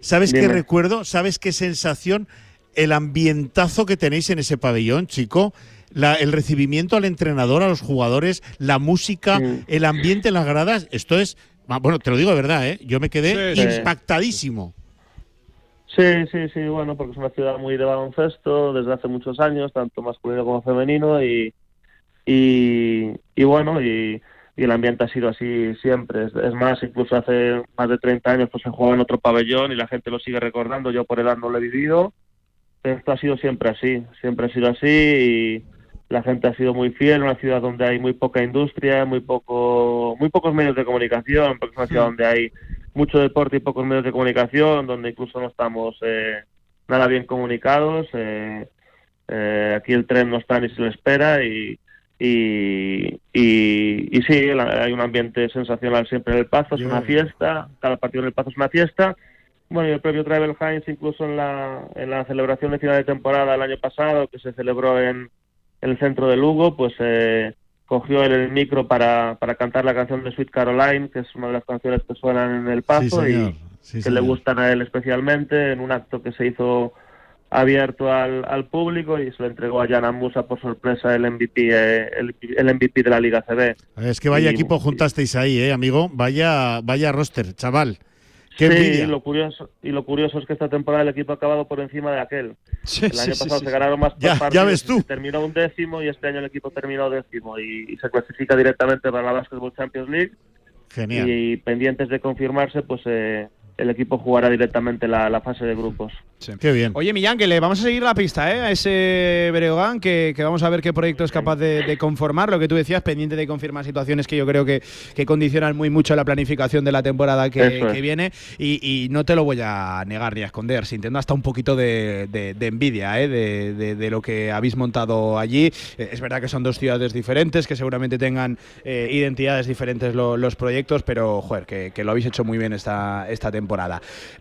¿Sabes qué recuerdo? ¿Sabes qué sensación? El ambientazo que tenéis en ese pabellón, chico. La- el recibimiento al entrenador, a los jugadores, la música, Mm. el ambiente en las gradas. Esto es. Bueno, te lo digo de verdad, ¿eh? Yo me quedé Sí, impactadísimo. Sí, sí, sí, bueno, porque es una ciudad muy de baloncesto desde hace muchos años, tanto masculino como femenino, y, y, y bueno, y, y el ambiente ha sido así siempre. Es, es más, incluso hace más de 30 años pues se jugaba en otro pabellón y la gente lo sigue recordando, yo por edad no lo he vivido. Esto ha sido siempre así, siempre ha sido así y la gente ha sido muy fiel, una ciudad donde hay muy poca industria, muy poco muy pocos medios de comunicación, porque es una ciudad donde hay mucho deporte y pocos medios de comunicación, donde incluso no estamos eh, nada bien comunicados. eh, eh, aquí el tren no está ni se le espera y, y, y, y sí, la- hay un ambiente sensacional siempre en el Pazo, es una fiesta, cada partido en el Pazo es una fiesta. Bueno, y el premio Travel Heinz incluso en la, en la celebración de final de temporada el año pasado, que se celebró en, en el centro de Lugo, pues eh, cogió el micro para, para cantar la canción de Sweet Caroline, que es una de las canciones que suenan en el Sí, señor. y Sí, que señor. le gustan a él especialmente, en un acto que se hizo abierto al, al público y se lo entregó a Jan Musa por sorpresa el MVP, eh, el, el MVP de la Liga CB. Es que vaya Y- equipo juntasteis ahí, eh, amigo. Vaya, vaya roster, chaval. Qué sí, envidia. y lo curioso y lo curioso es que esta temporada el equipo ha acabado por encima de aquel. el año sí, pasado se ganaron más Ya- ya partidos ves y tú. terminó un décimo y este año el equipo terminó décimo y, y se clasifica directamente para la Basketball Champions League Genial. y pendientes de confirmarse pues eh, el equipo jugará directamente la, la fase de grupos. Qué bien. Oye, Millán, que le vamos a seguir la pista ¿eh? a ese Breogán, que, que vamos a ver qué proyecto es capaz de, de conformar. Lo que tú decías, pendiente de confirmar situaciones que yo creo que, que condicionan muy mucho la planificación de la temporada que, Eso es. que viene. Y, y no te lo voy a negar ni a esconder, sintiendo hasta un poquito de, de- de envidia ¿eh? de, de- de lo que habéis montado allí. Eh, Es verdad que son dos ciudades diferentes, que seguramente tengan eh, identidades diferentes lo- los proyectos, pero joder, que, que lo habéis hecho muy bien esta, esta temporada.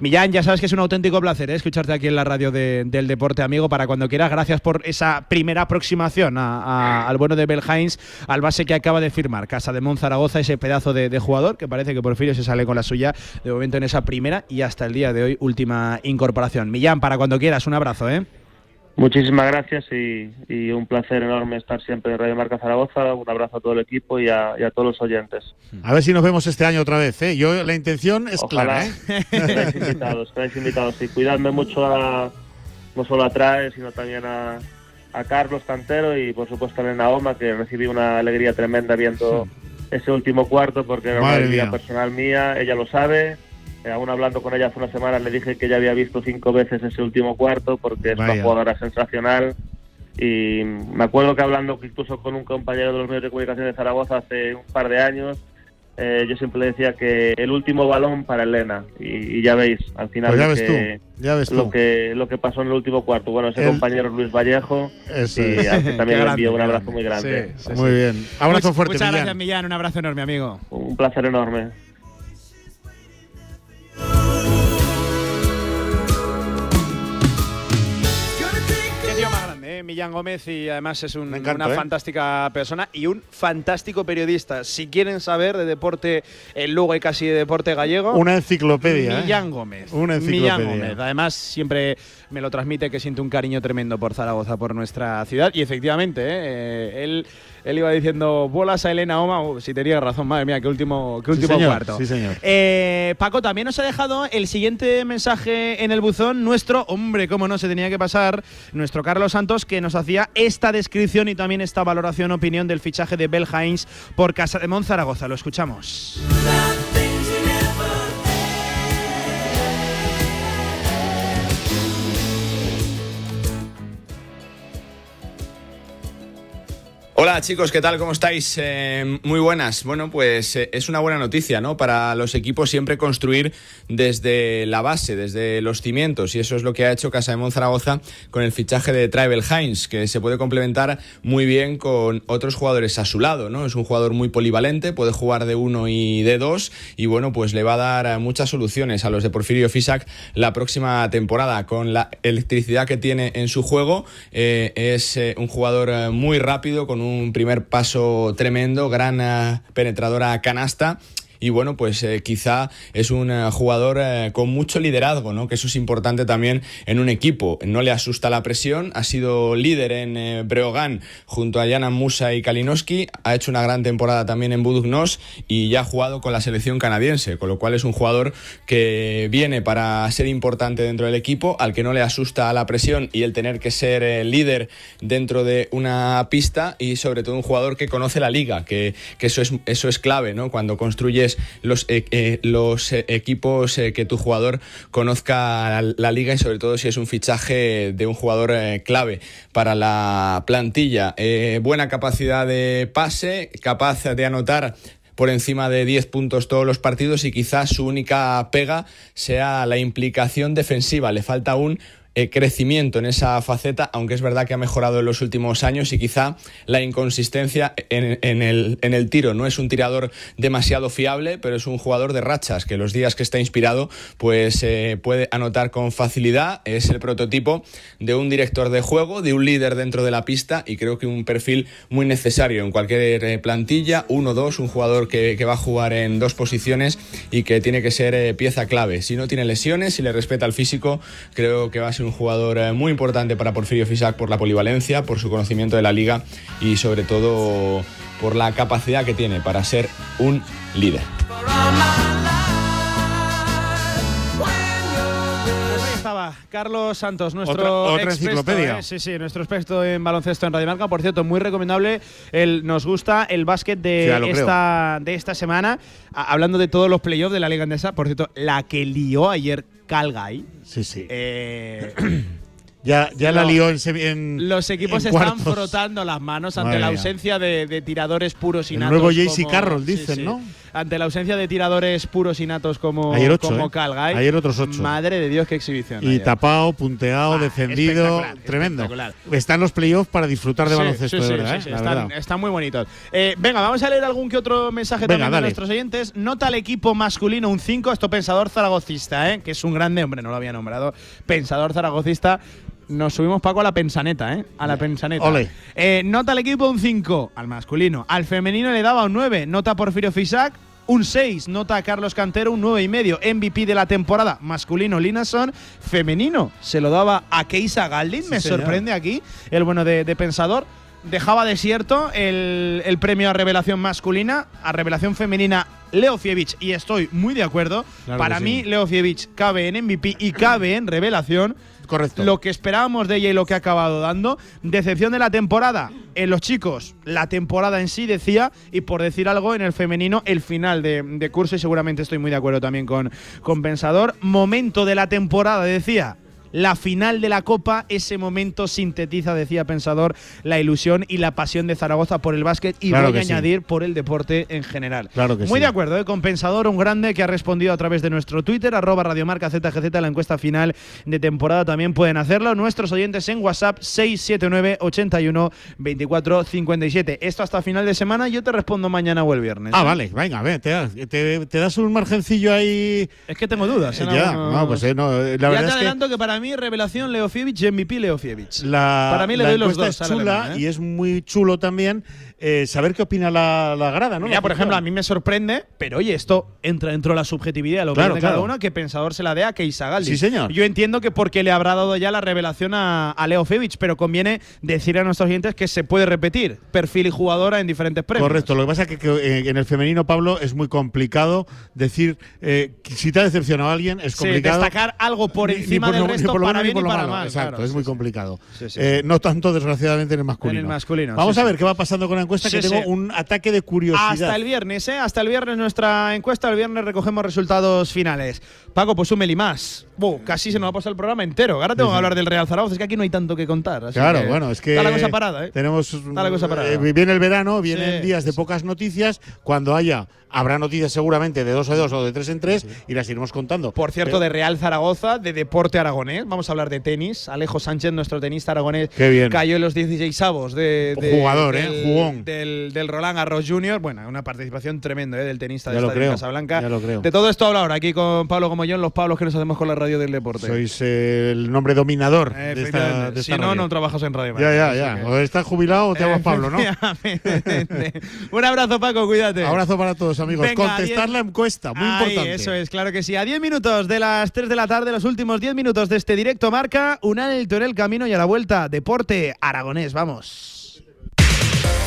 Millán, ya sabes que es un auténtico placer ¿eh? escucharte aquí en la radio de- del deporte, amigo, para cuando quieras. Gracias por esa primera aproximación a- al bueno de Belhains, al base que acaba de firmar, Casa de Monzaragoza, ese pedazo de, de jugador que parece que Porfirio se sale con la suya de momento en esa primera y hasta el día de hoy última incorporación. Millán, para cuando quieras, un abrazo, ¿eh? Muchísimas gracias y, y un placer enorme estar siempre en Radio Marca Zaragoza. Un abrazo a todo el equipo y a, y a todos los oyentes. A ver si nos vemos este año otra vez, ¿eh? Yo, la intención es Ojalá. clara, ¿eh? Estáis invitados, estáis invitados. Y cuidadme mucho a, no solo a Trae, sino también a, a Carlos Cantero y por supuesto a Elena Oma, que recibí una alegría tremenda viendo ese último cuarto porque era una mía. personal mía, ella lo sabe. Eh, aún hablando con ella hace una semana le dije que ya había visto cinco veces ese último cuarto porque es Vaya. una jugadora sensacional. Y me acuerdo que hablando incluso con un compañero de los medios de comunicación de Zaragoza hace un par de años, eh, yo siempre le decía que el último balón para Elena. Y, y ya veis, al final Pues ya lo ves que, tú, ya ves lo tú. que lo que pasó en el último cuarto. Bueno, ese El- compañero es Luis Vallejo Eso y es. al que también le envío un abrazo muy grande. Sí, sí, Muy sí. bien. Abrazo fuerte, Muchas Millán. gracias, Millán. Un abrazo enorme, amigo. Un placer enorme. Millán Gómez, y además es un- encanta, una ¿eh? fantástica persona y un fantástico periodista. Si quieren saber de deporte en Lugo y casi de deporte gallego, Una enciclopedia. ¿eh? Millán Gómez. Una Millán enciclopedia. Gómez. Además, siempre me lo transmite que siente un cariño tremendo por Zaragoza, por nuestra ciudad. Y efectivamente. Eh, él, él iba diciendo bolas a Elena Oma. Uh, si tenía razón, madre mía, qué último, qué Sí, último señor, cuarto. sí, señor. Eh, Paco, también nos ha dejado el siguiente mensaje en el buzón. Nuestro, hombre, cómo no se tenía que pasar, nuestro Carlos Santos, que nos hacía esta descripción y también esta valoración, opinión del fichaje de Bel Hines por Casa de Zaragoza. Lo escuchamos. Hola chicos, ¿qué tal? ¿Cómo estáis? Eh, muy buenas. Bueno, pues eh, es una buena noticia, ¿no? Para los equipos siempre construir desde la base, desde los cimientos, y eso es lo que ha hecho Casa de Zaragoza con el fichaje de Tribal Hines, que se puede complementar muy bien con otros jugadores a su lado, ¿no? Es un jugador muy polivalente, puede jugar de uno y de dos, y bueno, pues le va a dar eh, muchas soluciones a los de Porfirio Fisac la próxima temporada. Con la electricidad que tiene en su juego, es un jugador muy rápido, con un primer paso tremendo, gran eh, penetradora canasta. Y bueno, pues eh, quizá es un eh, jugador eh, con mucho liderazgo, ¿no? Que eso es importante también en un equipo. No le asusta la presión, ha sido líder en Breogán junto a Jana Musa y Kalinowski, ha hecho una gran temporada también en Budugnos y ya ha jugado con la selección canadiense, con lo cual es un jugador que viene para ser importante dentro del equipo, al que no le asusta la presión y el tener que ser líder dentro de una pista y sobre todo un jugador que conoce la liga, que, que eso, es, eso es clave, ¿no? Cuando construyes los, eh, eh, eh, equipos que tu jugador conozca la, la liga y sobre todo si es un fichaje de un jugador clave para la plantilla. Buena capacidad de pase, capaz de anotar por encima de 10 puntos todos los partidos y quizás su única pega sea la implicación defensiva. Le falta un eh, crecimiento en esa faceta, aunque es verdad que ha mejorado en los últimos años y quizá la inconsistencia en, el, tiro. No es un tirador demasiado fiable, pero es un jugador de rachas, que los días que está inspirado pues eh, puede anotar con facilidad. Es el prototipo de un director de juego, de un líder dentro de la pista y creo que un perfil muy necesario en cualquier eh, plantilla. Uno, dos, un jugador que, que va a jugar en dos posiciones y que tiene que ser eh, pieza clave. Si no tiene lesiones, si le respeta el físico, creo que va a ser un jugador eh, muy importante para Porfirio Fisac por la polivalencia, por su conocimiento de la liga y sobre todo por la capacidad que tiene para ser un líder. Carlos Santos, nuestro Otra- otra experto, enciclopedia. ¿eh? Sí, sí, nuestro experto en baloncesto en Radio Marca. Por cierto, muy recomendable. El, nos gusta el básquet de, Sí, esta, de esta semana. A- hablando de todos los playoffs de la Liga Andesa. Por cierto, la que lió ayer Calgay. Sí, sí. Eh, Ya, ya la lió en, los equipos en están cuartos. frotando las manos ante Madre la ausencia de, de tiradores puros y natos. nuevo JC Carroll, dicen, sí. ¿no? Ante la ausencia de tiradores puros y natos como, Ayer ocho, como ¿eh? Calgay. Ayer otros ocho. Madre de Dios, qué exhibición. Y ayer. tapado, punteado, defendido, espectacular, tremendo. espectacular. Están los playoffs para disfrutar de Sí, baloncesto, sí, de verdad, sí, ¿eh? sí, La están, verdad. están muy bonitos. Eh, venga, vamos a leer algún que otro mensaje Venga, también de dale. nuestros oyentes. Nota al equipo masculino un 5, esto pensador zaragocista, ¿eh? que es un grande, hombre, no lo había nombrado. Pensador zaragocista. Nos subimos, Paco, a la pensaneta, ¿eh? A la pensaneta. Ole. Eh, nota al equipo un 5, al masculino. Al femenino le daba un 9. Nota a Porfirio Fisac, un 6. Nota a Carlos Cantero, un 9 y medio. MVP de la temporada, masculino Linason. Femenino se lo daba a Keisa Galdin. Sí, Me señor. sorprende aquí el bueno de, de Pensador. dejaba desierto el, el premio a revelación masculina, a revelación femenina Leo Fievich, y estoy muy de acuerdo. Claro Para mí, sí. Leo Fievich cabe en MVP y cabe en revelación. Correcto. Lo que esperábamos de ella y lo que ha acabado dando. Decepción de la temporada en los chicos, la temporada en sí decía, y por decir algo, en el femenino, el final de, curso, y seguramente estoy muy de acuerdo también con, con Pensador. Momento de la temporada, decía. La final de la Copa, ese momento sintetiza, decía Pensador, la ilusión y la pasión de Zaragoza por el básquet y Claro voy a sí. añadir por el deporte en general. Claro que Muy sí. de acuerdo, ¿eh? con Pensador, un grande que ha respondido a través de nuestro Twitter, arroba radiomarca ZGZ, la encuesta final de temporada también pueden hacerlo. Nuestros oyentes en WhatsApp 679 81 24 57. Esto hasta final de semana, yo te respondo mañana o el viernes. Ah, ¿eh? vale, venga, a ver, te, das- te- te das un margencillo ahí. Es que tengo dudas. Eh, ya, algunos- no, pues eh, no, la ya verdad te es que adelanto que, para mí, revelación Leo Fievich y MVP Leo Fievich. la, para mí le la doy los dos. es chula ¿eh? y es muy chulo también eh, saber qué opina la, la grada, ¿no? La por ejemplo, a mí me sorprende, pero oye, esto entra dentro de la subjetividad, lo Claro, de cada uno, que Pensador se la dé a Keisagaldi. Sí, señor. Yo entiendo que porque le habrá dado ya la revelación a, a Leo Fevich, pero conviene decir a nuestros oyentes que se puede repetir perfil y jugadora en diferentes premios. Correcto, lo que pasa es que, que, eh, en el femenino, Pablo, es muy complicado decir eh, que si te ha decepcionado alguien, es Sí, complicado. destacar algo por Ni- ni encima por del ni resto por para ni bien y por para malo. mal. Exacto, claro, es sí, muy sí. complicado. Sí, sí, Eh, sí. No tanto, desgraciadamente, en el masculino. En el masculino, Vamos sí, a sí. ver qué va pasando con encuesta, Sí, que tengo sí. un ataque de curiosidad. Hasta el viernes, ¿eh? Hasta el viernes nuestra encuesta. El viernes recogemos resultados finales. Paco, pues un meli más. Buh, casi se nos va a pasar el programa entero. Ahora tengo que hablar del Real Zaragoza. Es que aquí no hay tanto que contar. así Claro, que bueno, es que Está la cosa parada, ¿eh? tenemos Está la cosa parada. eh, viene el verano, vienen Sí, días de pocas noticias, cuando haya habrá noticias seguramente de dos a dos o de tres en tres y las iremos contando. Por cierto, de Real Zaragoza, de deporte aragonés. Vamos a hablar de tenis. Alejo Sánchez, nuestro tenista aragonés, Qué bien. cayó en los 16 avos de, de- Jugador, ¿eh? del, Jugón. Del, del Roland Garros Junior. Bueno, una participación tremenda ¿eh? del tenista de Casablanca. ya lo creo. De todo esto habla ahora aquí con Pablo como yo en los Pablos que nos hacemos con la radio del deporte. Sois el nombre dominador de esta, Efectivamente. de esta si no, radio. no trabajas en Radio Ya, Marca, ya, ya. O estás jubilado o te llamas Pablo, ¿no? Un abrazo, Paco, cuídate. Abrazo para todos, amigos. Venga, Contestar diez- la encuesta, muy Ay, importante. Eso es, claro que sí. A 10 minutos de las 3 de la tarde, los últimos 10 minutos de este directo marca, un alto en el camino y a la vuelta, deporte aragonés, vamos.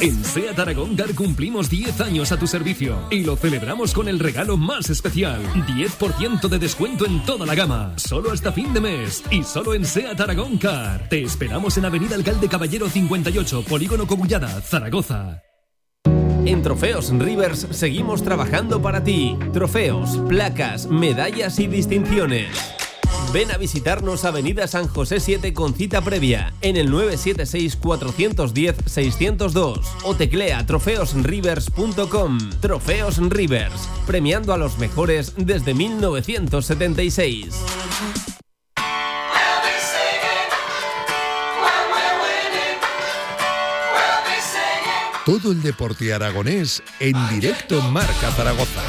En SEAT Aragón Car cumplimos 10 años a tu servicio y lo celebramos con el regalo más especial. 10% de descuento en toda la gama. Solo hasta fin de mes y solo en SEAT Aragón Car. Te esperamos en Avenida Alcalde Caballero 58, Polígono Cobullada, Zaragoza. En Trofeos Rivers seguimos trabajando para ti. Trofeos, placas, medallas y distinciones. Ven a visitarnos Avenida San José 7 con cita previa en el 976-410-602 o teclea trofeosrivers.com. Trofeos Rivers, premiando a los mejores desde 1976. Todo el deporte aragonés en directo Marca Zaragoza.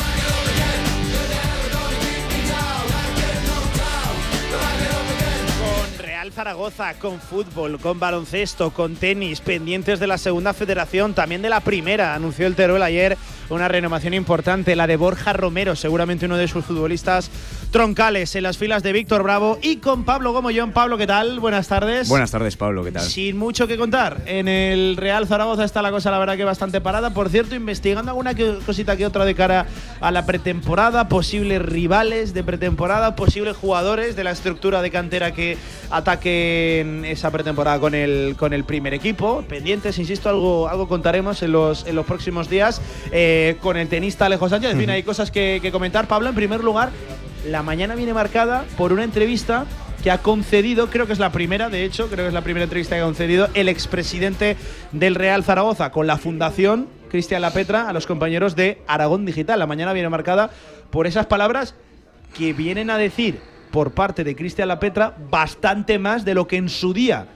Zaragoza, con fútbol, con baloncesto, con tenis, pendientes de la segunda federación, también de la primera. Anunció el Teruel ayer una renovación importante, la de Borja Romero, seguramente uno de sus futbolistas troncales en las filas de Víctor Bravo y con Pablo Gomollón. Pablo, ¿qué tal? Buenas tardes. Buenas tardes, Pablo, ¿qué tal? Sin mucho que contar. En el Real Zaragoza está la cosa, la verdad, que bastante parada. Por cierto, investigando alguna cosita que otra de cara a la pretemporada, posibles rivales de pretemporada, posibles jugadores de la estructura de cantera que ataquen esa pretemporada con el, con el primer equipo. Pendientes, insisto, algo, algo contaremos en los, en los próximos días eh, con el tenista Alejo Sánchez. En fin, hay cosas que, que comentar. Pablo, en primer lugar, la mañana viene marcada por una entrevista que ha concedido, creo que es la primera, de hecho, creo que es la primera entrevista que ha concedido el expresidente del Real Zaragoza con la Fundación Cristian Lapetra a los compañeros de Aragón Digital. La mañana viene marcada por esas palabras que vienen a decir por parte de Cristian Lapetra bastante más de lo que en su día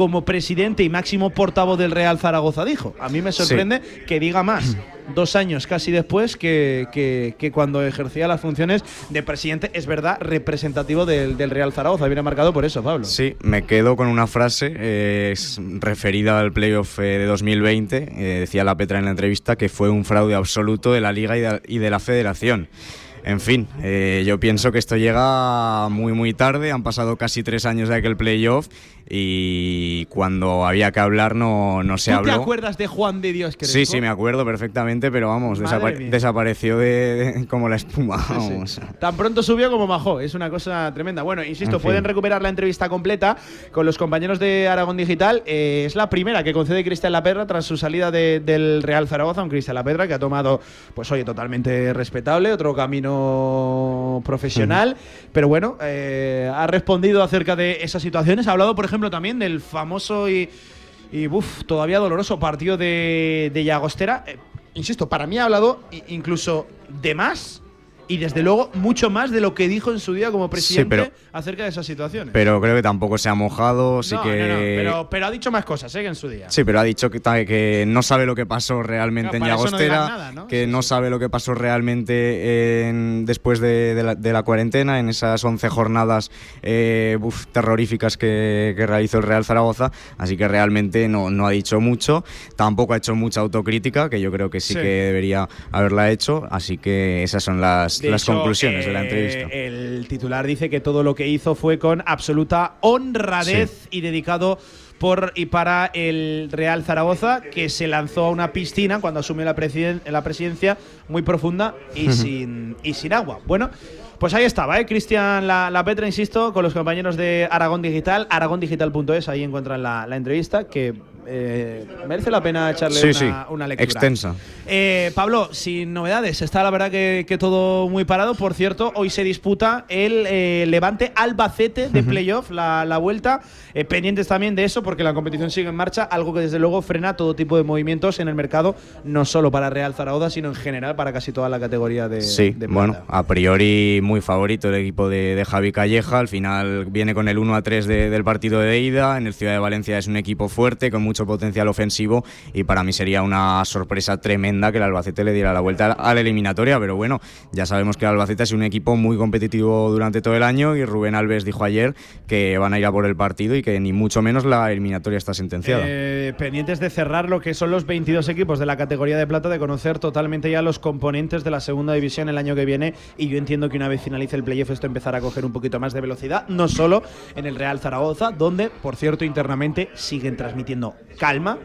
como presidente y máximo portavoz del Real Zaragoza dijo. A mí me sorprende que diga más dos años casi después que, que- que cuando ejercía las funciones de presidente, es verdad, representativo del, del Real Zaragoza. Viene marcado por eso, Pablo. Sí, me quedo con una frase eh, referida al playoff eh, de 2020. eh, decía la Petra en la entrevista que fue un fraude absoluto de la Liga y de, y de la Federación. En fin, eh, yo pienso que esto llega muy muy tarde, han pasado casi tres años de aquel playoff y cuando había que hablar no, no se ¿Tú habló. te acuerdas de Juan de Dios Crespo? Sí, sí, me acuerdo perfectamente, pero vamos, desapa- mía. desapareció de, de- como la espuma. vamos. Tan pronto subió como bajó, es una cosa tremenda. Bueno, insisto, En fin. pueden recuperar la entrevista completa con los compañeros de Aragón Digital. Eh, es la primera que concede Cristian Lapedra tras su salida de- del Real Zaragoza, un Cristian Lapedra que ha tomado, pues oye, totalmente respetable, otro camino profesional, pero bueno, eh, ha respondido acerca de esas situaciones. Ha hablado, por ejemplo, también del famoso y, y todavía doloroso partido de, de Llagostera. Eh, insisto, para mí ha hablado incluso de más y desde luego mucho más de lo que dijo en su día como presidente pero- acerca de esas situaciones. Pero creo que tampoco se ha mojado, sí no, que... no, no, pero, pero ha dicho más cosas ¿eh? que en su día. Sí, pero ha dicho que, que no sabe lo que pasó realmente en Llagostera, que no sabe lo que pasó realmente en- después de, de la, de la cuarentena, en esas 11 jornadas eh, uf, terroríficas que, que realizó el Real Zaragoza, así que realmente no, no ha dicho mucho, tampoco ha hecho mucha autocrítica, que yo creo que sí, Sí. que debería haberla hecho, así que esas son las, De las hecho, conclusiones de la eh, entrevista. El titular dice que todo lo que hizo fue con absoluta honradez y dedicado por y para el Real Zaragoza, que se lanzó a una piscina cuando asumió la, presiden- la presidencia muy profunda y sin, y sin agua. Bueno. Pues ahí estaba, ¿eh? Cristian la, la Petra, insisto, con los compañeros de Aragón Digital, aragondigital.es, ahí encuentran la, la entrevista, que eh, merece la pena echarle Sí, una, sí, una lectura. extensa. Eh, Pablo, sin novedades, está la verdad que, que todo muy parado. Por cierto, hoy se disputa el eh, Levante Albacete de playoff, la, la vuelta. Eh, pendientes también de eso, porque la competición sigue en marcha, algo que desde luego frena todo tipo de movimientos en el mercado, no solo para Real Zaragoza, sino en general para casi toda la categoría de. Sí, de bueno, a priori muy favorito el equipo de, de Javi Calleja. Al final viene con el 1 a 3 de- del partido de ida. En el Ciudad de Valencia es un equipo fuerte, con mucho potencial ofensivo. Y para mí sería una sorpresa tremenda que el Albacete le diera la vuelta a la eliminatoria. Pero bueno, ya sabemos que el Albacete es un equipo muy competitivo durante todo el año. Y Rubén Alves dijo ayer que van a ir a por el partido y que ni mucho menos la eliminatoria está sentenciada. Eh, pendientes de cerrar lo que son los 22 equipos de la categoría de plata, de conocer totalmente ya los componentes de la segunda división el año que viene. Y yo entiendo que una vez finalice el playoff esto empezará a coger un poquito más de velocidad, no solo en el Real Zaragoza, donde, por cierto, internamente siguen transmitiendo calma,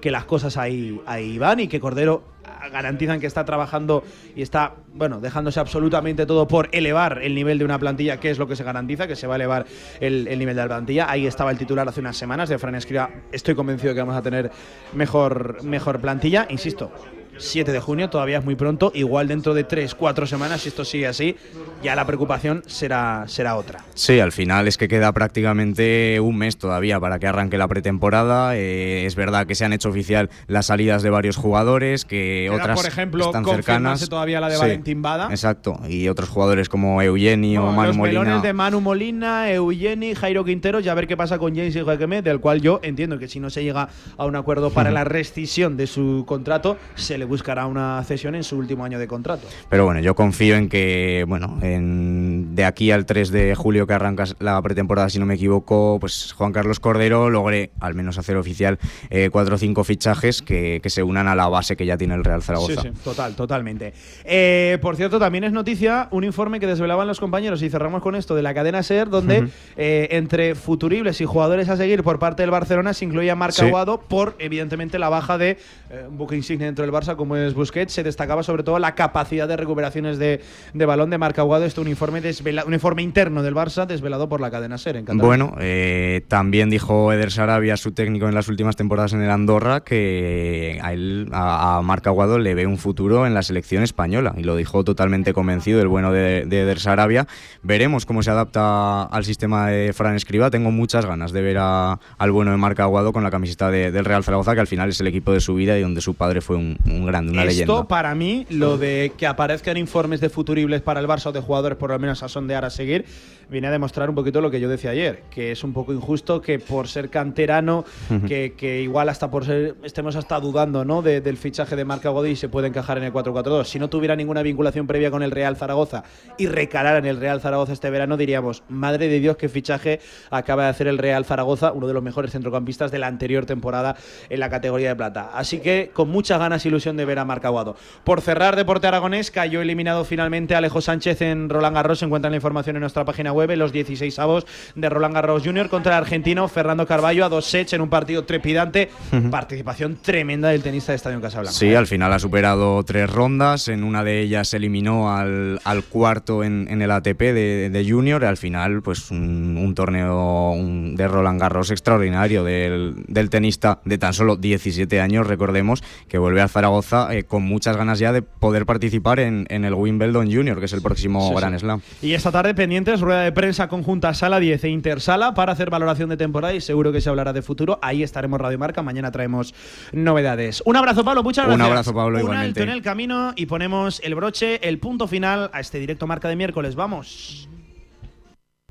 que las cosas ahí, ahí van y que Cordero ah, garantizan que está trabajando y está, bueno, dejándose absolutamente todo por elevar el nivel de una plantilla, que es lo que se garantiza, que se va a elevar el, el nivel de la plantilla. Ahí estaba el titular hace unas semanas de Fran Escriba. Estoy convencido que vamos a tener mejor, mejor plantilla. Insisto, 7 de junio, todavía es muy pronto. Igual dentro de 3, 4 semanas, si esto sigue así, ya la preocupación será, será otra. Sí, al final es que queda prácticamente un mes todavía para que arranque la pretemporada. Eh, es verdad que se han hecho oficial las salidas de varios jugadores, que Queda, otras por ejemplo, están cercanas. todavía la de Sí, Valentín Bada. Exacto, y otros jugadores como Eugenio, No, Manu los Molina. melones de Manu Molina, Eugeni, Jairo Quintero, ya a ver qué pasa con James y Joaquim, del cual yo entiendo que si no se llega a un acuerdo para la rescisión de su contrato, se le buscará una cesión en su último año de contrato. Pero bueno, yo confío en que, bueno, en- de aquí al 3 de julio que arranca la pretemporada, si no me equivoco, pues Juan Carlos Cordero logre al menos hacer oficial eh, cuatro o cinco fichajes que, que se unan a la base que ya tiene el Real Zaragoza. Sí, sí, total, totalmente. Eh, por cierto, también es noticia un informe que desvelaban los compañeros y cerramos con esto de la cadena SER, donde eh, entre futuribles y jugadores a seguir por parte del Barcelona se incluía Marc Sí. Aguado por, evidentemente, la baja de eh, un buque insignia dentro del Barça como es Busquets. Se destacaba sobre todo la capacidad de recuperaciones de, de balón de Marc Aguado. Esto un informe, desvela- un informe interno del Barça desvelado por la cadena SER. en Cataluña. Bueno, eh, también dijo Eder Sarabia, su técnico en las últimas temporadas en el Andorra, que a él, a, a Marc Aguado, le ve un futuro en la selección española. Y lo dijo totalmente convencido el bueno de, de Eder Sarabia. Veremos cómo se adapta al sistema de Fran Escriba. Tengo muchas ganas de ver a- al bueno de Marc Aguado con la camiseta de- del Real Zaragoza, que al final es el equipo de su vida y donde su padre fue un grande, una Esto, leyenda. para mí, lo de que aparezcan informes de futuribles para el Barça o de jugadores, por lo menos a, sondear a seguir, viene a demostrar un poquito lo que yo decía ayer, que es un poco injusto que por ser canterano, que, que igual hasta por ser, estemos hasta dudando ¿no? de- del fichaje de Marca Godí se puede encajar en el 4-4-2. Si no tuviera ninguna vinculación previa con el Real Zaragoza y recalara en el Real Zaragoza este verano, diríamos, madre de Dios, qué fichaje acaba de hacer el Real Zaragoza, uno de los mejores centrocampistas de la anterior temporada en la categoría de plata. Así que con muchas ganas e de ver a Marc Aguado. Por cerrar, Deporte Aragonés cayó eliminado finalmente Alejo Sánchez en Roland Garros. Se encuentra la información en nuestra página web, en los 16 avos de Roland Garros Junior contra el argentino Fernando Carballo a dos sets en un partido trepidante. Participación tremenda del tenista de Estadio Casablanca. Sí, al final ha superado tres rondas. En una de ellas eliminó al, al cuarto en, en el ATP de, de Junior. Al final, pues un, un torneo un- de Roland Garros extraordinario del, del tenista de tan solo 17 años, recordemos, que vuelve a Zaragoza eh, con muchas ganas ya de poder participar en, en el Wimbledon Junior, que es el próximo Sí, Grand sí. Slam. Y esta tarde pendientes, rueda de prensa conjunta Sala 10 e Intersala para hacer valoración de temporada y seguro que se hablará de futuro. Ahí estaremos Radio Marca, mañana traemos novedades. Un abrazo Pablo, muchas Un gracias. abrazo, Pablo, Un igualmente. alto en el camino y ponemos el broche, el punto final a este directo Marca de miércoles. Vamos.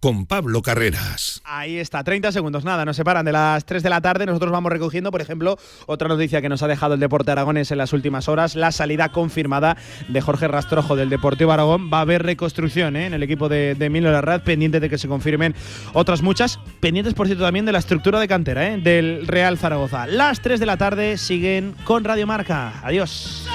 con Pablo Carreras. Ahí está, 30 segundos, nada, nos separan de las 3 de la tarde. Nosotros vamos recogiendo, por ejemplo, otra noticia que nos ha dejado el Deporte Aragones en las últimas horas, la salida confirmada de Jorge Rastrojo del Deportivo Aragón. Va a haber reconstrucción ¿eh? en el equipo de, de Emilio Larraz, pendiente de que se confirmen otras muchas, pendientes, por cierto, también de la estructura de cantera ¿eh? del Real Zaragoza. Las 3 de la tarde siguen con Radio Marca. Adiós.